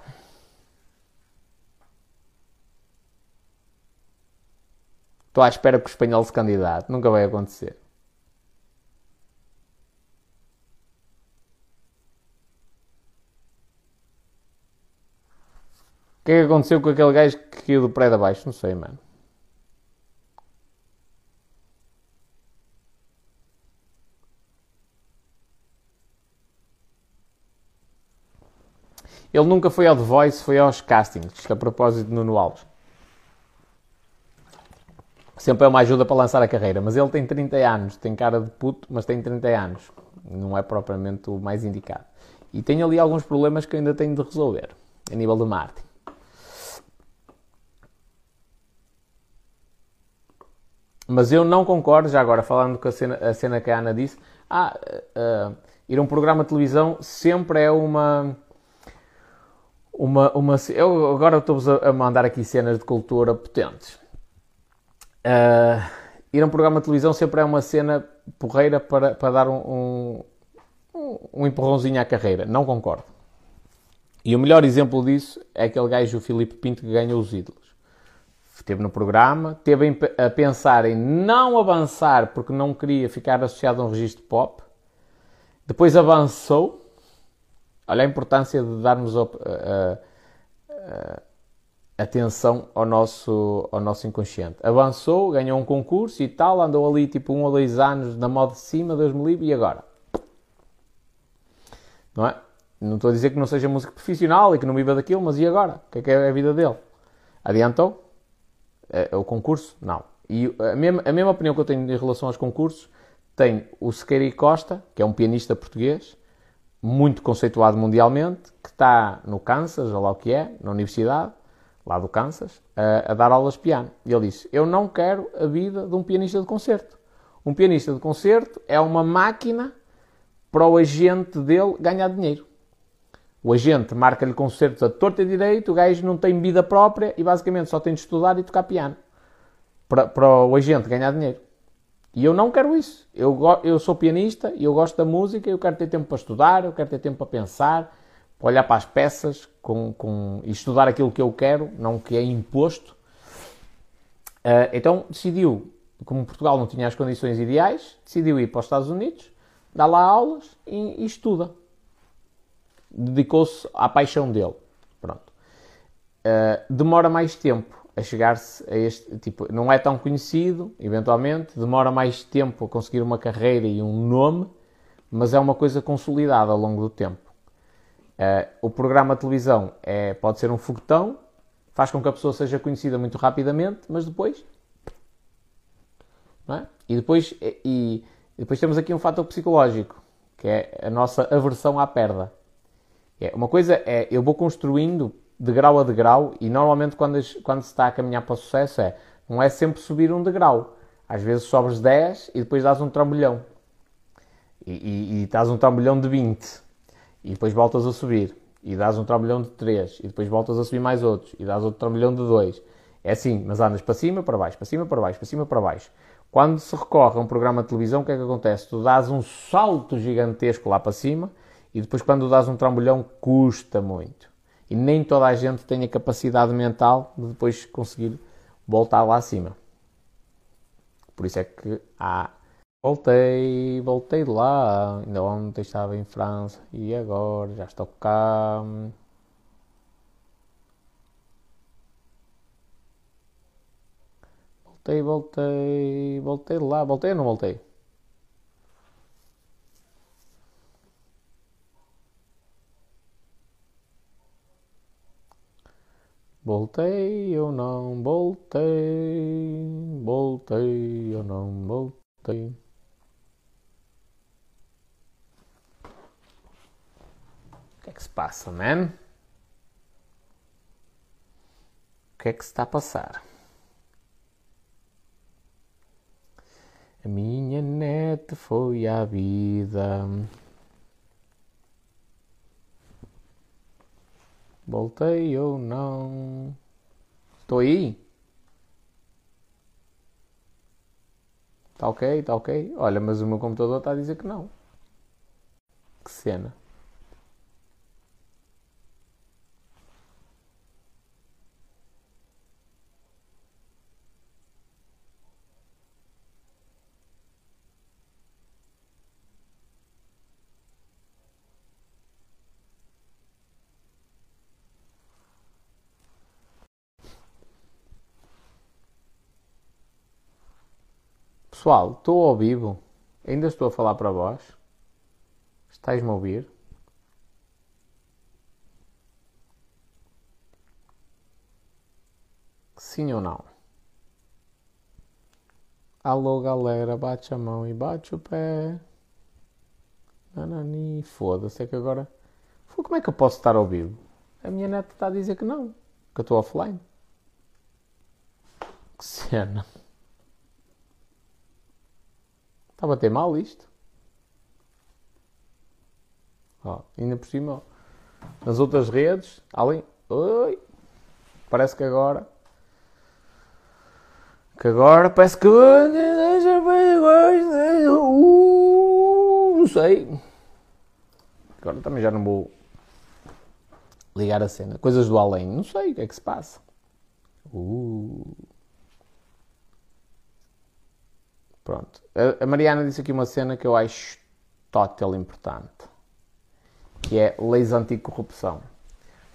Estou à espera que o espanhol se candidate. Nunca vai acontecer. que é que aconteceu com aquele gajo que caiu do prédio abaixo? Não sei, mano. Ele nunca foi ao The Voice, foi aos castings, a propósito de Nuno Alves. Sempre é uma ajuda para lançar a carreira, mas ele tem 30 anos, tem cara de puto, mas tem 30 anos. Não é propriamente o mais indicado. E tem ali alguns problemas que ainda tenho de resolver, a nível de marketing. Mas eu não concordo, já agora falando com a cena, a cena que a Ana disse, ah, uh, ir a um programa de televisão sempre é uma uma, uma eu agora estou-vos a, mandar aqui cenas de cultura potentes. Uh, ir a um programa de televisão sempre é uma cena porreira para, para dar um, um, um empurrãozinho à carreira. Não concordo. E o melhor exemplo disso é aquele gajo, o Filipe Pinto, que ganhou os ídolos. Esteve no programa, teve a pensar em não avançar porque não queria ficar associado a um registro pop. Depois avançou Olha a importância de darmos uh, uh, atenção ao nosso, ao nosso inconsciente. Avançou, ganhou um concurso e tal, andou ali tipo um ou dois anos na moda de cima, Deus me livre, e agora? Não é? Não estou a dizer que não seja músico profissional e que não viva daquilo, mas e agora? O que é que é a vida dele? Adiantou? É, o concurso? Não. E a mesma, a mesma opinião que eu tenho em relação aos concursos tem o Sequeira Costa, que é um pianista português, muito conceituado mundialmente, que está no Kansas, ou lá o que é, na universidade, lá do Kansas, a, a, dar aulas de piano. E ele disse: Eu não quero a vida de um pianista de concerto. Um pianista de concerto é uma máquina para o agente dele ganhar dinheiro. O agente marca-lhe concertos a torta e direito, o gajo não tem vida própria e basicamente só tem de estudar e tocar piano para, para o agente ganhar dinheiro. E eu não quero isso. Eu, eu sou pianista e eu gosto da música, eu quero ter tempo para estudar, eu quero ter tempo para pensar, olhar para as peças com, com, e estudar aquilo que eu quero, não o que é imposto. Uh, então decidiu, como Portugal não tinha as condições ideais, decidiu ir para os Estados Unidos, dar lá aulas e, e estuda. Dedicou-se à paixão dele. Pronto. Uh, demora mais tempo a chegar-se a este tipo, não é tão conhecido, eventualmente, demora mais tempo a conseguir uma carreira e um nome, mas é uma coisa consolidada ao longo do tempo. Uh, o programa de televisão é, pode ser um foguetão, faz com que a pessoa seja conhecida muito rapidamente, mas depois. É? E, depois e, e depois temos aqui um fator psicológico, que é a nossa aversão à perda. É, uma coisa é eu vou construindo degrau a degrau, e normalmente quando, quando se está a caminhar para o sucesso é, não é sempre subir um degrau. Às vezes sobres 10 e depois dás um trambolhão. E, e, e um trambolhão de 20. E depois voltas a subir. E dás um trambolhão de 3. E depois voltas a subir mais outros. E dás outro trambolhão de 2. É assim, mas andas para cima, para baixo, para cima, para baixo, para cima, para baixo. Quando se recorre a um programa de televisão, o que é que acontece? Tu dás um salto gigantesco lá para cima e depois quando dás um trambolhão custa muito. E nem toda a gente tem a capacidade mental de depois conseguir voltar lá acima. Por isso é que há. Voltei, voltei de lá. Ainda ontem estava em França e agora já estou cá. Voltei, voltei, voltei de lá. Voltei ou não voltei? Voltei ou não voltei, voltei ou não voltei. Que é que se passa, man? O que é que se está a passar? A minha net foi à vida. Voltei ou não? Estou aí? Está ok? Está ok? Olha, mas o meu computador está a dizer que não. Que cena. Pessoal, estou ao vivo. Ainda estou a falar para vós. Estais-me a ouvir? Sim ou não? Alô galera, bate a mão e bate o pé. Nanani, foda-se, é que agora. Como é que eu posso estar ao vivo? A minha neta está a dizer que não, que eu estou offline. Que cena. Está a bater mal isto? Ó, ainda por cima, nas outras redes, além. Oi! Parece que agora que agora parece que. Uh, não sei. Agora também já não vou ligar a cena. Coisas do além. Não sei o que é que se passa. Uh. Pronto. A, Mariana disse aqui uma cena que eu acho total importante. Que é leis anticorrupção.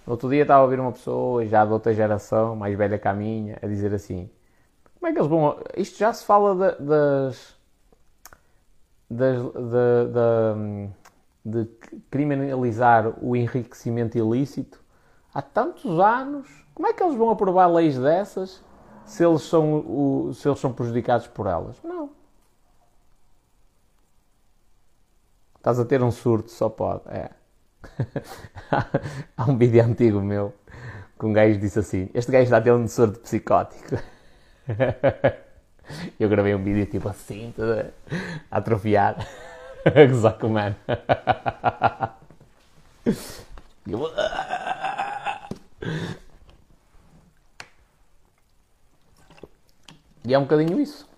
No outro dia estava a ouvir uma pessoa, já de outra geração, mais velha que a minha, a dizer assim: como é que eles vão. Isto já se fala de, das. das de, de, de, criminalizar o enriquecimento ilícito há tantos anos. Como é que eles vão aprovar leis dessas se eles são, se eles são prejudicados por elas? Não. Estás a ter um surto, só pode. É. [LAUGHS] Há um vídeo antigo meu que um gajo disse assim: Este gajo está a ter um surto psicótico. [LAUGHS] Eu gravei um vídeo tipo assim, a gozar com o mano. [LAUGHS] E é um bocadinho isso.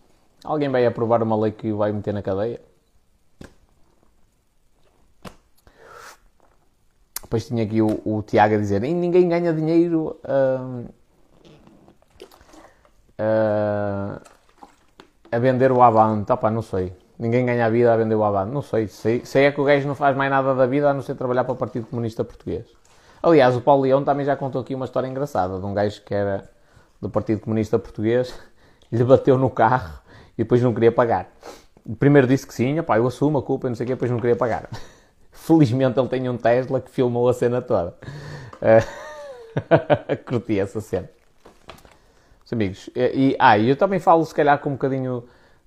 Alguém vai aprovar uma lei que o vai meter na cadeia? Depois tinha aqui o, o Tiago a dizer: ninguém ganha dinheiro. Hum, uh, a vender o Avante. Opa, não sei. Ninguém ganha a vida a vender o Avante. Não sei. sei. Sei é que o gajo não faz mais nada da vida a não ser trabalhar para o Partido Comunista Português. Aliás, o Paulo Leão também já contou aqui uma história engraçada de um gajo que era do Partido Comunista Português, [LAUGHS] lhe bateu no carro e depois não queria pagar. Primeiro disse que sim, eu assumo a culpa e não sei o quê, depois não queria pagar. [LAUGHS] Felizmente ele tem um Tesla que filmou a cena toda. Uh, [LAUGHS] curti essa cena amigos. E, ah, eu também falo, se calhar, com um bocadinho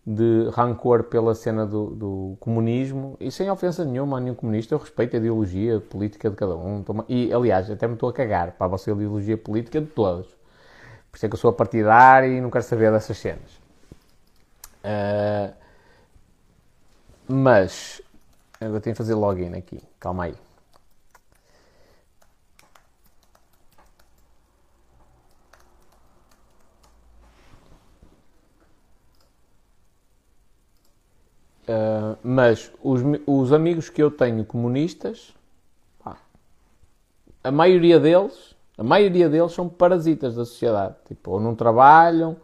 de rancor pela cena do, do, comunismo e sem ofensa nenhuma a nenhum comunista. Eu respeito a ideologia política de cada um. E, aliás, até me estou a cagar para a vossa ideologia política de todos. Por isso é que eu sou partidário e não quero saber dessas cenas. Uh, mas, eu tenho que fazer login aqui. Calma aí. Uh, mas os, os, amigos que eu tenho comunistas, pá, a maioria deles, a maioria deles são parasitas da sociedade. Tipo, ou não trabalham,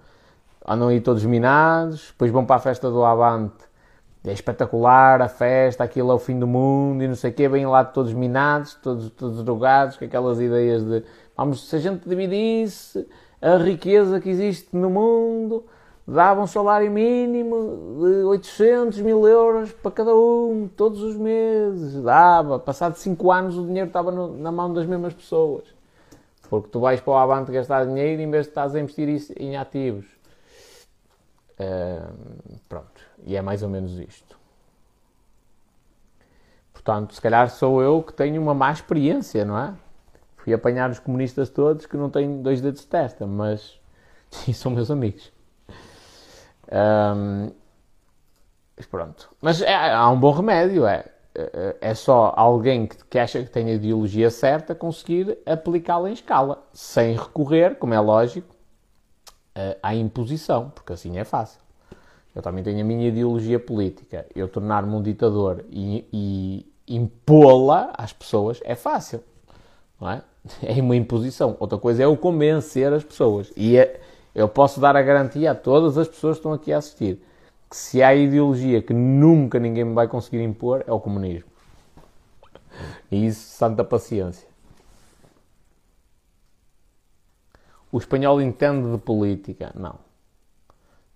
andam aí todos minados, depois vão para a festa do Avante. É espetacular a festa, aquilo é o fim do mundo e não sei o quê, vêm lá todos minados, todos, todos drogados, com aquelas ideias de vamos, se a gente dividisse a riqueza que existe no mundo, dava um salário mínimo de 800 mil euros para cada um, todos os meses. Dava. Passado 5 anos o dinheiro estava no, na mão das mesmas pessoas. Porque tu vais para o Avante gastar dinheiro em vez de estás a investir isso em ativos. Uh, pronto. E é mais ou menos isto. Portanto, se calhar sou eu que tenho uma má experiência, não é? Fui apanhar os comunistas todos que não têm dois dedos de testa, mas [LAUGHS] sim, são meus amigos. Um, pronto. Mas é, há um bom remédio, é. É só alguém que, que acha que tem a ideologia certa conseguir aplicá-la em escala, sem recorrer, como é lógico, à imposição, porque assim é fácil. Eu também tenho a minha ideologia política. Eu tornar-me um ditador e, e impô-la às pessoas é fácil, não é? [LAUGHS] É uma imposição. Outra coisa é o convencer as pessoas. E é, eu posso dar a garantia a todas as pessoas que estão aqui a assistir que se há ideologia que nunca ninguém me vai conseguir impor é o comunismo. E isso, santa paciência. O espanhol entende de política? Não.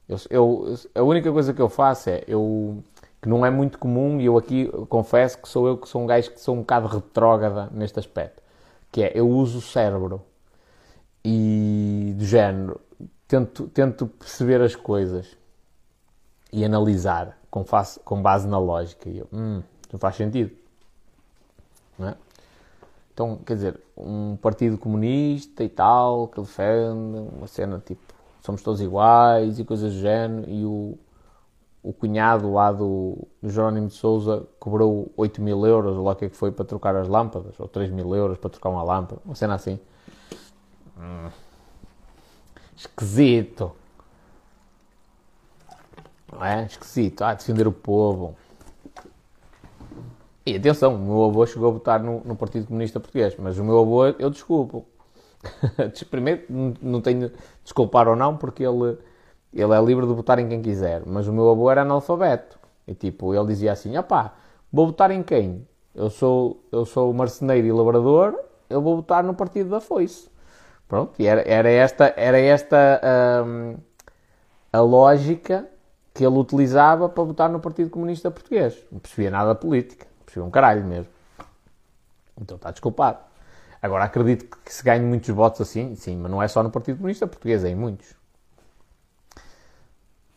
Eu, eu, a única coisa que eu faço é, eu, que não é muito comum, e eu aqui confesso que sou eu que sou um gajo que sou um bocado retrógrada neste aspecto, que é, eu uso o cérebro e do género, tento, tento perceber as coisas e analisar com, face, com base na lógica. E eu, hum, não faz sentido. Então, quer dizer, um partido comunista e tal, que defende uma cena tipo somos todos iguais e coisas do género, e o, o cunhado lá do, do Jerónimo de Souza cobrou 8 mil euros, ou lá o que é que foi, para trocar as lâmpadas, ou 3 mil euros para trocar uma lâmpada, uma cena assim. Hum. Esquisito. Não é? Esquisito. Ah, defender o povo. E atenção, o meu avô chegou a votar no, no Partido Comunista Português, mas o meu avô, eu desculpo. [LAUGHS] Primeiro, não tenho desculpar ou não, porque ele, ele é livre de votar em quem quiser, mas o meu avô era analfabeto. E tipo, ele dizia assim: opá, vou votar em quem? Eu sou, eu sou marceneiro e labrador, eu vou votar no partido da foice. Pronto, e era, era esta, era esta hum, a lógica que ele utilizava para votar no Partido Comunista Português. Não percebia nada de política, percebia um caralho mesmo. Então está desculpado. Agora acredito que se ganhe muitos votos assim, sim, mas não é só no Partido Comunista Português, é em muitos.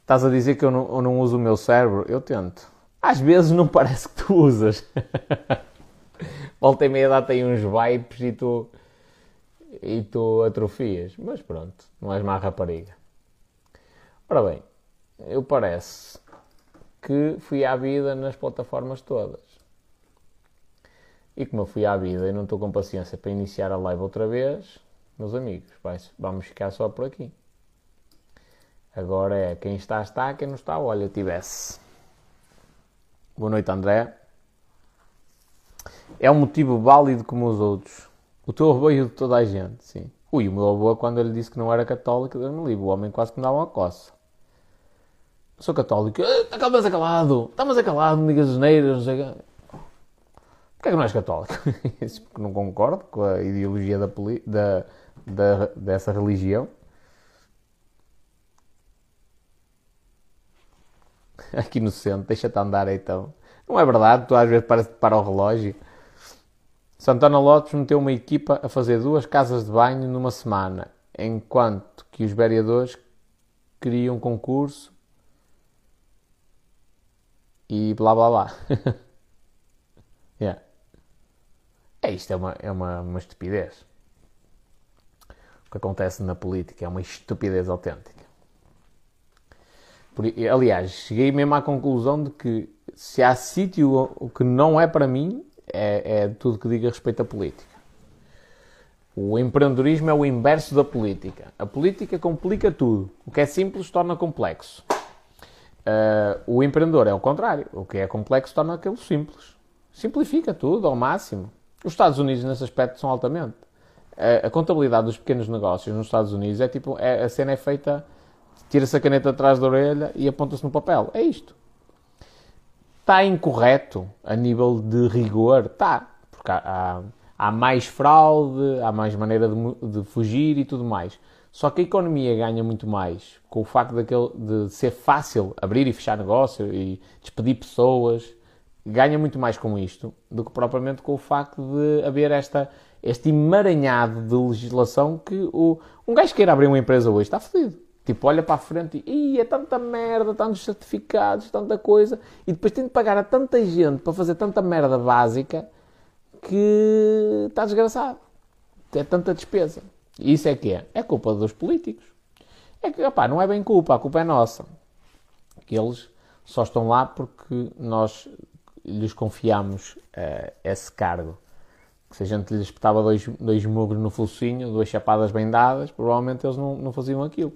Estás a dizer que eu não, eu não uso o meu cérebro? Eu tento. Às vezes não parece que tu usas. [LAUGHS] Volta e meia dá-te aí uns vibes e tu e tu atrofias. Mas pronto, não és má rapariga. Ora bem, eu parece que fui à vida nas plataformas todas. E como eu fui à vida e não estou com paciência para iniciar a live outra vez, meus amigos, vamos ficar só por aqui. Agora é quem está, está, quem não está, olha, tivesse. Boa noite, André. É um motivo válido como os outros. O teu avô e o de toda a gente, sim. Ui, o meu avô, quando ele disse que não era católico, deu-me livre. O homem quase que me dava uma coça. sou católico. Está ah, mais acalado. Está mais acalado, não digas neiras, não sei o Porquê é que não és católico? [LAUGHS] Porque não concordo com a ideologia da, da, da, dessa religião. Aqui no centro, deixa-te andar então. Não é verdade, tu às vezes paras para o relógio. Santana Lopes meteu uma equipa a fazer duas casas de banho numa semana, enquanto que os vereadores queriam um concurso e blá blá blá. [LAUGHS] yeah. É isto, é uma, é uma, uma estupidez. O que acontece na política é uma estupidez autêntica. Por, aliás, cheguei mesmo à conclusão de que se há sítio que não é para mim, é, é tudo que diga respeito à política. O empreendedorismo é o inverso da política. A política complica tudo. O que é simples torna complexo. Uh, o empreendedor é o contrário. O que é complexo torna aquilo simples. Simplifica tudo ao máximo. Os Estados Unidos, nesse aspecto, são altamente. A, a contabilidade dos pequenos negócios nos Estados Unidos é tipo: é, a cena é feita, tira-se a caneta atrás da orelha e aponta-se no papel. É isto. Está incorreto a nível de rigor? Está. Porque há, há, há, mais fraude, há mais maneira de, de, fugir e tudo mais. Só que a economia ganha muito mais com o facto daquele, de ser fácil abrir e fechar negócio e despedir pessoas. Ganha muito mais com isto do que propriamente com o facto de haver esta, este emaranhado de legislação que o, um gajo queira abrir uma empresa hoje está fodido. Tipo, olha para a frente e é tanta merda, tantos certificados, tanta coisa, e depois tem de pagar a tanta gente para fazer tanta merda básica que está desgraçado. É tanta despesa. E isso é que é? É culpa dos políticos. É que, opá, não é bem culpa, a culpa é nossa. Que eles só estão lá porque nós lhes confiamos uh, esse cargo. Se a gente lhes espetava dois, dois mugos no focinho, duas chapadas bem dadas, provavelmente eles não, não faziam aquilo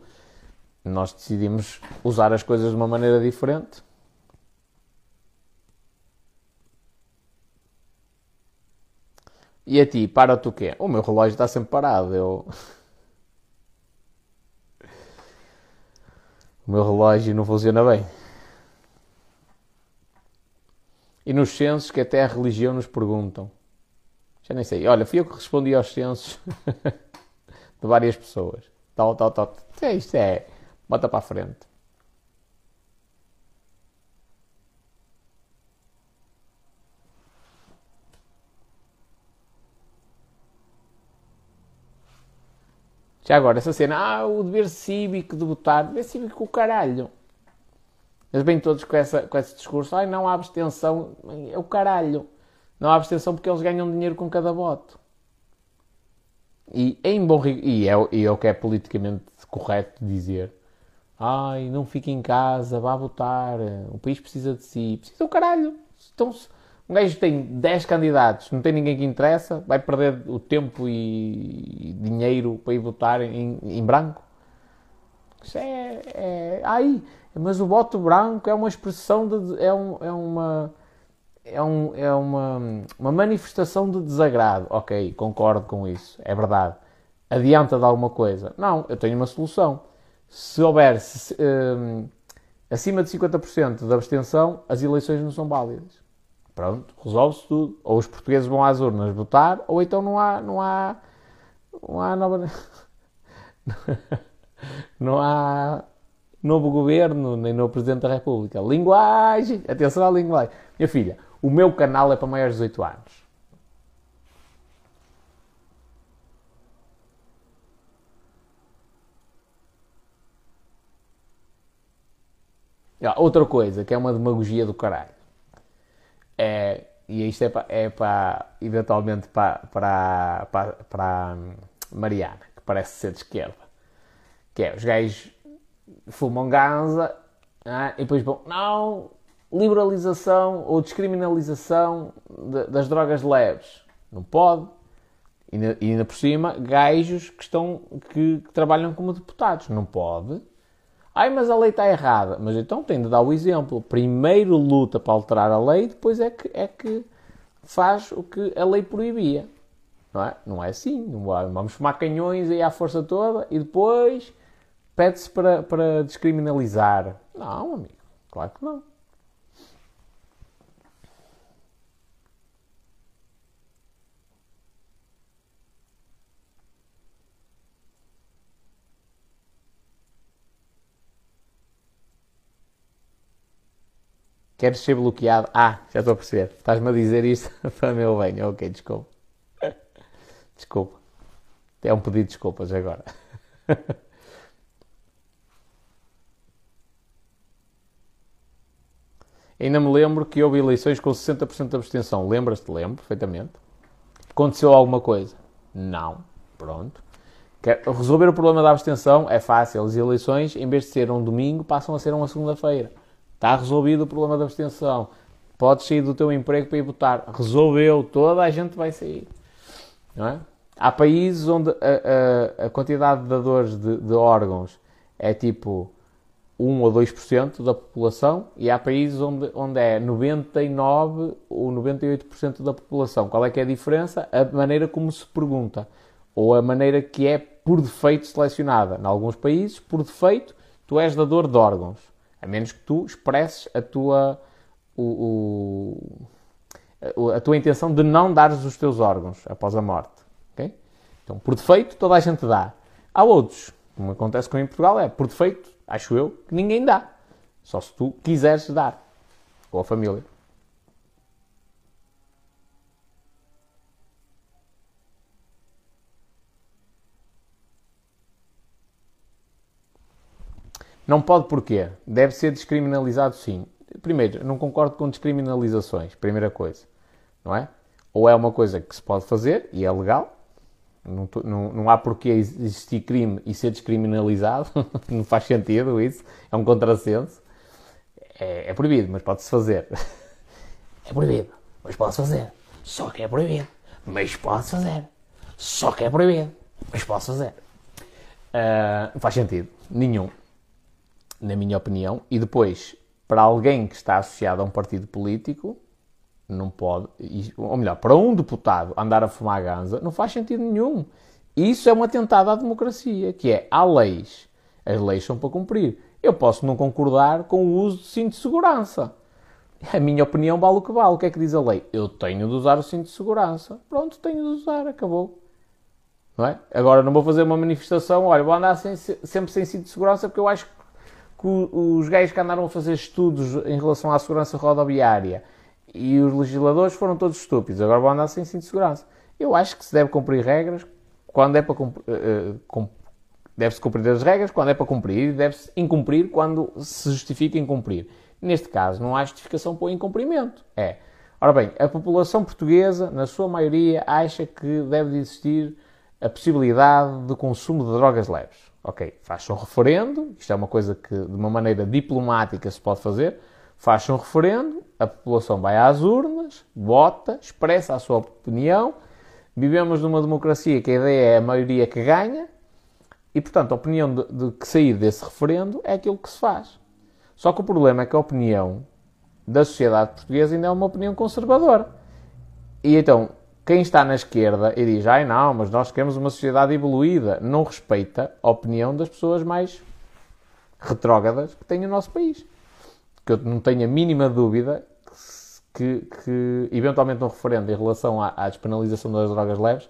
nós decidimos usar as coisas de uma maneira diferente. E a ti, para-te o quê? O meu relógio está sempre parado. Eu... [LAUGHS] O meu relógio não funciona bem. e nos censos que até a religião nos perguntam. Já nem sei. Olha, fui eu que respondi aos censos [LAUGHS] de várias pessoas. Tal, tal, tal. Isto é. Bota para a frente. Já agora, essa cena, ah, o dever cívico de votar, dever cívico o caralho. Eles vêm todos com, essa, com esse discurso, ai, não há abstenção, é o caralho. Não há abstenção porque eles ganham dinheiro com cada voto. E, em bom, e, é, e é o que é politicamente correto dizer. Ai, não fique em casa, vá votar. O país precisa de si. Precisa do caralho. Então, um gajo tem 10 candidatos, não tem ninguém que interessa, vai perder o tempo e dinheiro para ir votar em, em branco. Isso é, é. Ai, mas o voto branco é uma expressão de. É, um, é uma. É, um, é uma, uma manifestação de desagrado. Ok, concordo com isso, é verdade. Adianta de alguma coisa? Não, eu tenho uma solução. Se houver se, um, acima de 50% de abstenção, as eleições não são válidas. Pronto, resolve-se tudo. Ou os portugueses vão às urnas votar, ou então não há, não há, não há nova, [LAUGHS] não há novo governo, nem novo Presidente da República. Linguagem, atenção à linguagem. Minha filha, o meu canal é para maiores de 18 anos. outra coisa, que é uma demagogia do caralho é, e isto é para, é para eventualmente para, para, para, para Mariana, que parece ser de esquerda, que é os gajos fumam ganza é? e depois vão, não, liberalização ou descriminalização de, das drogas leves. Não pode. E ainda, ainda por cima, gajos que, estão, que, que trabalham como deputados. Não pode Ai, mas a lei está errada. Mas então tem de dar o exemplo. Primeiro luta para alterar a lei, depois é que, é que faz o que a lei proibia. Não é? Não é assim. Vamos fumar canhões aí à força toda e depois pede-se para, para descriminalizar. Não, amigo. Claro que não. Queres ser bloqueado? Ah, já estou a perceber. Estás-me a dizer isto [LAUGHS] para meu bem. Ok, desculpa. Desculpa. É um pedido de desculpas agora. [LAUGHS] Ainda me lembro que houve eleições com 60% de abstenção. Lembras-te? Lembro perfeitamente. Aconteceu alguma coisa? Não. Pronto. Resolver o problema da abstenção é fácil. As eleições, em vez de ser um domingo, passam a ser uma segunda-feira. Está resolvido o problema da abstenção. Podes sair do teu emprego para ir votar. Resolveu. Toda a gente vai sair. Não é? Há países onde a, a, a quantidade de dadores de, de, órgãos é tipo 1 ou 2% da população e há países onde, onde é 99 ou 98% da população. Qual é que é a diferença? A maneira como se pergunta ou a maneira que é por defeito selecionada. Em alguns países, por defeito, tu és dador de órgãos. A menos que tu expresses a tua, o, o, a tua intenção de não dares os teus órgãos após a morte. Okay? Então, por defeito, toda a gente dá. Há outros, como acontece com em Portugal, é por defeito, acho eu, que ninguém dá. Só se tu quiseres dar. Ou a família. Não pode porquê? Deve ser descriminalizado sim. Primeiro, não concordo com descriminalizações, primeira coisa. Não é? Ou é uma coisa que se pode fazer e é legal, não, não, não há porquê existir crime e ser descriminalizado, [LAUGHS] não faz sentido isso, é um contrassenso. É, é proibido, mas pode-se fazer. [LAUGHS] É proibido, mas pode-se fazer. Só que é proibido, mas pode-se fazer. Só que é proibido, mas pode-se fazer. Uh, não faz sentido, nenhum na minha opinião. E depois, para alguém que está associado a um partido político, não pode, ou melhor, para um deputado andar a fumar ganza, não faz sentido nenhum. Isso é um atentado à democracia, que é, há leis, as leis são para cumprir. Eu posso não concordar com o uso de cinto de segurança. A minha opinião vale o que vale. O que é que diz a lei? Eu tenho de usar o cinto de segurança. Pronto, tenho de usar, acabou. Não é? Agora não vou fazer uma manifestação, olha, vou andar sem, sempre sem cinto de segurança porque eu acho que os gays que andaram a fazer estudos em relação à segurança rodoviária e os legisladores foram todos estúpidos, agora vão andar sem cinto de segurança. Eu acho que se deve cumprir regras quando é para, uh, Deve-se cumprir as regras quando é para cumprir e deve-se incumprir quando se justifica incumprir. Neste caso, não há justificação para o incumprimento. É. Ora bem, a população portuguesa, na sua maioria, acha que deve existir a possibilidade de consumo de drogas leves. Ok, faz-se um referendo, isto é uma coisa que de uma maneira diplomática se pode fazer, faz-se um referendo, a população vai às urnas, vota, expressa a sua opinião, vivemos numa democracia que a ideia é a maioria que ganha, e, portanto, a opinião de, de, que sair desse referendo é aquilo que se faz. Só que o problema é que a opinião da sociedade portuguesa ainda é uma opinião conservadora. E então, quem está na esquerda e diz, ai não, mas nós queremos uma sociedade evoluída, não respeita a opinião das pessoas mais retrógradas que tem o nosso país. Que eu não tenho a mínima dúvida que, que eventualmente um referendo em relação à, à despenalização das drogas leves,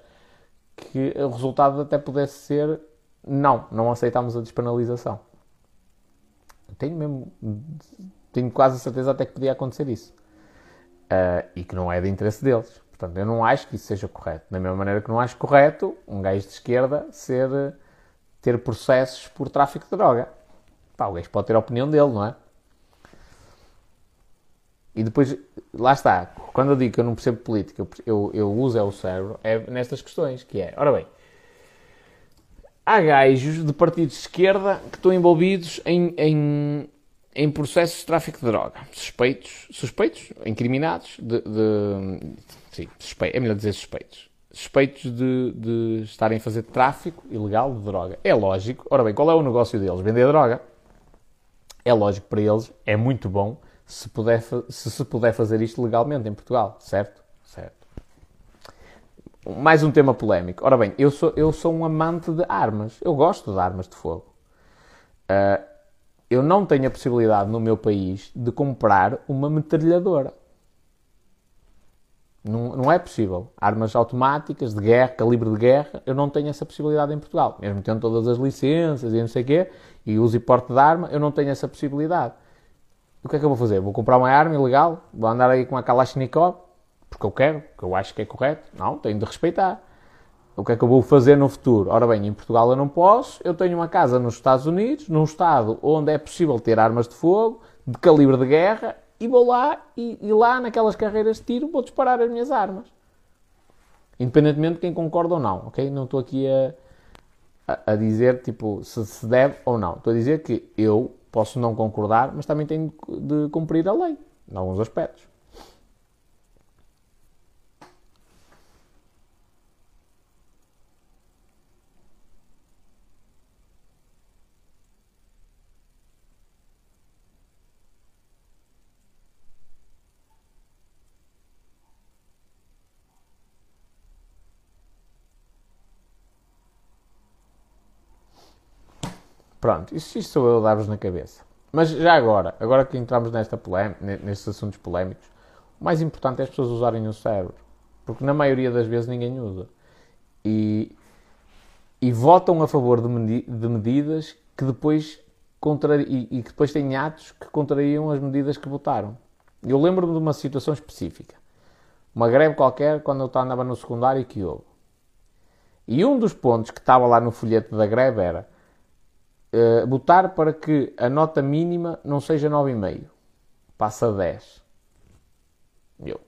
que o resultado até pudesse ser não, não aceitamos a despenalização. Tenho mesmo, tenho quase certeza até que podia acontecer isso. Uh, e que não é de interesse deles. Portanto, eu não acho que isso seja correto. Da mesma maneira que não acho correto um gajo de esquerda ser, ter processos por tráfico de droga. Pá, o gajo pode ter a opinião dele, não é? E depois, lá está, quando eu digo que eu não percebo política, eu, eu uso é o cérebro, é nestas questões, que é, ora bem, há gajos de partidos de esquerda que estão envolvidos em, em, em processos de tráfico de droga. Suspeitos, suspeitos, incriminados, de, de sim, suspe, é melhor dizer suspeitos. Suspeitos de, de estarem a fazer tráfico ilegal de droga. É lógico. Ora bem, qual é o negócio deles? Vender droga. É lógico para eles, é muito bom se, puder, se se puder fazer isto legalmente em Portugal, certo? mais um tema polémico. Ora bem, eu sou, eu sou um amante de armas. Eu gosto de armas de fogo. Uh, eu não tenho a possibilidade no meu país de comprar uma metralhadora. Não, não é possível. Armas automáticas, de guerra, calibre de guerra, eu não tenho essa possibilidade em Portugal. Mesmo tendo todas as licenças e não sei o quê, e uso e porte de arma, eu não tenho essa possibilidade. O que é que eu vou fazer? Vou comprar uma arma ilegal? Vou andar aí com a Kalashnikov? porque eu quero, porque eu acho que é correto. Não, tenho de respeitar. O que é que eu vou fazer no futuro? Ora bem, em Portugal eu não posso, eu tenho uma casa nos Estados Unidos, num estado onde é possível ter armas de fogo, de calibre de guerra, e vou lá, e, e lá naquelas carreiras de tiro vou disparar as minhas armas. Independentemente de quem concorda ou não, ok? Não estou aqui a, a, a dizer, tipo, se se deve ou não. Estou a dizer que eu posso não concordar, mas também tenho de cumprir a lei, em alguns aspectos. Pronto, isto, isto sou eu a dar-vos na cabeça. Mas já agora, agora que entramos nesta nestes assuntos polémicos, o mais importante é as pessoas usarem o cérebro. Porque na maioria das vezes ninguém usa. E, e votam a favor de, medi de medidas que depois e, e, que depois têm atos que contrariam as medidas que votaram. Eu lembro-me de uma situação específica. Uma greve qualquer, quando eu andava no secundário, que houve. E um dos pontos que estava lá no folheto da greve era uh, botar para que a nota mínima não seja 9,5, passa a 10. Eu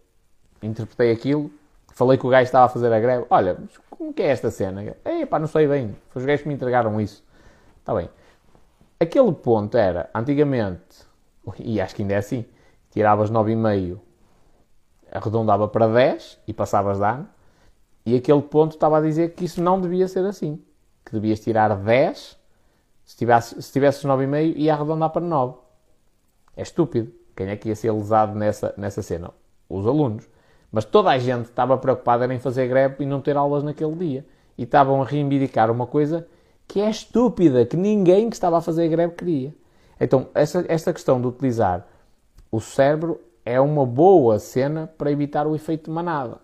interpretei aquilo, falei que o gajo estava a fazer a greve. Olha, como que é esta cena? Ei, pá, não sei bem. Foi os gajos que me entregaram isso. Está bem. Aquele ponto era, antigamente, [LAUGHS] e acho que ainda é assim, tiravas 9,5, arredondava para 10 e passavas de ano. E aquele ponto estava a dizer que isso não devia ser assim. Que devias tirar 10 se tivesse, se tivesses 9,5, ia arredondar para 9. É estúpido. Quem é que ia ser lesado nessa, nessa cena? Os alunos. Mas toda a gente estava preocupada em fazer greve e não ter aulas naquele dia. E estavam a reivindicar uma coisa que é estúpida, que ninguém que estava a fazer greve queria. Então, essa, esta questão de utilizar o cérebro é uma boa cena para evitar o efeito de manada.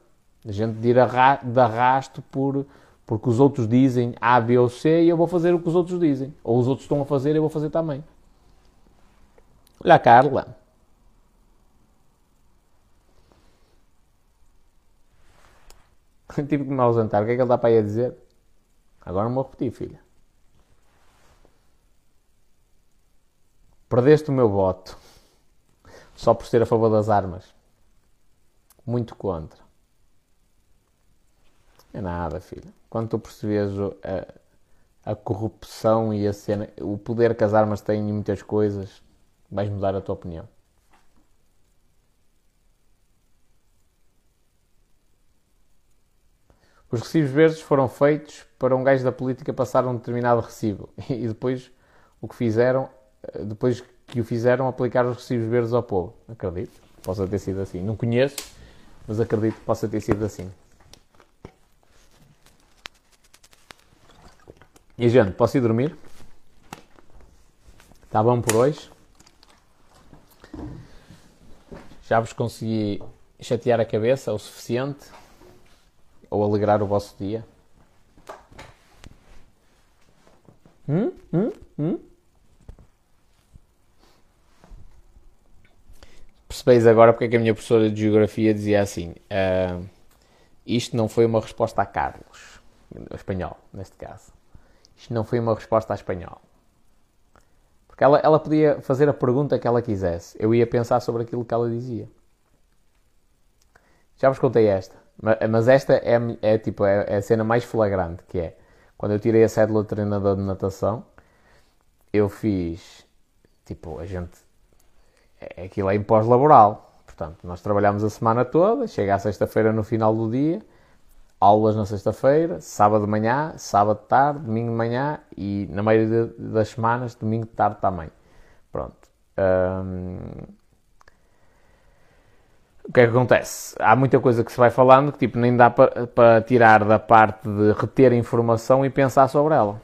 A gente de ir de arrasto por, porque os outros dizem A, B ou C e eu vou fazer o que os outros dizem. Ou os outros estão a fazer e eu vou fazer também. Olha a Carla. [LAUGHS] Tive que me ausentar. O que é que ele dá para aí a dizer? Agora não vou repetir, filha. Perdeste o meu voto. Só por ser a favor das armas. Muito contra. É nada, filho. Quando tu percebes a, a corrupção e a cena, o poder que as armas têm em muitas coisas, vais mudar a tua opinião. Os recibos verdes foram feitos para um gajo da política passar um determinado recibo [LAUGHS] e depois o que fizeram, depois que o fizeram, aplicar os recibos verdes ao povo. Acredito, possa ter sido assim. Não conheço, mas acredito que possa ter sido assim. E gente, posso ir dormir? Está bom por hoje? Já vos consegui chatear a cabeça o suficiente? Ou alegrar o vosso dia? Hum? Hum? Hum? Percebeis agora porque é que a minha professora de Geografia dizia assim: uh, isto não foi uma resposta a Carlos, espanhol, neste caso. Isto não foi uma resposta a espanhol. Porque ela, ela podia fazer a pergunta que ela quisesse. Eu ia pensar sobre aquilo que ela dizia. Já vos contei esta. Mas esta é, é tipo, é, é, a cena mais flagrante, que é quando eu tirei a cédula de treinador de natação, eu fiz tipo, a gente é, aquilo é em pós-laboral. Portanto, nós trabalhamos a semana toda, chega à sexta-feira no final do dia, aulas na sexta-feira, sábado de manhã, sábado de tarde, domingo de manhã e na maioria das semanas, domingo de tarde também. Pronto. O que é que acontece? Há muita coisa que se vai falando que tipo, nem dá para, para tirar da parte de reter informação e pensar sobre ela.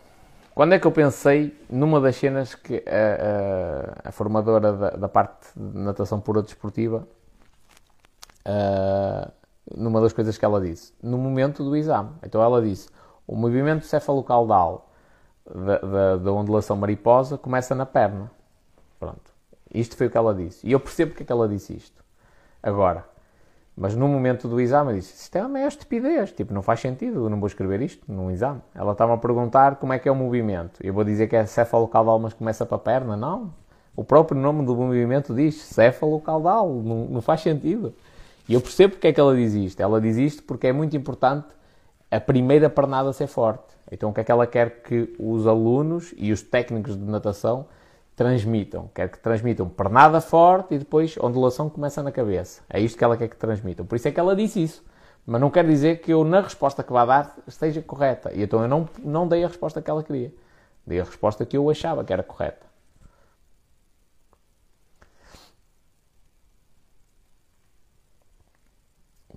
Quando é que eu pensei numa das cenas que a, a, a formadora da, da, parte de natação pura desportiva, uh, numa das coisas que ela disse? No momento do exame. Então ela disse: o movimento cefalocaudal da, da, da ondulação mariposa começa na perna. Pronto. Isto foi o que ela disse. E eu percebo porque é que ela disse isto. Agora, mas no momento do exame eu disse, isto é uma estupidez, tipo, não faz sentido, eu não vou escrever isto num exame. Ela estava a perguntar como é que é o movimento. Eu vou dizer que é céfalo-caudal, mas começa para a perna? Não. O próprio nome do movimento diz céfalo-caudal, não, não faz sentido. E eu percebo porque é que ela diz isto. Ela diz isto porque é muito importante a primeira pernada ser forte. Então o que é que ela quer que os alunos e os técnicos de natação transmitam. Quer que transmitam pernada forte e depois ondulação começa na cabeça. É isto que ela quer que transmitam. Por isso é que ela disse isso. Mas não quer dizer que eu, na resposta que vai dar, esteja correta. E então eu não, não dei a resposta que ela queria. Dei a resposta que eu achava que era correta.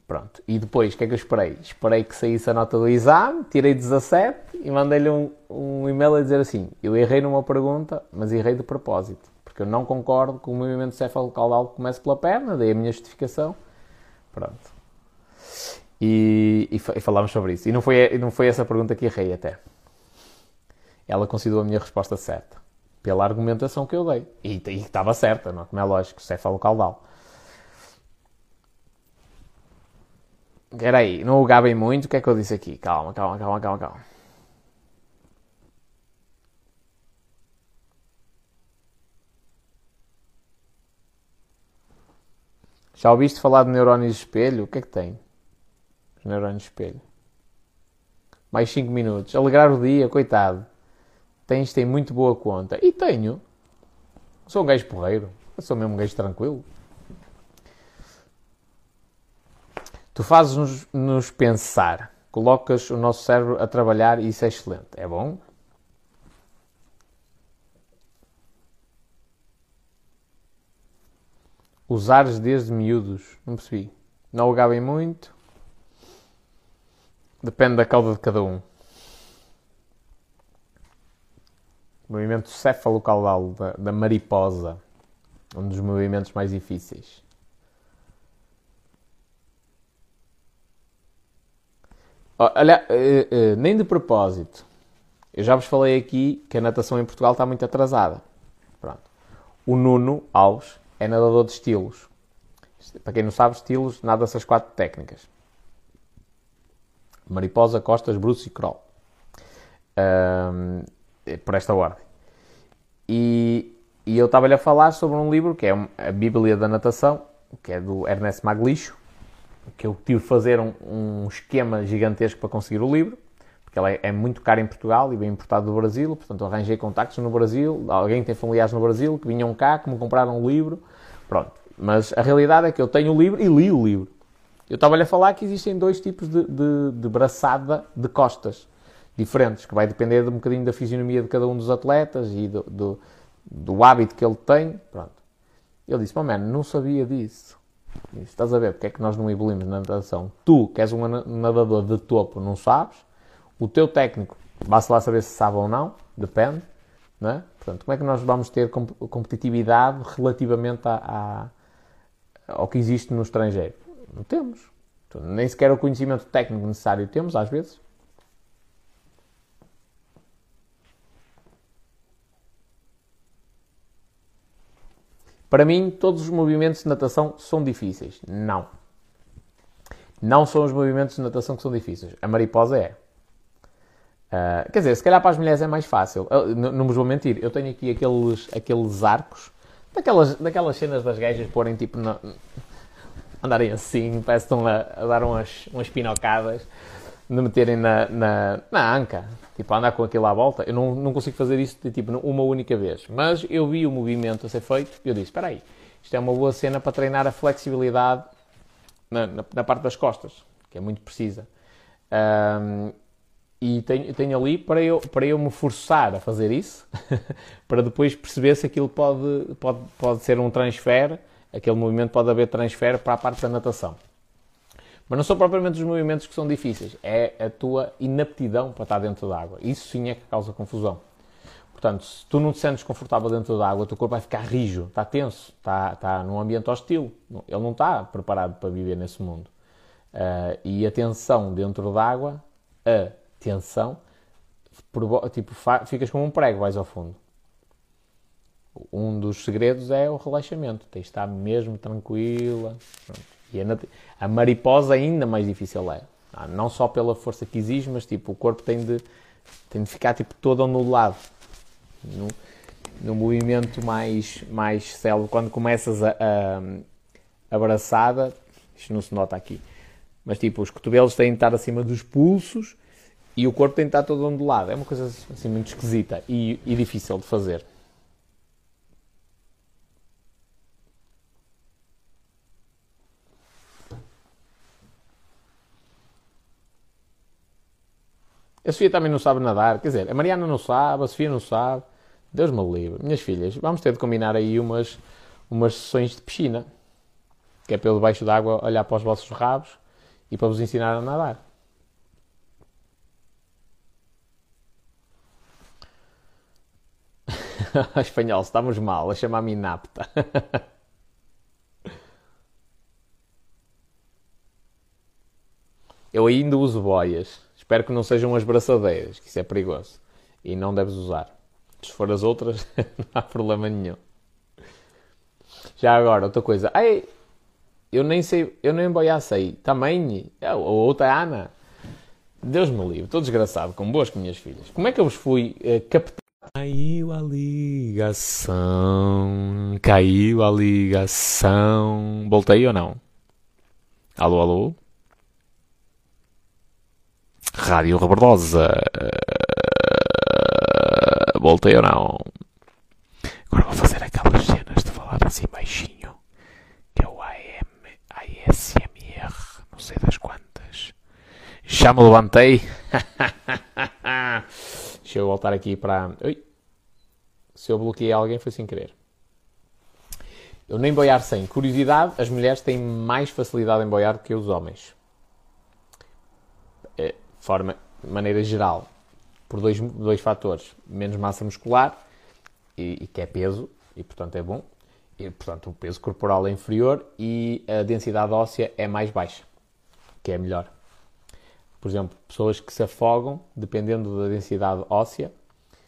Pronto. E depois, o que é que eu esperei? Esperei que saísse a nota do exame, tirei 17 e mandei-lhe um, um e-mail a dizer assim: Eu errei numa pergunta, mas errei de propósito. Porque eu não concordo que o movimento cefalo-caudal comece pela perna, dei a minha justificação. Pronto. E, e, e falámos sobre isso. E não foi, não foi essa pergunta que errei até. Ela considerou a minha resposta certa. Pela argumentação que eu dei. E, e estava certa, não? É? como é lógico, cefalo-caudal. Espera aí, não o gabem muito, o que é que eu disse aqui? Calma, calma, calma, calma, calma. Já ouviste falar de neurónios de espelho? O que é que tem? Os neurónios de espelho. Mais 5 minutos. Alegrar o dia, coitado. Tens, tem muito boa conta. E tenho. Sou um gajo porreiro. Eu sou mesmo um gajo tranquilo. Tu fazes-nos nos pensar, colocas o nosso cérebro a trabalhar e isso é excelente. É bom? Usares desde miúdos. Não percebi. Não o gabem muito. Depende da cauda de cada um. movimento céfalo-caudal da, da mariposa. Um dos movimentos mais difíceis. Olha, uh, uh, nem de propósito. Eu já vos falei aqui que a natação em Portugal está muito atrasada. Pronto. O Nuno Alves é nadador de estilos. Para quem não sabe, estilos, nada essas quatro técnicas. Mariposa, costas, bruços e crawl. Um, por esta ordem. E E eu estava-lhe a falar sobre um livro que é a Bíblia da Natação, que é do Ernesto Maglicho, que eu tive de fazer um, um esquema gigantesco para conseguir o livro, porque ela é, é, muito cara em Portugal e bem importado do Brasil, portanto arranjei contactos no Brasil, alguém tem familiares no Brasil que vinham cá, que me compraram o livro, pronto. Mas a realidade é que eu tenho o livro e li o livro. Eu estava-lhe a falar que existem dois tipos de, de, de braçada de costas diferentes, que vai depender de um bocadinho da fisionomia de cada um dos atletas e do, do, do hábito que ele tem. Pronto. Ele disse, mano, não sabia disso. Estás a ver porque é que nós não evoluímos na natação? Tu, que és um nadador de topo, não sabes. O teu técnico, basta lá saber se sabe ou não, depende. Não é? Portanto, como é que nós vamos ter competitividade relativamente a, a, ao que existe no estrangeiro? Não temos. Então, nem sequer o conhecimento técnico necessário temos, às vezes. Para mim, todos os movimentos de natação são difíceis. Não. Não são os movimentos de natação que são difíceis. A mariposa é. Uh, quer dizer, se calhar para as mulheres é mais fácil. Não, não vos vou mentir, eu tenho aqui aqueles, aqueles arcos, daquelas, daquelas cenas das gajas porem tipo. Na, andarem assim, parece que estão a, a dar umas, umas pinocadas, de meterem na, na, na anca. Tipo, andar com aquilo à volta, eu não, não consigo fazer isso de, tipo, uma única vez. Mas eu vi o movimento a ser feito e eu disse: espera aí, isto é uma boa cena para treinar a flexibilidade na, na, na parte das costas, que é muito precisa. Um, e tenho, tenho ali para eu, para eu me forçar a fazer isso, [LAUGHS] para depois perceber se aquilo pode, pode, pode ser um transfer, aquele movimento pode haver transfer para a parte da natação. Mas não são propriamente os movimentos que são difíceis, é a tua inaptidão para estar dentro da água. Isso sim é que causa confusão. Portanto, se tu não te sentes confortável dentro da água, o teu corpo vai ficar rijo, está tenso, está, está num ambiente hostil. Ele não está preparado para viver nesse mundo. Uh, e a tensão dentro da água, a tensão, tipo, ficas como um prego, vais ao fundo. Um dos segredos é o relaxamento, tens de estar mesmo tranquila. Pronto. E a, a mariposa ainda mais difícil é. Ah, não só pela força que exige, mas tipo, o corpo tem de, tem de ficar tipo, todo anulado. No, no movimento mais, mais célebre, quando começas a, a, abraçada, isto não se nota aqui, mas tipo, os cotovelos têm de estar acima dos pulsos e o corpo tem de estar todo ondulado. É uma coisa assim muito esquisita e, e difícil de fazer. A Sofia também não sabe nadar. Quer dizer, a Mariana não sabe, a Sofia não sabe. Deus me livre. Minhas filhas, vamos ter de combinar aí umas, umas sessões de piscina. Que é pelo debaixo d'água olhar para os vossos rabos e para vos ensinar a nadar. [LAUGHS] Espanhol, estamos mal, a chamar-me inapta. [LAUGHS] Eu ainda uso boias. Espero que não sejam as braçadeiras, que isso é perigoso. E não deves usar. Se for as outras, [LAUGHS] não há problema nenhum. Já agora, outra coisa. Ai, eu nem sei, eu nem boiar sei. Também, a outra Ana. Deus me livre, estou desgraçado com boas com minhas filhas. Como é que eu vos fui uh, captar? Caiu a ligação. Caiu a ligação. Voltei ou não? Alô, alô? Rádio Rebordosa. Voltei ou não? Agora vou fazer aquelas cenas de falar assim baixinho. Que é o AM, ASMR, não sei das quantas. Já me levantei. [LAUGHS] Deixa eu voltar aqui para. Ui. Se eu bloqueei alguém foi sem querer. Eu nem boiar sem. Curiosidade, as mulheres têm mais facilidade em boiar do que os homens forma, de maneira geral, por dois, dois fatores. Menos massa muscular, e, e, que é peso, e portanto é bom. E, portanto, o peso corporal é inferior e a densidade óssea é mais baixa, que é melhor. Por exemplo, pessoas que se afogam, dependendo da densidade óssea,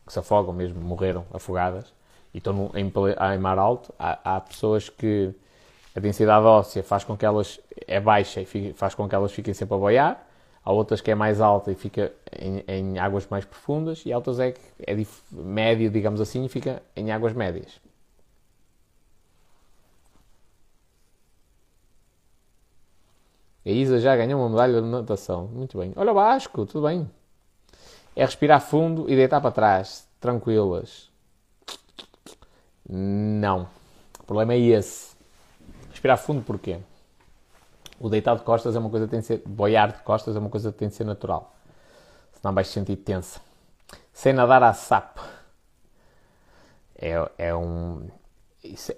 que se afogam mesmo, morreram afogadas, e estão em, em mar alto, há, há pessoas que a densidade óssea faz com que elas é baixa e faz com que elas fiquem sempre a boiar, há outras que é mais alta e fica em, em águas mais profundas, e há outras é que é média, digamos assim, e fica em águas médias. A Isa já ganhou uma medalha de natação. Muito bem. Olha o Vasco, tudo bem. É respirar fundo e deitar para trás, tranquilas. Não. O problema é esse. Respirar fundo porquê? O deitar de costas é uma coisa que tem de ser. Boiar de costas é uma coisa que tem de ser natural. Senão vais te sentir tensa. Sem nadar a sapo. É, é, um,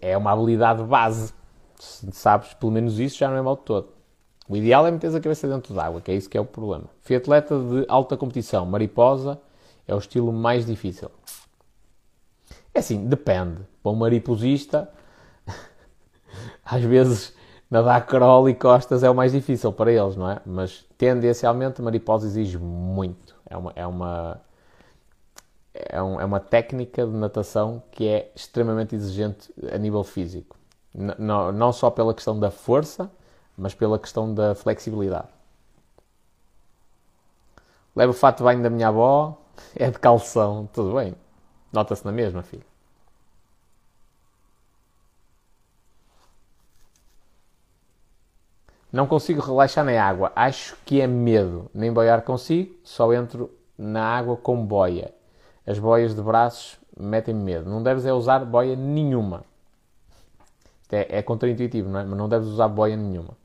é uma habilidade base. Se sabes pelo menos isso, já não é mal todo. O ideal é meter a cabeça dentro d'água, que é isso que é o problema. Fui atleta de alta competição. Mariposa é o estilo mais difícil. É assim, depende. Para um mariposista, [LAUGHS] às vezes nadar crawl e costas é o mais difícil para eles, não é? Mas tendencialmente mariposa exige muito. É uma, é uma, é, um, é uma técnica de natação que é extremamente exigente a nível físico. N não, não só pela questão da força, mas pela questão da flexibilidade. Levo o fato de banho da minha avó, [LAUGHS] é de calção, tudo bem. Nota-se na mesma, filho. Não consigo relaxar na água. Acho que é medo. Nem boiar consigo, só entro na água com boia. As boias de braços metem medo. Não deves é usar boia nenhuma. Isto é, é contraintuitivo, não é? Mas não deves usar boia nenhuma.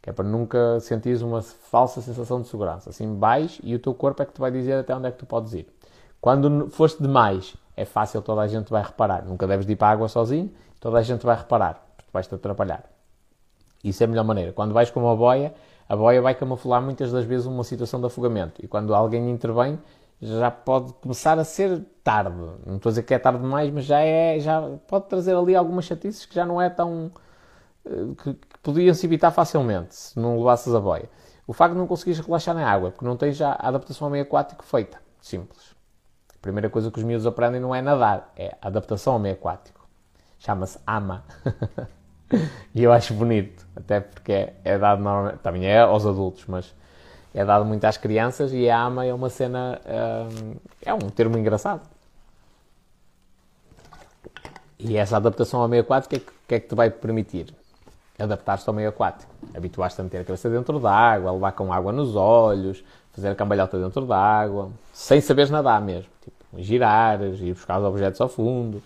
Que é para nunca sentires uma falsa sensação de segurança. Assim vais e o teu corpo é que te vai dizer até onde é que tu podes ir. Quando foste demais, é fácil, toda a gente vai reparar. Nunca deves ir para a água sozinho, toda a gente vai reparar, vais-te atrapalhar. Isso é a melhor maneira. Quando vais com uma boia, a boia vai camuflar muitas das vezes uma situação de afogamento. E quando alguém intervém, já pode começar a ser tarde. Não estou a dizer que é tarde demais, mas já é, já pode trazer ali algumas chatices que já não é tão eh, que, que podiam-se evitar facilmente se não levasses a boia. O facto de não conseguires relaxar na água, porque não tens já a adaptação ao meio aquático feita. Simples. A primeira coisa que os miúdos aprendem não é nadar, é adaptação ao meio aquático. Chama-se AMA. [LAUGHS] e eu acho bonito, até porque é, é, dado normalmente, também é aos adultos, mas é dado muito às crianças e a ama é uma cena, hum, é um termo engraçado. E essa adaptação ao meio aquático, o que, é que, é que te vai permitir? Adaptar-te ao meio aquático. Habituaste a meter a cabeça dentro da água, a levar com água nos olhos, fazer a cambalhota dentro da água, sem saberes nadar mesmo. Tipo, girar, ir buscar os objetos ao fundo,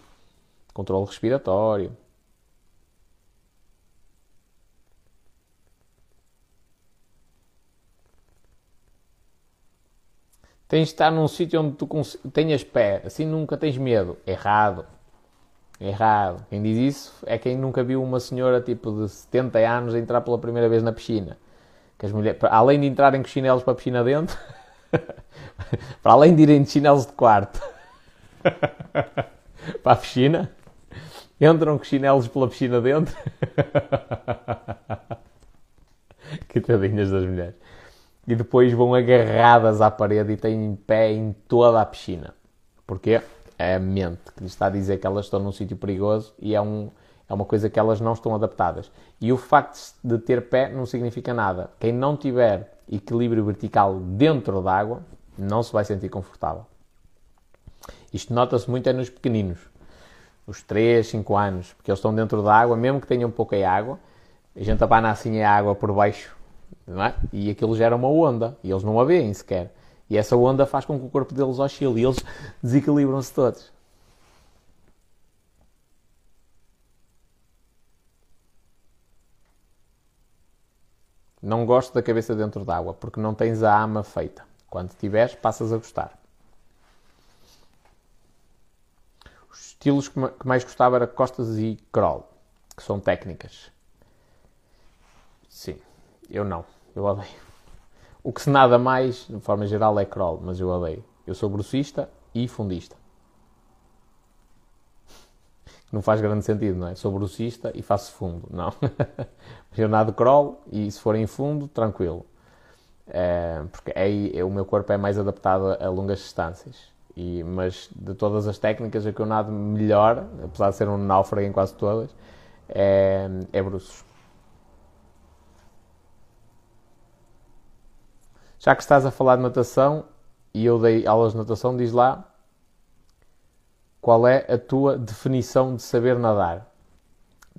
controle respiratório. Tens de estar num sítio onde tu tenhas pé, assim nunca tens medo. Errado. Errado. Quem diz isso é quem nunca viu uma senhora tipo de 70 anos entrar pela primeira vez na piscina. Que as mulheres, além de entrarem com chinelos para a piscina dentro, [LAUGHS] para além de irem de chinelos de quarto [LAUGHS] para a piscina, entram com chinelos pela piscina dentro. [LAUGHS] que tadinhas das mulheres e depois vão agarradas à parede e têm pé em toda a piscina. Porque é a mente que lhes está a dizer que elas estão num sítio perigoso e é, um, é uma coisa que elas não estão adaptadas. E o facto de ter pé não significa nada. Quem não tiver equilíbrio vertical dentro da água não se vai sentir confortável. Isto nota-se muito é nos pequeninos, os 3, 5 anos, porque eles estão dentro da água, mesmo que tenham pouca água, a gente abana assim a água por baixo não é? E aquilo gera uma onda, e eles não a veem sequer. E essa onda faz com que o corpo deles oscile e eles [LAUGHS] desequilibram-se todos. Não gosto da cabeça dentro d'água, porque não tens a ama feita. Quando tiveres, passas a gostar. Os estilos que mais gostava era costas e crawl, que são técnicas. Sim, eu não. Eu odeio. O que se nada mais, de forma geral, é crawl, mas eu odeio. Eu sou grossista e fundista. Não faz grande sentido, não é? Sou grossista e faço fundo. Não. [LAUGHS] eu nado crawl e se for em fundo, tranquilo. É, porque aí é, o meu corpo é mais adaptado a longas distâncias. E, mas de todas as técnicas, a que eu nado melhor, apesar de ser um náufrago em quase todas, é, é bruços. Já que estás a falar de natação e eu dei aulas de natação, diz lá qual é a tua definição de saber nadar.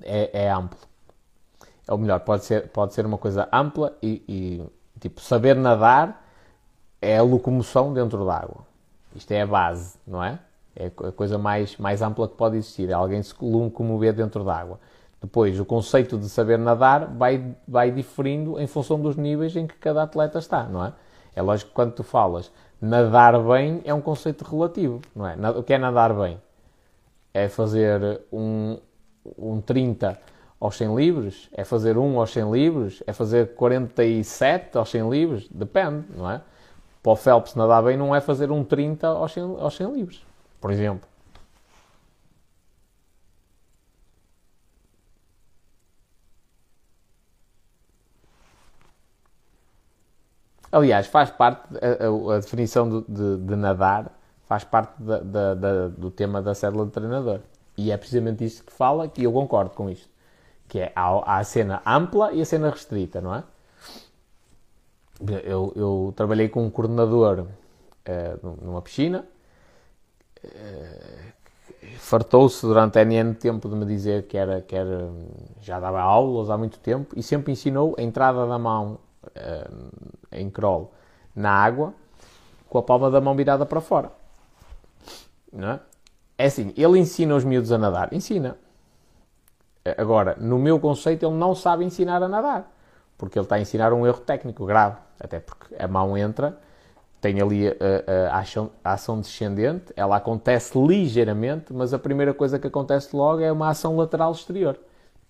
É, é amplo. ou melhor, pode ser, pode ser uma coisa ampla e, e tipo, saber nadar é a locomoção dentro da água. Isto é a base, não é? É a coisa mais, mais ampla que pode existir. É alguém se locomover dentro da água. Depois, o conceito de saber nadar vai, vai diferindo em função dos níveis em que cada atleta está, não é? É lógico que quando tu falas nadar bem é um conceito relativo, não é? O que é nadar bem? É fazer um, um 30 aos 100 livres? É fazer 1 aos 100 livres? É fazer 47 aos 100 livres? Depende, não é? Para o Phelps nadar bem não é fazer um 30 aos 100, aos 100 livres, por exemplo. Aliás, faz parte, a, a, definição de, de, de, nadar faz parte da, da, da, do tema da célula de treinador. E é precisamente isto que fala, que eu concordo com isto. Que é, há, há a cena ampla e a cena restrita, não é? Eu, eu trabalhei com um coordenador uh, numa piscina, uh, fartou-se durante N tempo de me dizer que era, que era, já dava aulas há muito tempo e sempre ensinou a entrada da mão em crawl na água com a palma da mão virada para fora. Não é? é assim, ele ensina os miúdos a nadar. Ensina. Agora, no meu conceito, ele não sabe ensinar a nadar. Porque ele está a ensinar um erro técnico grave. Até porque a mão entra, tem ali a, a, a, ação, a, ação, descendente, ela acontece ligeiramente, mas a primeira coisa que acontece logo é uma ação lateral exterior,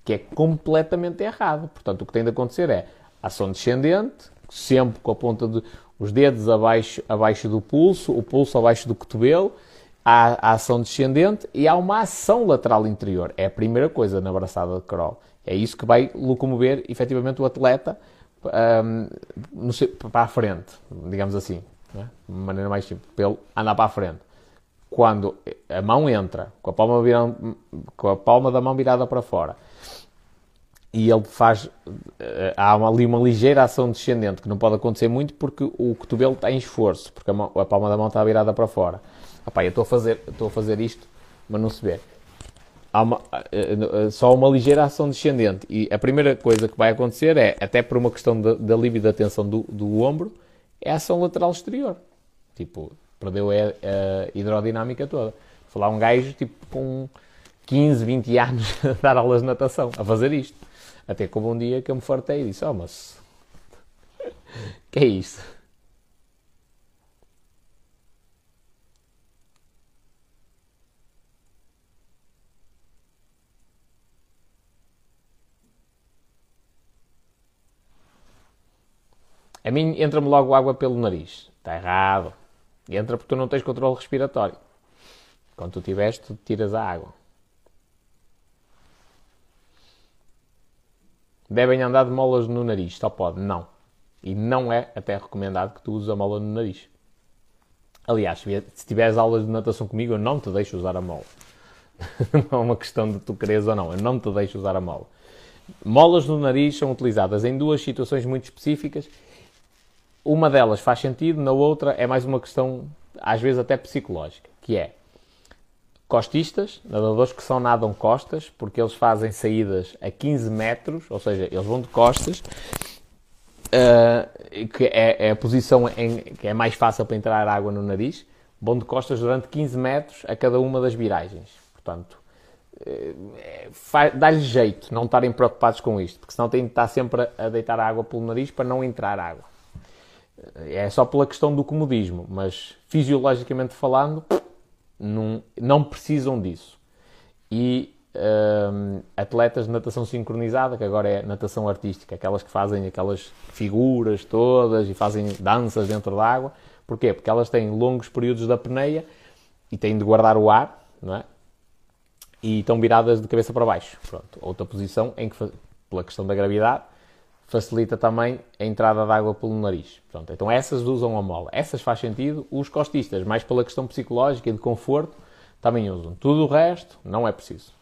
que é completamente errado. Portanto, o que tem de acontecer é ação descendente, sempre com a ponta dos de, dedos abaixo, abaixo do pulso, o pulso abaixo do cotovelo, há a ação descendente e há uma ação lateral interior. É a primeira coisa na abraçada de crawl. É isso que vai locomover efetivamente o atleta um, para a frente, digamos assim, né? de maneira mais simples, pelo andar para a frente. Quando a mão entra com a palma, virando, com a palma da mão virada para fora e ele faz. Eh, há uma, ali uma ligeira ação descendente que não pode acontecer muito porque o cotovelo está em esforço, porque a, mão, a palma da mão está virada para fora. Epá, eu estou a, fazer, estou a fazer isto, mas não se vê. Há uma, eh, eh, só uma ligeira ação descendente. E a primeira coisa que vai acontecer é, até por uma questão de, de alívio da tensão do, do ombro, é a ação lateral exterior. Tipo, perdeu a, a hidrodinâmica toda. Falar um gajo tipo com 15, 20 anos [LAUGHS] a dar aulas de natação, a fazer isto. Até houve um dia que eu me fartei e disse: Oh, mas. [LAUGHS] que é isso? A mim entra-me logo água pelo nariz. Está errado. Entra porque tu não tens controle respiratório. Quando tu tiveres, tu tiras a água. Devem andar de molas no nariz, só pode. Não. E não é até recomendado que tu uses a mola no nariz. Aliás, se tiveres aulas de natação comigo, eu não te deixo usar a mola. [LAUGHS] não é uma questão de tu queres ou não, eu não te deixo usar a mola. Molas no nariz são utilizadas em duas situações muito específicas. Uma delas faz sentido, na outra é mais uma questão, às vezes até psicológica, que é costistas, nadadores que só nadam costas, porque eles fazem saídas a 15 metros, ou seja, eles vão de costas, uh, que é, é, a posição em, que é mais fácil para entrar água no nariz, vão de costas durante 15 metros a cada uma das viragens. Portanto, uh, dá-lhes jeito não estarem preocupados com isto, porque senão têm de estar sempre a deitar água pelo nariz para não entrar água. É só pela questão do comodismo, mas fisiologicamente falando, não, não precisam disso. E um, atletas de natação sincronizada, que agora é natação artística, aquelas que fazem aquelas figuras todas e fazem danças dentro da água. Porquê? Porque elas têm longos períodos de apneia e têm de guardar o ar, não é? E estão viradas de cabeça para baixo. Pronto. Outra posição em que, pela questão da gravidade, facilita também a entrada de água pelo nariz. Pronto, então essas usam a mola. Essas faz sentido. Os costistas, mais pela questão psicológica e de conforto, também usam. Tudo o resto não é preciso.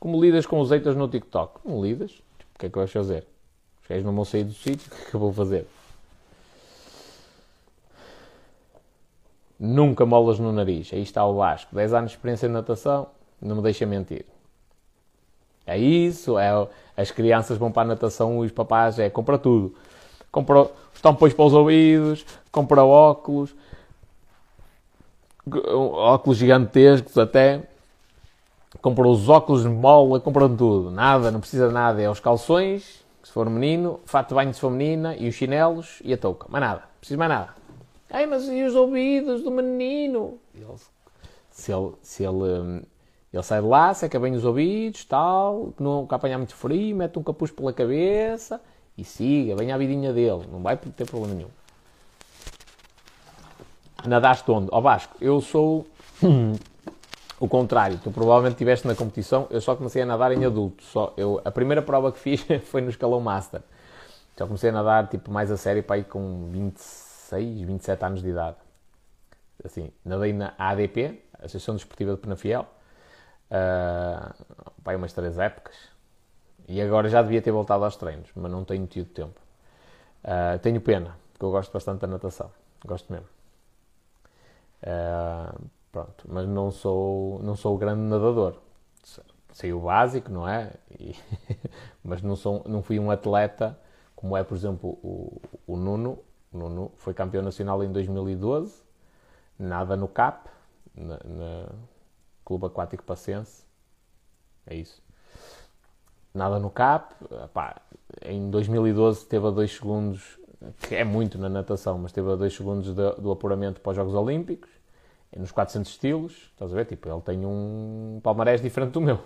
Como lidas com os haters no TikTok? Não lidas. Tipo, o que é que vais fazer? Os não vão sair do sítio, o que é que eu vou fazer? Nunca molas no nariz. Aí está o Vasco. 10 anos de experiência em natação, não me deixa mentir. É isso, é, as crianças vão para a natação, os papás é compra tudo. Compra os tampões para os ouvidos, compra óculos, óculos gigantescos até. Compra os óculos de mola, compram tudo. Nada, não precisa de nada. É os calções, se for menino, fato de banho se for menina, e os chinelos e a touca. Mais nada, precisa mais nada. Ai, mas e os ouvidos do menino? Ele, se ele, se ele, hum, ele sai de lá, seca bem os ouvidos, tal, não apanhar muito frio, mete um capuz pela cabeça e siga, venha a vidinha dele, não vai ter problema nenhum. Nadaste onde? Ó Vasco, eu sou [CLEARS THROAT] o contrário, tu provavelmente estiveste na competição, eu só comecei a nadar em adulto. Só, eu, a primeira prova que fiz [LAUGHS] foi no escalão Master. Já comecei a nadar tipo, mais a sério para ir com 26, 27 anos de idade. Assim, nadei na ADP, Associação Desportiva de Penafiel, uh, para umas três épocas. E agora já devia ter voltado aos treinos, mas não tenho tido tempo. Uh, tenho pena, porque eu gosto bastante da natação. Gosto mesmo. Uh, Pronto, mas não sou, não sou grande nadador. Sei o básico, não é? E, [LAUGHS] mas não, sou, não fui um atleta como é, por exemplo, o, o Nuno. O Nuno foi campeão nacional em 2012, nada no CAP, na, na Clube Aquático Pacense. É isso. Nada no CAP. Epá, em 2012 teve a 2 segundos, que é muito na natação, mas teve a 2 segundos do, do apuramento para os Jogos Olímpicos nos 400 estilos, estás a ver? Tipo, ele tem um palmarés diferente do meu.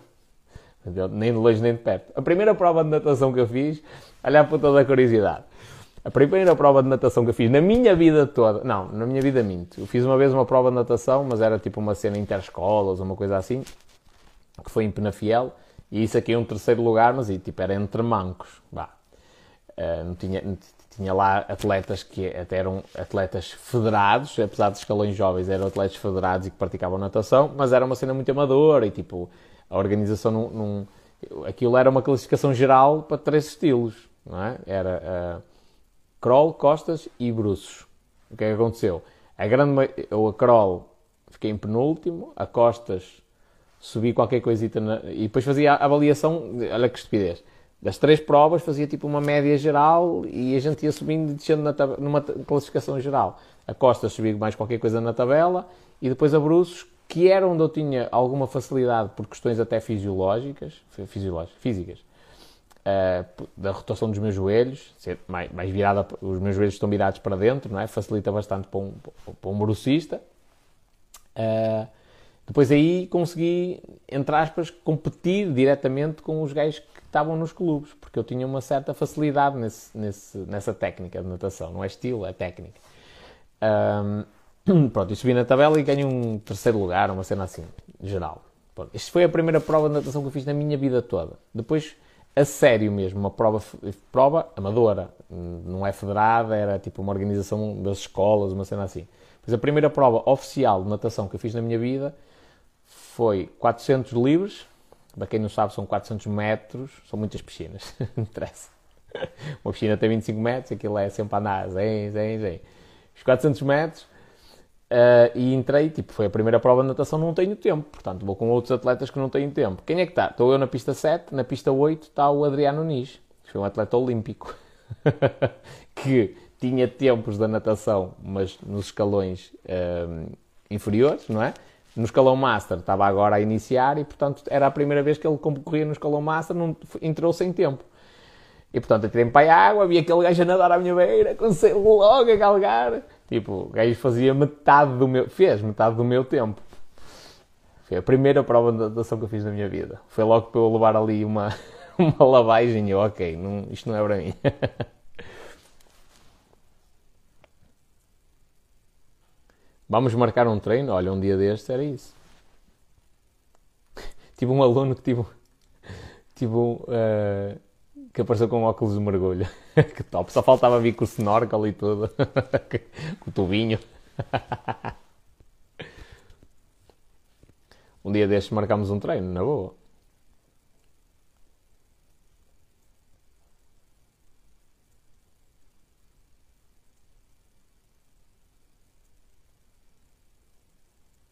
Nem de longe nem de perto. A primeira prova de natação que eu fiz, olhar para toda a curiosidade. A primeira prova de natação que eu fiz na minha vida toda, não, na minha vida minto. Eu fiz uma vez uma prova de natação, mas era tipo uma cena interescolas, uma coisa assim, que foi em Penafiel, e isso aqui é um terceiro lugar, mas e, tipo, era entre mancos. Bah. Uh, não tinha, tinha lá atletas que até eram atletas federados, apesar de escalões jovens, eram atletas federados e que praticavam natação, mas era uma cena muito amadora e tipo, a organização não, não aquilo era uma classificação geral para três estilos, não é? Era uh, crawl, costas e bruços. O que é que aconteceu? A grande, ou a crawl fiquei em penúltimo, a costas subi qualquer coisita na, e depois fazia a avaliação, olha que estupidez das três provas fazia tipo uma média geral e a gente ia subindo e descendo na numa classificação geral. A Costa subiu mais qualquer coisa na tabela e depois a Bruços, que era onde eu tinha alguma facilidade por questões até fisiológicas, fisiológicas físicas, uh, da rotação dos meus joelhos, mais, mais virada, os meus joelhos estão virados para dentro, não é? facilita bastante para um, para um brucista. Uh, depois aí consegui, entre aspas, competir diretamente com os gajos estavam nos clubes, porque eu tinha uma certa facilidade nesse, nesse, nessa técnica de natação. Não é estilo, é técnica. Um, [CLEARS THROAT] pronto, e subi na tabela e ganhei um terceiro lugar, uma cena assim, geral. Pronto, esta foi a primeira prova de natação que eu fiz na minha vida toda. Depois, a sério mesmo, uma prova, prova amadora, não é federada, era tipo uma organização das escolas, uma cena assim. Mas a primeira prova oficial de natação que eu fiz na minha vida foi 400 livres, para quem não sabe, são 400 metros, são muitas piscinas, [LAUGHS] não interessa. Uma piscina tem 25 metros, aquilo é sempre andar, zen, zen, zen. Os 400 metros, uh, e entrei, tipo, foi a primeira prova de natação, não tenho tempo, portanto vou com outros atletas que não têm tempo. Quem é que está? Estou eu na pista 7, na pista 8 está o Adriano Nis, que foi um atleta olímpico, [LAUGHS] que tinha tempos da natação, mas nos escalões uh, inferiores, não é? no escalão Master estava agora a iniciar e, portanto, era a primeira vez que ele concorria no escalão Master, não, entrou sem tempo. E, portanto, eu tirei para a água, vi aquele gajo a nadar à minha beira, comecei logo a galgar. Tipo, o gajo fazia metade do meu... fez metade do meu tempo. Foi a primeira prova de natação que eu fiz na minha vida. Foi logo para eu levar ali uma, [LAUGHS] uma lavagem e eu, ok, não, isto não é para mim. [LAUGHS] Vamos marcar um treino? Olha, um dia destes era isso. tive um aluno que tive, [LAUGHS] tive um, uh, que apareceu com óculos de mergulho. [LAUGHS] que top. Só faltava vir com o snorkel e tudo. [LAUGHS] com o tubinho. [LAUGHS] um dia destes marcamos um treino, na boa.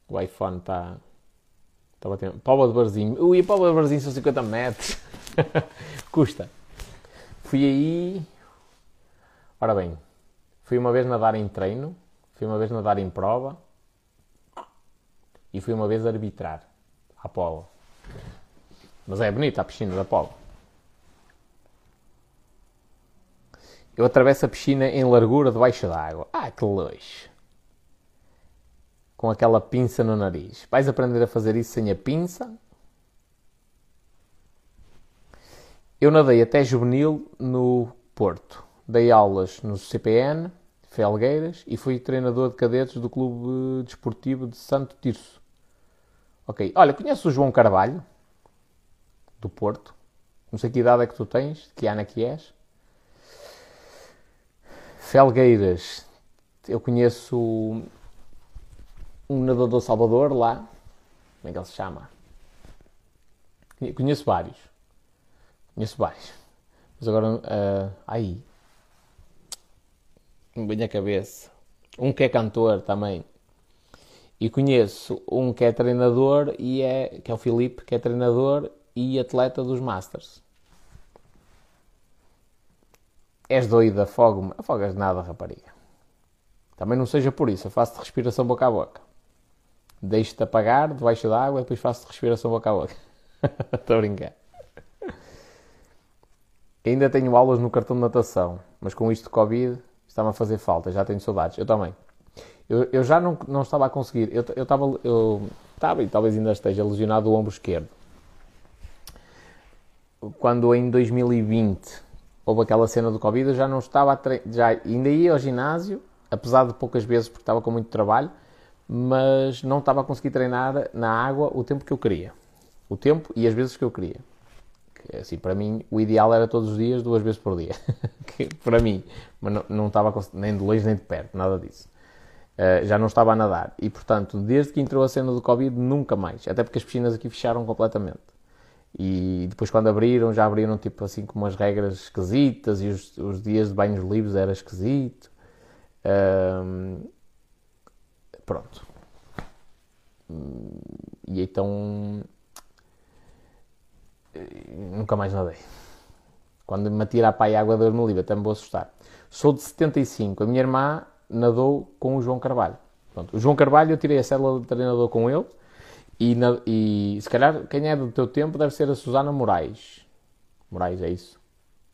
O iPhone está. Está batendo. Póvoa de Barzinho. Ui, Póvoa de Barzinho são 50 metros. Custa. Fui aí. Ora bem, fui uma vez nadar em treino, fui uma vez nadar em prova e fui uma vez arbitrar à Póvoa. Mas é bonita a piscina da Póvoa. Eu atravesso a piscina em largura debaixo d'água. Ah, que luxo! Com aquela pinça no nariz. Vais aprender a fazer isso sem a pinça? Eu nadei até juvenil no Porto. Dei aulas no CPN, Felgueiras, e fui treinador de cadetes do Clube Desportivo de Santo Tirso. Ok. Olha, conheces o João Carvalho? Do Porto? Não sei que idade é que tu tens, de que ano é que és? Felgueiras, eu conheço um nadador Salvador lá. Como é que ele se chama? Conheço vários. Conheço vários. Mas agora. Uh, aí. Me vem a cabeça. Um que é cantor também. E conheço um que é treinador e é. que é o Filipe, que é treinador e atleta dos Masters. És doida, afogo-me. Afogas nada, rapariga. Também não seja por isso. Eu faço-te respiração boca a boca. Deixo-te apagar debaixo da água e depois faço-te respiração boca a boca. [LAUGHS] Estou a brincar. Ainda tenho aulas no cartão de natação, mas com isto de Covid está-me a fazer falta. Já tenho saudades. Eu também. Eu, eu já não, não estava a conseguir. Eu, eu, estava, eu estava, e talvez ainda esteja, lesionado o ombro esquerdo. Quando em 2020 houve aquela cena do Covid, eu já não estava a tre... já ainda ia ao ginásio, apesar de poucas vezes porque estava com muito trabalho, mas não estava a conseguir treinar na água o tempo que eu queria. O tempo e as vezes que eu queria. Assim, para mim, o ideal era todos os dias, duas vezes por dia. [LAUGHS] para mim. Mas não, não estava nem de longe nem de perto, nada disso. Uh, já não estava a nadar. E, portanto, desde que entrou a cena do Covid, nunca mais. Até porque as piscinas aqui fecharam completamente. E depois quando abriram, já abriram tipo assim com umas regras esquisitas e os, os dias de banhos livres era esquisito. Um, pronto. E então nunca mais nadei. Quando me atirar para a água livre, até me vou assustar. Sou de 75. A minha irmã nadou com o João Carvalho. Pronto. O João Carvalho, eu tirei a célula de treinador com ele e, e, se calhar quem é do teu tempo deve ser a Susana Moraes. Moraes, é isso?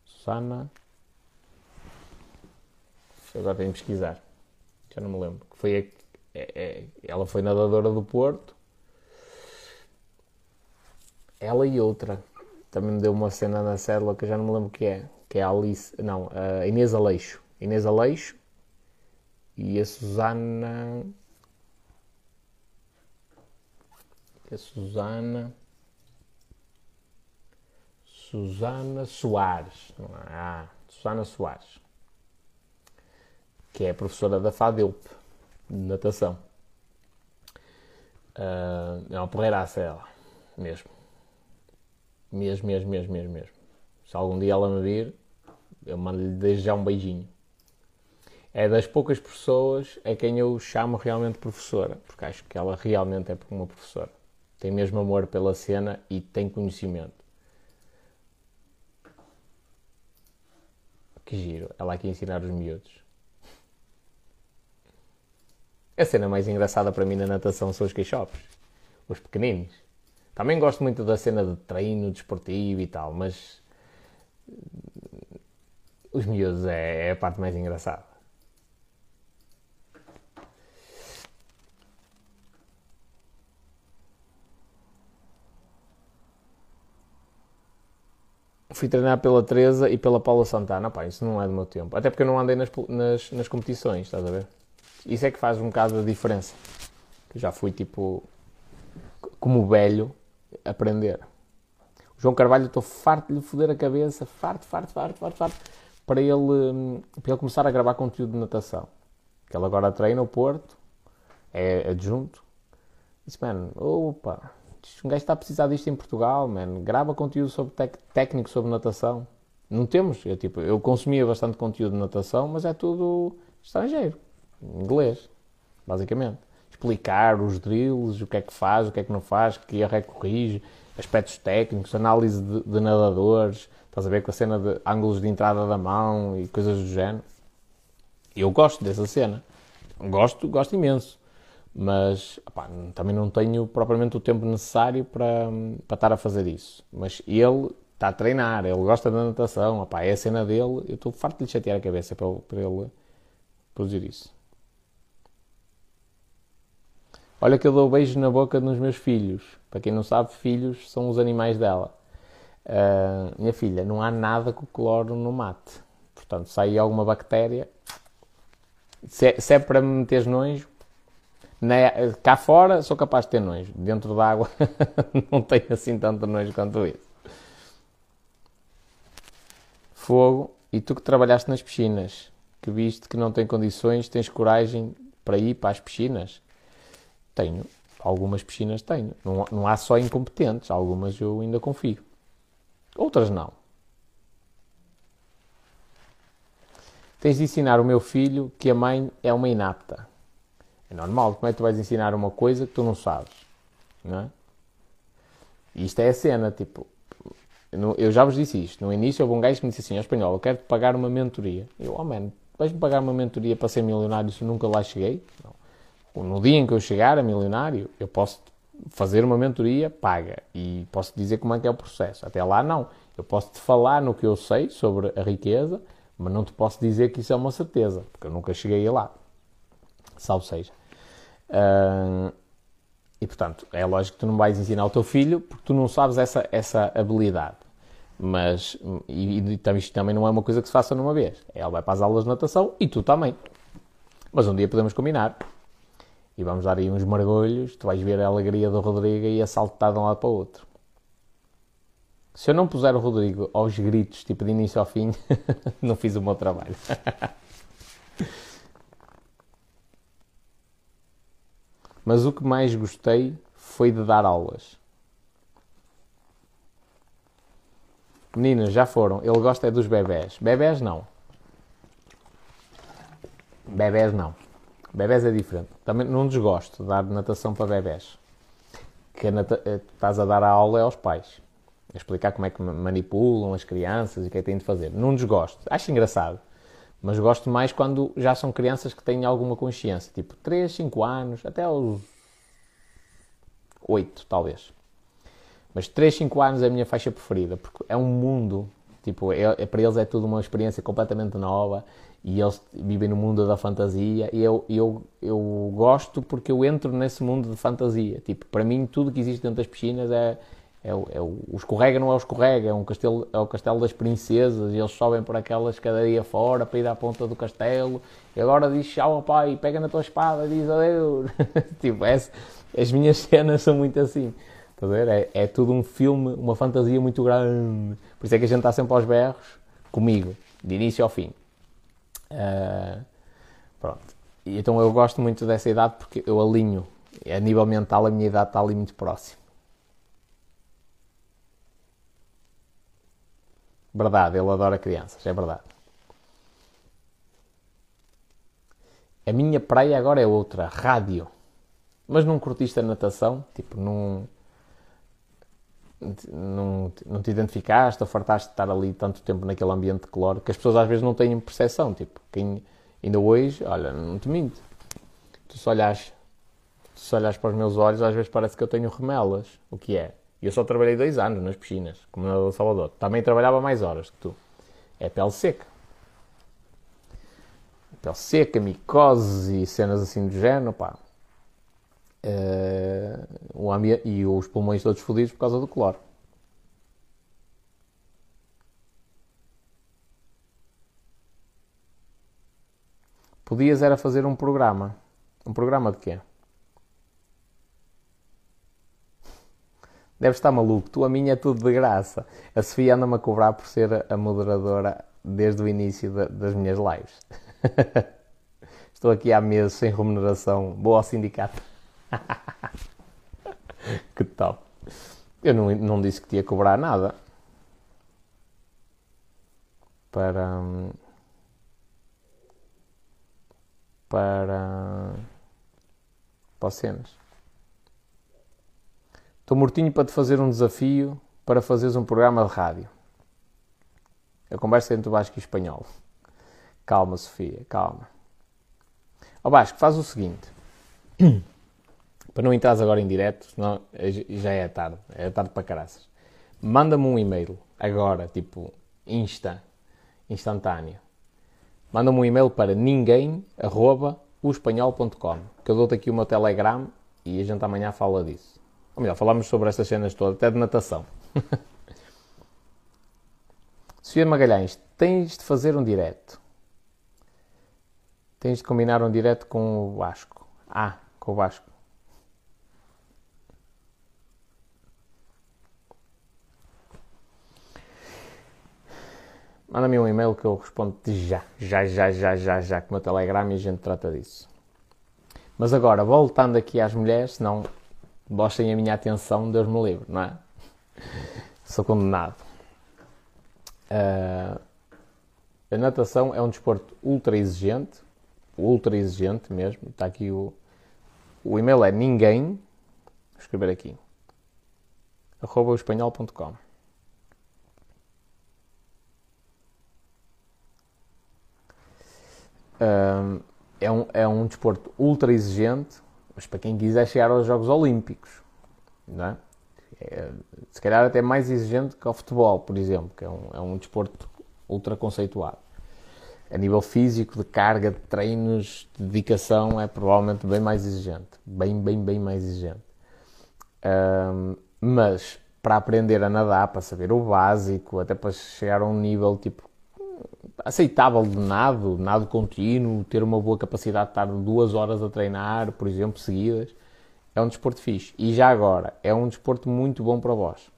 Susana. Agora tenho que pesquisar. Já não me lembro. Foi a, é, é, ela foi nadadora do Porto. Ela e outra. Também me deu uma cena na célula que eu já não me lembro o que é. Que é a Alice. Não, a Inês Aleixo. Inês Aleixo. E a Susana. é Susana. Susana Soares. Ah, Susana Soares. Que é professora da FADEUP, de natação. Uh, é uma porreiraça ela, mesmo. Mesmo, mesmo, mesmo, mesmo, mesmo. Se algum dia ela me vir, eu mando-lhe desde já um beijinho. É das poucas pessoas a quem eu chamo realmente professora, porque acho que ela realmente é uma professora tem mesmo amor pela cena e tem conhecimento. Que giro, ela aqui ensinar os miúdos. A cena mais engraçada para mim na natação são os queixopes, os pequeninos. Também gosto muito da cena de treino desportivo e tal, mas os miúdos é, é a parte mais engraçada. fui treinar pela Teresa e pela Paula Santana. Pá, isso não é do meu tempo. Até porque eu não andei nas, nas, nas competições, estás a ver? Isso é que faz um bocado a diferença. Eu já fui tipo, como velho, aprender. O João Carvalho, estou farto de lhe foder a cabeça, farto, farto, farto, farto, farto, para ele, hum, para ele começar a gravar conteúdo de natação. Que ele agora treina o Porto, é adjunto. Disse, mano, opa, um gajo está a precisar disto em Portugal, man. Grava conteúdo sobre técnico sobre natação. Não temos. Eu, tipo, eu consumia bastante conteúdo de natação, mas é tudo estrangeiro. Inglês, basicamente. Explicar os drills, o que é que faz, o que é que não faz, que erro é que corrige, aspectos técnicos, análise de, de nadadores, estás a ver com a cena de ângulos de entrada da mão e coisas do género. Eu gosto dessa cena. Gosto, gosto imenso. Mas também não tenho propriamente o tempo necessário para, para estar a fazer isso. Mas ele está a treinar, ele gosta da natação, é a cena dele. Eu estou farto de lhe chatear a cabeça para, para ele produzir isso. Olha que eu dou beijo na boca nos meus filhos. Para quem não sabe, filhos são os animais dela. Uh, minha filha, não há nada que o cloro não mate. Portanto, sai alguma bactéria. Se é, se é para me meteres nojo, na, cá fora sou capaz de ter nojo. Dentro da água [LAUGHS] não tenho assim tanto nojo quanto isso. Fogo. E tu que trabalhaste nas piscinas, que viste que não tem condições, tens coragem para ir para as piscinas? Tenho. Algumas piscinas tenho. Não, não há só incompetentes, algumas eu ainda confio. Outras não. Tens de ensinar o meu filho que a mãe é uma inapta. É normal, como é que tu vais ensinar uma coisa que tu não sabes? Não é? E isto é a cena, tipo, eu já vos disse isto. No início houve um gajo que me disse assim, ao espanhol, eu quero-te pagar uma mentoria. Eu, oh man, vais-me pagar uma mentoria para ser milionário se nunca lá cheguei? Não no dia em que eu chegar a milionário, eu posso fazer uma mentoria paga e posso dizer como é que é o processo. Até lá, não. Eu posso te falar no que eu sei sobre a riqueza, mas não te posso dizer que isso é uma certeza, porque eu nunca cheguei lá. Salvo seja. E portanto, é lógico que tu não vais ensinar ao teu filho porque tu não sabes essa, essa habilidade. Mas, e, e, isto também não é uma coisa que se faça numa vez. Ela vai para as aulas de natação e tu também. Mas um dia podemos combinar e vamos dar aí uns mergulhos, tu vais ver a alegria do Rodrigo e a saltar de um lado para o outro. Se eu não puser o Rodrigo aos gritos, tipo de início ao fim, [LAUGHS] não fiz o meu trabalho. [LAUGHS] Mas o que mais gostei foi de dar aulas. Meninas, já foram. Ele gosta é dos bebés. Bebés não. Bebés não. Bebés é diferente. Também não desgosto de dar natação para bebés. Que. Eh, estás a dar a aula é aos pais. A explicar como é que manipulam as crianças e o que é que têm de fazer. Não desgosto. Acho engraçado. Mas gosto mais quando já são crianças que têm alguma consciência. Tipo 3, 5 anos, até aos 8, talvez. Mas 3, 5 anos é a minha faixa preferida. Porque é um mundo. Tipo, é, é, para eles é tudo uma experiência completamente nova e eles vivem no mundo da fantasia e eu, eu, eu gosto porque eu entro nesse mundo de fantasia. Tipo, para mim tudo que existe dentro das piscinas é, é, é o escorrega não é o escorrega, é, um castelo, é o castelo das princesas e eles sobem por aquela escadaria fora para ir à ponta do castelo e agora diz tchau pai, pega na tua espada e diz adeus. [LAUGHS] tipo, é, as minhas cenas são muito assim. a ver? É, é tudo um filme, uma fantasia muito grande. Por isso é que a gente está sempre aos berros comigo, de início ao fim. Uh, pronto. E, então eu gosto muito dessa idade porque eu alinho. A nível mental, a minha idade está ali muito próxima. Verdade, ele adora crianças, é verdade. A minha praia agora é outra, rádio. Mas não curtiste a natação? Tipo, não, não, não te identificaste ou fartaste de estar ali tanto tempo naquele ambiente de cloro que as pessoas às vezes não têm percepção. Tipo, quem, ainda hoje, olha, não te minto. Tu se olhas, se olhas para os meus olhos, às vezes parece que eu tenho remelas. O que é? Eu só trabalhei dois anos nas piscinas, como no Salvador. Também trabalhava mais horas que tu. É pele seca. Pele seca, micose e cenas assim do género, pá. Uh, e os pulmões todos fodidos por causa do cloro. Podias era fazer um programa. Um programa de quê? Deves estar maluco. Tu, a minha é tudo de graça. A Sofia anda-me a cobrar por ser a moderadora desde o início de, das minhas lives. [LAUGHS] Estou aqui há meses sem remuneração. Boa ao sindicato. [LAUGHS] que tal? Eu não, não disse que ia cobrar nada. Para. Para. para cenas. Estou mortinho para te fazer um desafio para fazeres um programa de rádio. A conversa entre o Vasco e o espanhol. Calma, Sofia, calma. Ó Vasco, faz o seguinte. [CLEARS THROAT] para não entrares agora em direto, senão já é tarde. É tarde para caraças. Manda-me um e-mail agora, tipo, insta, instantâneo. Manda-me um e-mail para ninguém.com que eu dou-te aqui o meu Telegram e a gente amanhã fala disso. Ou melhor, falamos sobre estas cenas todas, até de natação. [LAUGHS] Sofia Magalhães, tens de fazer um direto. Tens de combinar um direto com o Vasco. Ah, com o Vasco. Manda-me um e-mail que eu respondo já, já, já, já, já, já, com o meu Telegram e a gente trata disso. Mas agora, voltando aqui às mulheres, senão gostem a minha atenção, Deus me livre, não é? [LAUGHS] Sou condenado. Uh, a natação é um desporto ultra exigente, ultra exigente mesmo. Está aqui o, o e-mail é ninguém, vou escrever aqui, arroba espanhol.com. é, um, é um desporto ultra exigente, mas para quem quiser chegar aos Jogos Olímpicos, não é? é se calhar até mais exigente que o futebol, por exemplo, que é um, é um desporto ultra conceituado. A nível físico, de carga, de treinos, de dedicação, é provavelmente bem mais exigente. Bem, bem, bem mais exigente. Um, mas para aprender a nadar, para saber o básico, até para chegar a um nível tipo aceitável de nado, nado contínuo, ter uma boa capacidade de estar duas horas a treinar, por exemplo, seguidas, é um desporto fixe. E já agora, é um desporto muito bom para vós.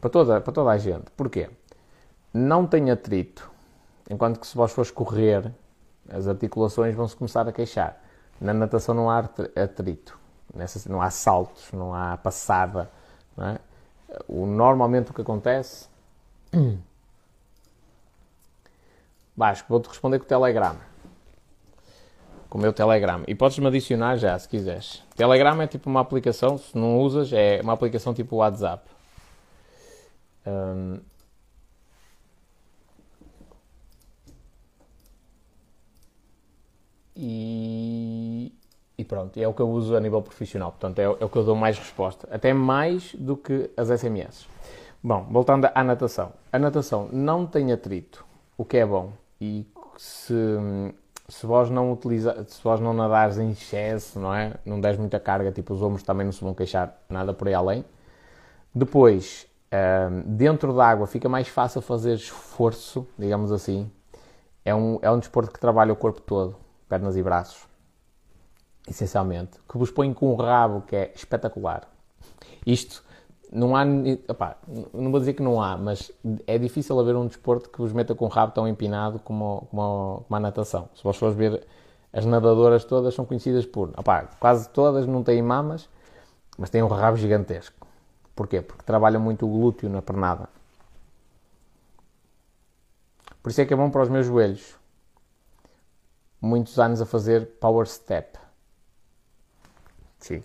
Para toda, para toda a gente. Porquê? Não tem atrito. Enquanto que se vós fores correr, as articulações vão-se começar a queixar. Na natação não há atrito. Nessa, não há saltos, não há passada. Não é? o, normalmente o que acontece Vasco, vou-te responder com o Telegram. Com o meu Telegram. E podes-me adicionar já, se quiseres. Telegram é tipo uma aplicação, se não usas, é uma aplicação tipo WhatsApp. Um... E... e, pronto, é o que eu uso a nível profissional. Portanto, é, é o que eu dou mais resposta. Até mais do que as SMS. Bom, voltando à natação. A natação não tem atrito, o que é bom e se, se vós não utiliza, se vós não nadares em excesso, não é? Não deres muita carga, tipo os ombros também não se vão queixar nada por aí além. Depois, um, dentro da água fica mais fácil fazer esforço, digamos assim. É um, é um desporto que trabalha o corpo todo, pernas e braços, essencialmente, que vos põe com um rabo que é espetacular. Isto não há. Não vou dizer que não há, mas é difícil haver um desporto que vos meta com o rabo tão empinado como, como, como a natação. Se vós fores ver, as nadadoras todas são conhecidas por. Quase todas não têm mamas, mas têm um rabo gigantesco. Porquê? Porque trabalham muito o glúteo na pernada. Por isso é que é bom para os meus joelhos. Muitos anos a fazer power step. Sim.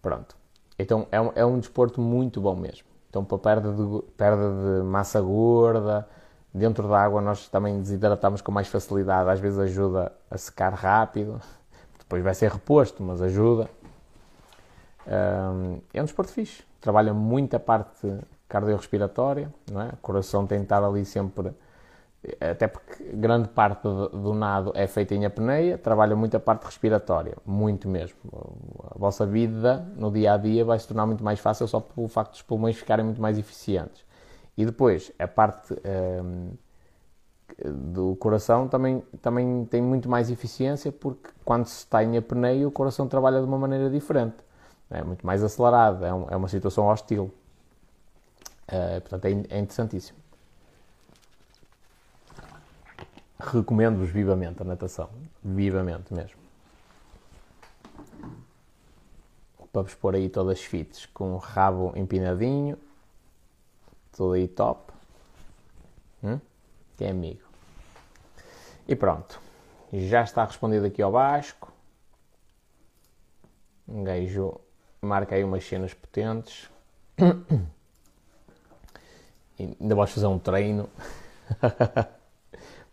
Pronto. Então é um, é um desporto muito bom mesmo. Então para perda de, perda de massa gorda, dentro da água nós também desidratamos com mais facilidade, às vezes ajuda a secar rápido, [LAUGHS] depois vai ser reposto, mas ajuda. é um desporto fixe, trabalha muito a parte cardiorrespiratória, não é? o coração tem de estar ali sempre até porque grande parte do nado é feita em apneia, trabalha muito a parte respiratória, muito mesmo. A vossa vida no dia a dia vai se tornar muito mais fácil só pelo facto dos pulmões ficarem muito mais eficientes. E depois, a parte hum, do coração também, também tem muito mais eficiência porque quando se está em apneia o coração trabalha de uma maneira diferente, é muito mais acelerado, é, um, é uma situação hostil. Uh, portanto, é, é interessantíssimo. Recomendo-vos vivamente a natação. Vivamente mesmo. Para vos pôr aí todas fites, com o rabo empinadinho. Tudo aí top. Hum? Que é amigo. E pronto. Já está respondido aqui ao Vasco. Um gajo marca aí umas cenas potentes. [COUGHS] E ainda vais fazer um treino. [LAUGHS]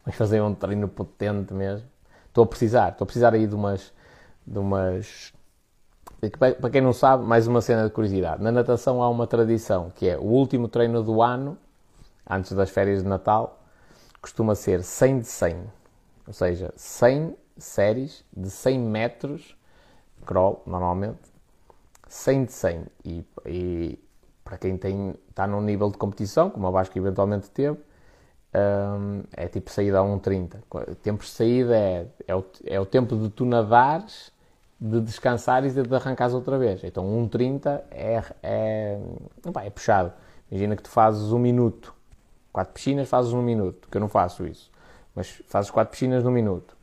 vais fazer um treino potente mesmo. Estou a precisar, estou a precisar aí de umas. De umas para quem não sabe, mais uma cena de curiosidade. Na natação há uma tradição que é o último treino do ano, antes das férias de Natal, costuma ser 100 de 100. Ou seja, 100 séries de 100 metros, crawl, normalmente, 100 de 100. E, e para quem tem, está num nível de competição, como a Vasco eventualmente teve, um, é tipo saída a 1,30. Tempos de saída é, é, o, é o tempo de tu nadares de descansares e de arrancares outra vez. Então 1,30 é, é, é puxado. Imagina que tu fazes um minuto, quatro piscinas fazes um minuto, que eu não faço isso, mas fazes quatro piscinas num minuto,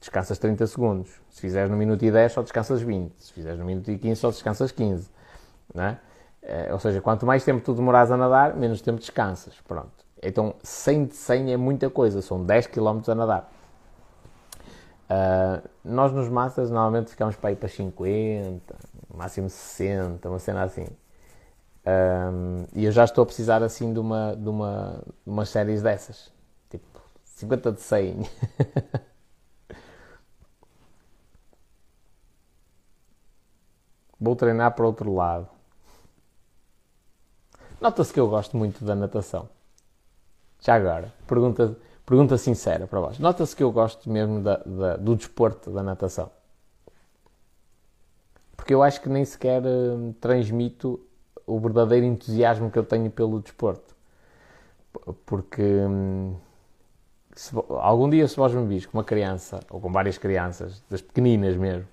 descansas 30 segundos. Se fizeres no minuto e 10 só descansas 20, se fizeres no minuto e 15 só descansas 15, não é? é? Ou seja, quanto mais tempo tu demoras a nadar, menos tempo descansas, pronto. Então 100 de 100 é muita coisa, são 10 km a nadar. Uh, nós nos massas normalmente ficamos para ir para 50, máximo 60, uma cena assim. Um, e eu já estou a precisar assim de uma, de uma, de umas séries dessas. Tipo, 50 de 100. [LAUGHS] Vou treinar para outro lado. Nota-se que eu gosto muito da natação. Já agora, pergunta, Pergunta sincera para vós. Nota-se que eu gosto mesmo da, da, do desporto, da natação. Porque eu acho que nem sequer uh, transmito o verdadeiro entusiasmo que eu tenho pelo desporto. Porque um, se, algum dia, se vós me vis com uma criança, ou com várias crianças, das pequeninas mesmo,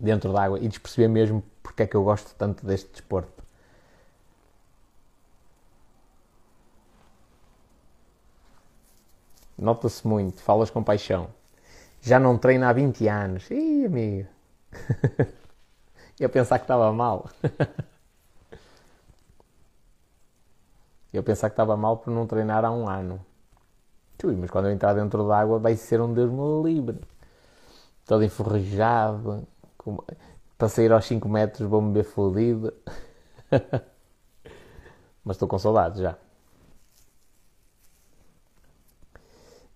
dentro d'água, e desperceber mesmo porque é que eu gosto tanto deste desporto Nota-se muito, falas com paixão. Já não treino há 20 anos. Ih, amigo. [LAUGHS] Eu pensar que estava mal. [LAUGHS] Eu pensar que estava mal por não treinar há um ano. Ui, mas quando eu entrar dentro d'água vai ser um Deus me livre. Todo enferrujado. Com... Para sair aos 5 metros vou-me ver fodido. [LAUGHS] mas estou com saudades já.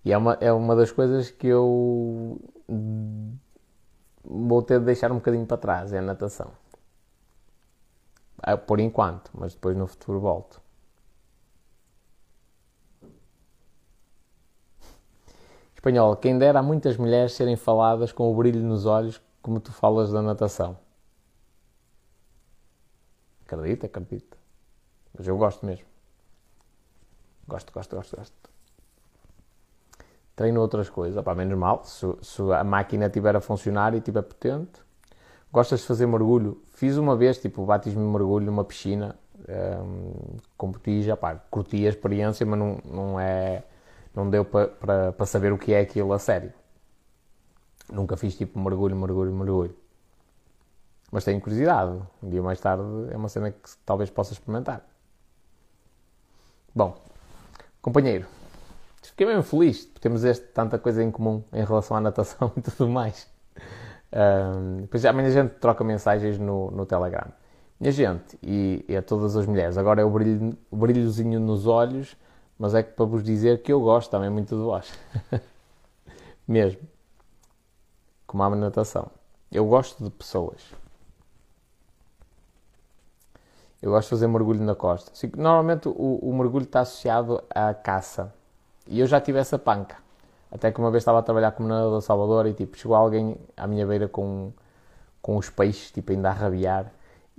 E é uma, é uma das coisas que eu vou ter de deixar um bocadinho para trás, é a natação. Ah, por enquanto, mas depois no futuro volto. Espanhol, quem dera a muitas mulheres serem faladas com o brilho nos olhos como tu falas da natação. Acredita, acredita. Mas eu gosto mesmo. Gosto, gosto, gosto, gosto treino outras coisas. Opá, menos mal, se, se, a máquina estiver a funcionar e estiver potente. Gostas de fazer mergulho? Fiz uma vez, tipo, batismo de mergulho numa piscina um, com botija. Pá, curti a experiência, mas não, não, é, não deu para pa, pa saber o que é aquilo a sério. Nunca fiz tipo mergulho, mergulho, mergulho. Mas tenho curiosidade. Um dia mais tarde é uma cena que talvez possa experimentar. Bom, companheiro, fiquei mesmo feliz por termos este, tanta coisa em comum em relação à natação [LAUGHS] e tudo mais. Um, depois amanhã a gente troca mensagens no, no Telegram. Minha gente, e, e, a todas as mulheres, agora é o, brilho, o brilhozinho nos olhos, mas é que para vos dizer que eu gosto também muito de vós. [LAUGHS] Mesmo. Como a natação. Eu gosto de pessoas. Eu gosto de fazer mergulho na costa. Normalmente o, o mergulho está associado à caça. E eu já tive essa panca. Até que uma vez estava a trabalhar como nadador Salvador e tipo, chegou alguém à minha beira com, com os peixes, tipo, ainda a rabiar.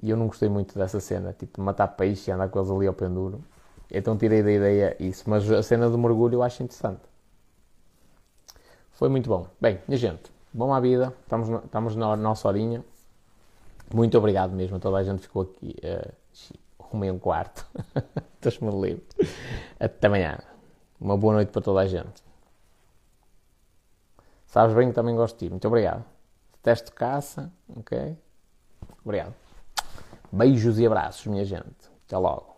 E eu não gostei muito dessa cena, tipo, matar peixes e andar com eles ali ao penduro. Então tirei da ideia isso. Mas a cena do mergulho eu acho interessante. Foi muito bom. Bem, minha gente, bom à vida. Estamos, estamos na nossa horinha. Muito obrigado mesmo. Toda a gente ficou aqui. Uh, um quarto. [LAUGHS] Estou-me livre. Até amanhã. Uma boa noite para toda a gente. Sabes bem que também gosto de ti. Muito obrigado. Teste caça, ok? Obrigado. Beijos e abraços, minha gente. Até logo.